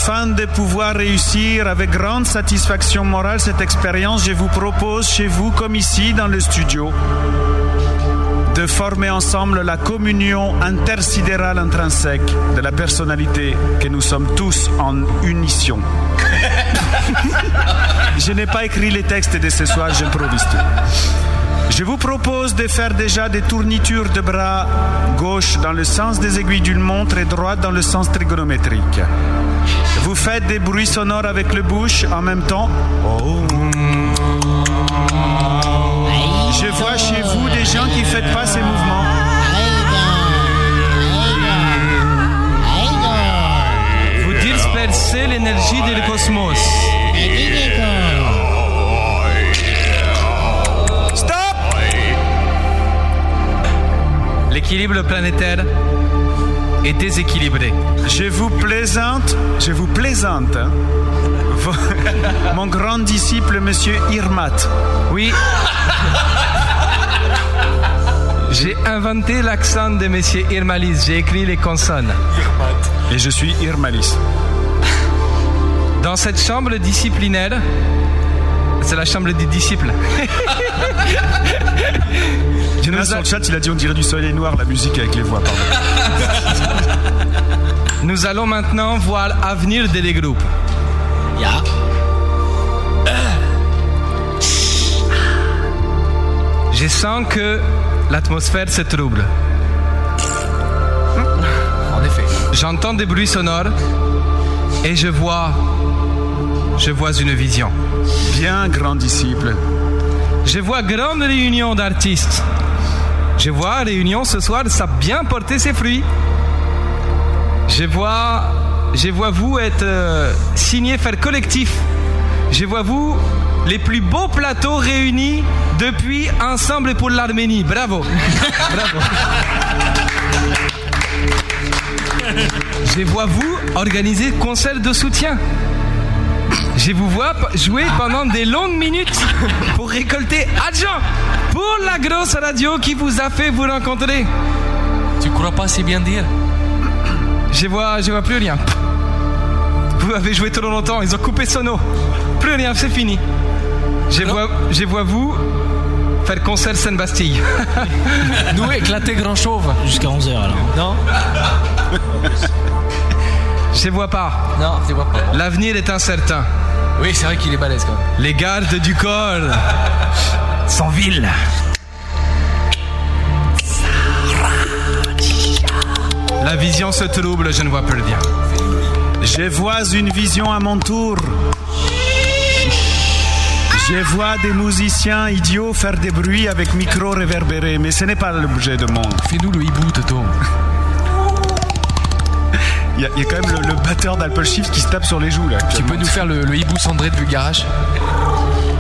Afin de pouvoir réussir avec grande satisfaction morale cette expérience, je vous propose chez vous, comme ici dans le studio, de former ensemble la communion intersidérale intrinsèque de la personnalité que nous sommes tous en unition. je n'ai pas écrit les textes de ce soir, j'improvise tout. Je vous propose de faire déjà des tournitures de bras gauche dans le sens des aiguilles d'une montre et droite dans le sens trigonométrique. Vous faites des bruits sonores avec le bouche en même temps. Oh. Je vois chez vous des gens qui ne faites pas ces mouvements. Vous dispersez l'énergie du cosmos. L'équilibre planétaire est déséquilibré. Je vous plaisante, je vous plaisante. hein. Mon grand disciple, monsieur Irmat. Oui. J'ai inventé l'accent de Monsieur Irmalis. J'ai écrit les consonnes. Et je suis Irmalis. Dans cette chambre disciplinaire, c'est la chambre des disciples. Là, sur le chat, il a dit on dirait du soleil noir, la musique avec les voix. pardon. Nous allons maintenant voir l'avenir des groupes. Je sens que l'atmosphère se trouble. En effet. J'entends des bruits sonores et je vois, je vois une vision. Bien, grand disciple. Je vois grande réunion d'artistes. Je vois réunion ce soir, ça a bien porté ses fruits. Je vois, vous être euh, signé faire collectif. Je vois vous les plus beaux plateaux réunis depuis Ensemble pour l'Arménie. Bravo. Bravo. Je vois vous organiser concert de soutien. Je vous vois jouer pendant des longues minutes pour récolter argent pour la grosse radio qui vous a fait vous rencontrer. Tu crois pas si bien dire? Je vois, je vois plus rien. Vous vous avez joué trop longtemps, ils ont coupé sono. Plus rien, c'est fini. Je vois, je vois vous faire concert Seine-Bastille. Nous éclater grand chauve. Jusqu'à 11h alors. Non Je vois pas. Non, je vois pas. L'avenir est incertain. Oui, c'est vrai qu'il est balèze quand même. Les gardes du corps sont villes. La vision se trouble, je ne vois plus rien. Je vois une vision à mon tour. Je vois des musiciens idiots faire des bruits avec micro réverbéré, mais ce n'est pas l'objet de mon. Fais-nous le hibou, Toto. Il y, a- il y a quand même le, le batteur d'Apple Shift qui se tape sur les joues là. Tu peux nous faire le, le hibou cendré de Vulgarage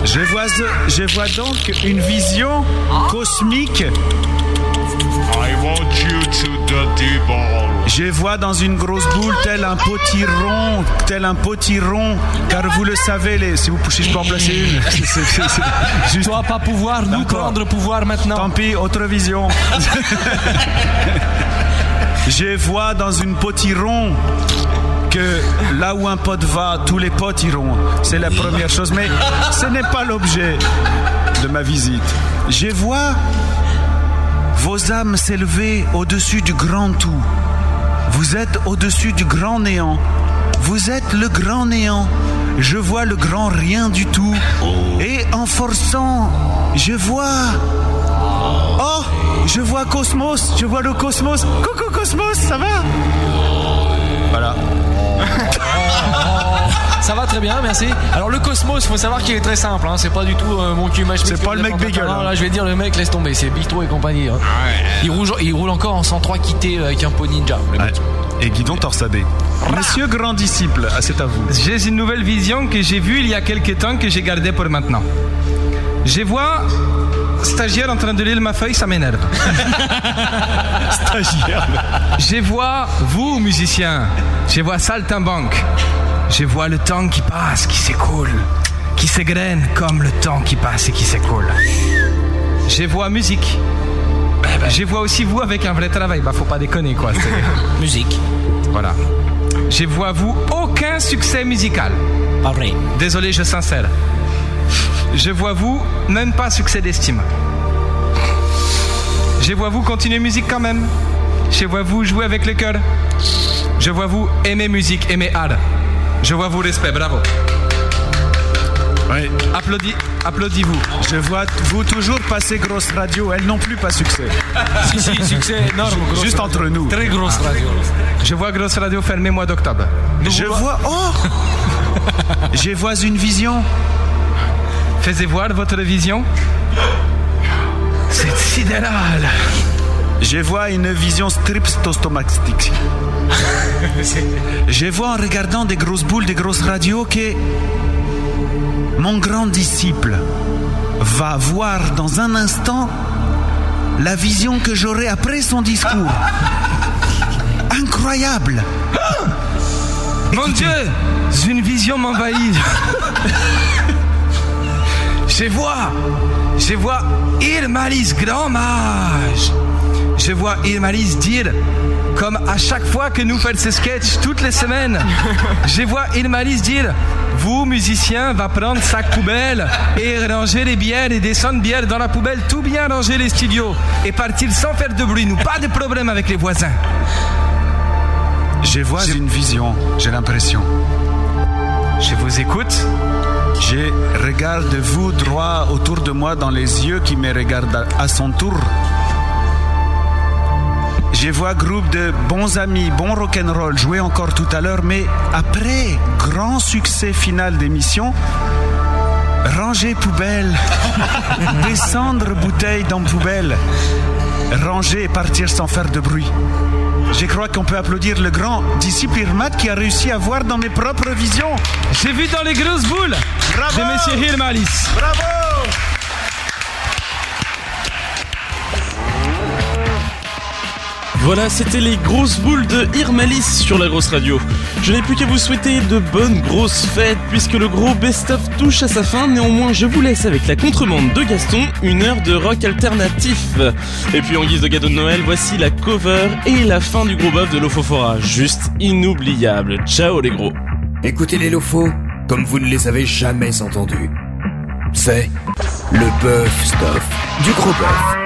Je vois, je vois donc une vision cosmique. I want you to ball. Je vois dans une grosse boule tel un potiron, tel un potiron, car vous le savez, les, si vous poussez, je peux en placer une. C'est juste- Toi, pas pouvoir, nous prendre pouvoir maintenant. Tant pis, autre vision. Je vois dans une potiron que là où un pote va, tous les potes iront. C'est la première chose, mais ce n'est pas l'objet de ma visite. Je vois vos âmes s'élever au-dessus du grand tout. Vous êtes au-dessus du grand néant. Vous êtes le grand néant. Je vois le grand rien du tout. Et en forçant, je vois... Oh, je vois Cosmos, je vois le Cosmos. Coucou Cosmos, ça va Voilà. Ça va très bien, merci. Alors le Cosmos, faut savoir qu'il est très simple, hein. c'est pas du tout euh, mon cul mach C'est pas le mec bégueule, Non, hein. là je vais dire le mec laisse tomber, c'est Bistro et compagnie. hein. Il, roule, il roule encore en 103 quitté euh, avec un pot ninja. le. Et Guidon torsadé. Monsieur grand disciple, ah, c'est à vous. J'ai une nouvelle vision que j'ai vue il y a quelques temps que j'ai gardée pour maintenant. Je vois stagiaire en train de lire ma feuille, ça m'énerve. stagiaire. Je vois vous, musiciens. Je vois saltimbanque. Je vois le temps qui passe, qui s'écoule, qui s'égrène comme le temps qui passe et qui s'écoule. Je vois musique. Je vois aussi vous avec un vrai travail. Bah, faut pas déconner, quoi. c'est- Musique. Voilà. Je vois vous aucun succès musical. Pas vrai. Désolé, je sincère. Je vois vous même pas succès d'estime. Je vois vous continuer musique quand même. Je vois vous jouer avec le cœur. Je vois vous aimer musique, aimer art. Je vois vous respect, bravo. Oui. Applaudis, applaudis-vous. Je vois vous toujours passer grosse radio, elles n'ont plus pas succès. Si, si, succès énorme. Juste radio. entre nous. Très grosse radio. Je vois Grosse Radio fermé mois d'octobre. Je vois. Oh Je vois une vision. Faisez voir votre vision. C'est sidéral. Je vois une vision striptostomatique. Je vois en regardant des grosses boules, des grosses radios que mon grand disciple va voir dans un instant la vision que j'aurai après son discours. Incroyable Mon Dieu, une vision m'envahit. je vois, je vois Irmalis grand mage. Je vois Irmalis dire, comme à chaque fois que nous faisons ces sketchs toutes les semaines, je vois Irmalis dire, vous musiciens, va prendre sac poubelle et ranger les bières et descendre bières dans la poubelle, tout bien ranger les studios et partir sans faire de bruit, nous pas de problème avec les voisins. Je vois une vision, j'ai l'impression. Je vous écoute. Je regarde vous droit autour de moi dans les yeux qui me regardent à- son tour. Je vois groupe de bons amis, bon rock'n'roll jouer encore tout à l'heure, mais après grand succès final d'émission, ranger poubelle, descendre bouteille dans poubelle, ranger et partir sans faire de bruit. Je crois qu'on peut applaudir le grand disciple Irmat qui a réussi à voir dans mes propres visions. J'ai vu dans les grosses boules Bravo de Monsieur Hirmalis. Bravo Voilà, c'était les grosses boules de Irmalis sur la grosse radio. Je n'ai plus qu'à vous souhaiter de bonnes grosses fêtes puisque le gros best-of touche à sa fin. Néanmoins, je vous laisse avec la contrebande de Gaston, une heure de rock alternatif. Et puis en guise de cadeau de Noël, voici la cover et la fin du gros bœuf de l'Ofofora. Juste inoubliable. Ciao les gros. Écoutez les lofos comme vous ne les avez jamais entendus. C'est le bœuf stuff du gros bœuf.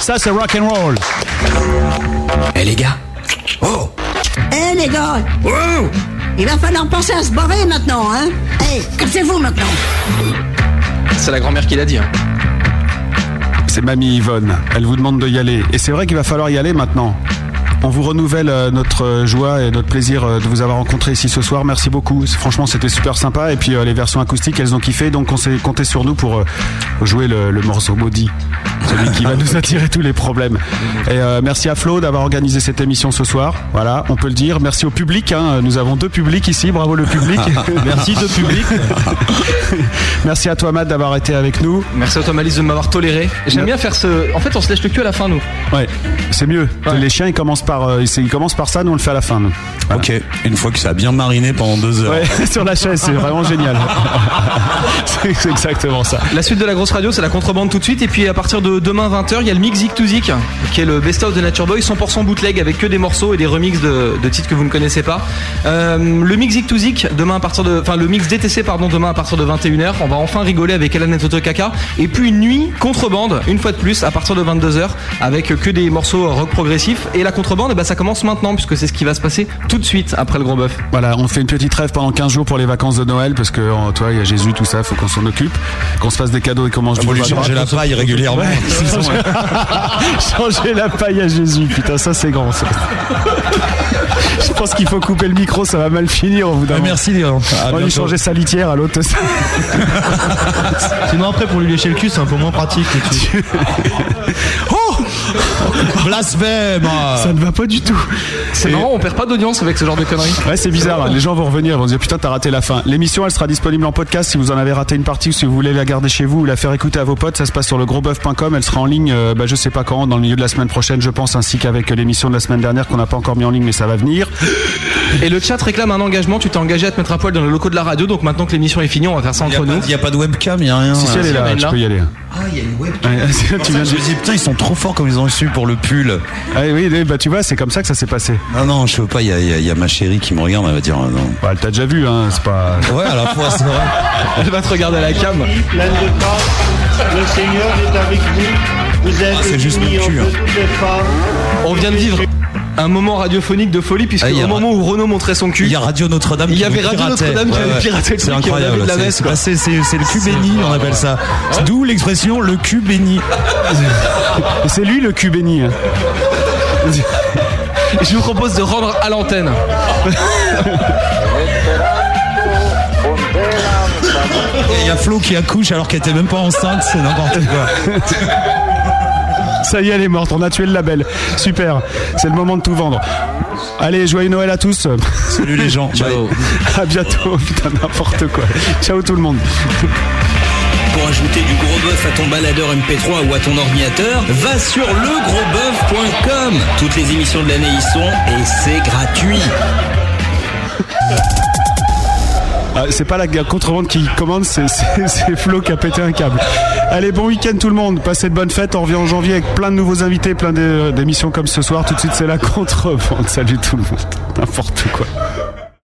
Ça c'est rock and roll. Eh les gars Oh Eh les gars Il va falloir penser à se barrer maintenant, hein Eh, cassez-vous maintenant C'est la grand-mère qui l'a dit. hein. C'est mamie Yvonne. Elle vous demande de y aller. Et c'est vrai qu'il va falloir y aller maintenant. On vous renouvelle euh, notre euh, joie et notre plaisir euh, de vous avoir rencontré ici ce soir. Merci beaucoup. Franchement, c'était super sympa. Et puis les versions acoustiques, elles ont kiffé. Donc on s'est compté sur nous pour jouer le, le morceau maudit, celui qui va nous attirer tous les problèmes. Et euh, merci à Flo d'avoir organisé cette émission ce soir. Voilà, on peut le dire. Merci au public. hein. Nous avons deux publics ici. Bravo le public. Merci, deux publics. merci à toi Matt d'avoir été avec nous. Merci à toi Malice de m'avoir toléré. J'aime bien faire ce. En fait, on se lèche le cul à la fin, nous. Ouais, c'est mieux. Les chiens, ils commencent par, euh, ils commencent par ça, nous on le fait à la fin. nous. Ok, une fois que ça a bien mariné pendant deux heures. Ouais, sur la chaise, c'est vraiment génial. c'est exactement ça. La suite de la grosse radio, c'est la contrebande tout de suite. Et puis à partir de demain 20h, il y a le mix Zik to Zik, qui est le best-of de Nature Boy, 100% bootleg avec que des morceaux et des remixes de, de titres que vous ne connaissez pas. Euh, le mix Zik to Zik, demain à partir de, enfin le mix DTC pardon, demain à partir de 21h. On va enfin rigoler avec Alan et Toto Kaka. Et puis une nuit contrebande, une fois de plus, à partir de 22h, avec que des morceaux rock progressif. Et la contrebande, ben, ça commence maintenant, puisque c'est ce qui va se passer tout de suite après le gros bœuf. Voilà, on fait une petite rêve pendant 15 jours pour les vacances de Noël parce que toi, il y a Jésus, tout ça, faut qu'on s'en occupe, qu'on se fasse des cadeaux et qu'on mange Ah, du gras. changer la paille régulièrement. Changer la paille à Jésus, putain, ça c'est grand. ça. Je pense qu'il faut couper le micro, ça va mal finir au bout d'un merci, Léon. On va lui changer sa litière à l'autre. Sinon après pour lui lécher le cul c'est un peu moins pratique. oh Blasphème Ça ne va pas du tout. C'est marrant, on perd pas d'audience avec ce genre de conneries. Ouais, c'est bizarre. hein. Les gens vont revenir, ils vont se dire putain, t'as raté la fin. L'émission, elle sera disponible en podcast si vous en avez raté une partie ou si vous voulez la garder chez vous ou la faire écouter à vos potes. Ça se passe sur le grosboeuf.com. Elle sera en ligne, euh, bah, je sais pas quand, dans le milieu de la semaine prochaine, je pense, ainsi qu'avec l'émission de la semaine dernière qu'on n'a pas encore mis en ligne, mais ça va venir. Et le chat réclame un engagement. Tu t'es engagé à te mettre à poil dans le locaux de la radio. Donc maintenant que l'émission est finie, on va faire ça entre nous. Il n'y a pas de webcam, il n'y a rien. Si, si, elle est là, tu peux y aller. Ah, il y a une webcam. Ouais, tu viens de je me dis, putain, ils sont trop forts comme ils ont reçu pour le pull. Ah oui, oui, bah tu vois, c'est comme ça que ça s'est passé. Non, non, je veux pas, il y a, il y a- il y a ma chérie qui me regarde, elle va dire euh, non. Bah, elle t'a déjà vu, hein, c'est pas. Ouais, à la fois, c'est vrai. Elle va te regarder à la cam. pleine de force. Le Seigneur est avec vous. Vous êtes Ah, c'est juste mon cul, hein. On vient de vivre un moment radiophonique de folie puisque Ah, il y a- au moment où Renaud montrait son cul, Il y a Radio Notre-Dame Il y qui avait Radio. Notre-Dame qui avait piraté le C'est incroyable. de la c'est- messe, quoi. C'est c'est- c'est le cul béni, on appelle ça. D'où l'expression le cul béni. C'est lui le cul béni. hein. je vous propose de rendre à l'antenne. Il y a Flo qui accouche alors qu'elle était même pas enceinte, c'est n'importe quoi. Ça y est, elle est morte. On a tué le label. Super. C'est le moment de tout vendre. Allez, joyeux Noël à tous. Salut les gens. Ciao. À bientôt. Putain, n'importe quoi. Ciao tout le monde. Pour ajouter du gros bœuf à ton baladeur MP3 ou à ton ordinateur, va sur legrosboeuf.com. Toutes les émissions de l'année y sont et c'est gratuit. Ah, c'est pas la contrebande qui commande, c'est- Flo qui a pété un câble. Allez, bon week-end tout le monde. Passez de bonnes fêtes. On revient en janvier avec plein de nouveaux invités, plein d'é- d'émissions comme ce soir. Tout de suite, c'est la contrebande. Salut tout le monde. N'importe quoi.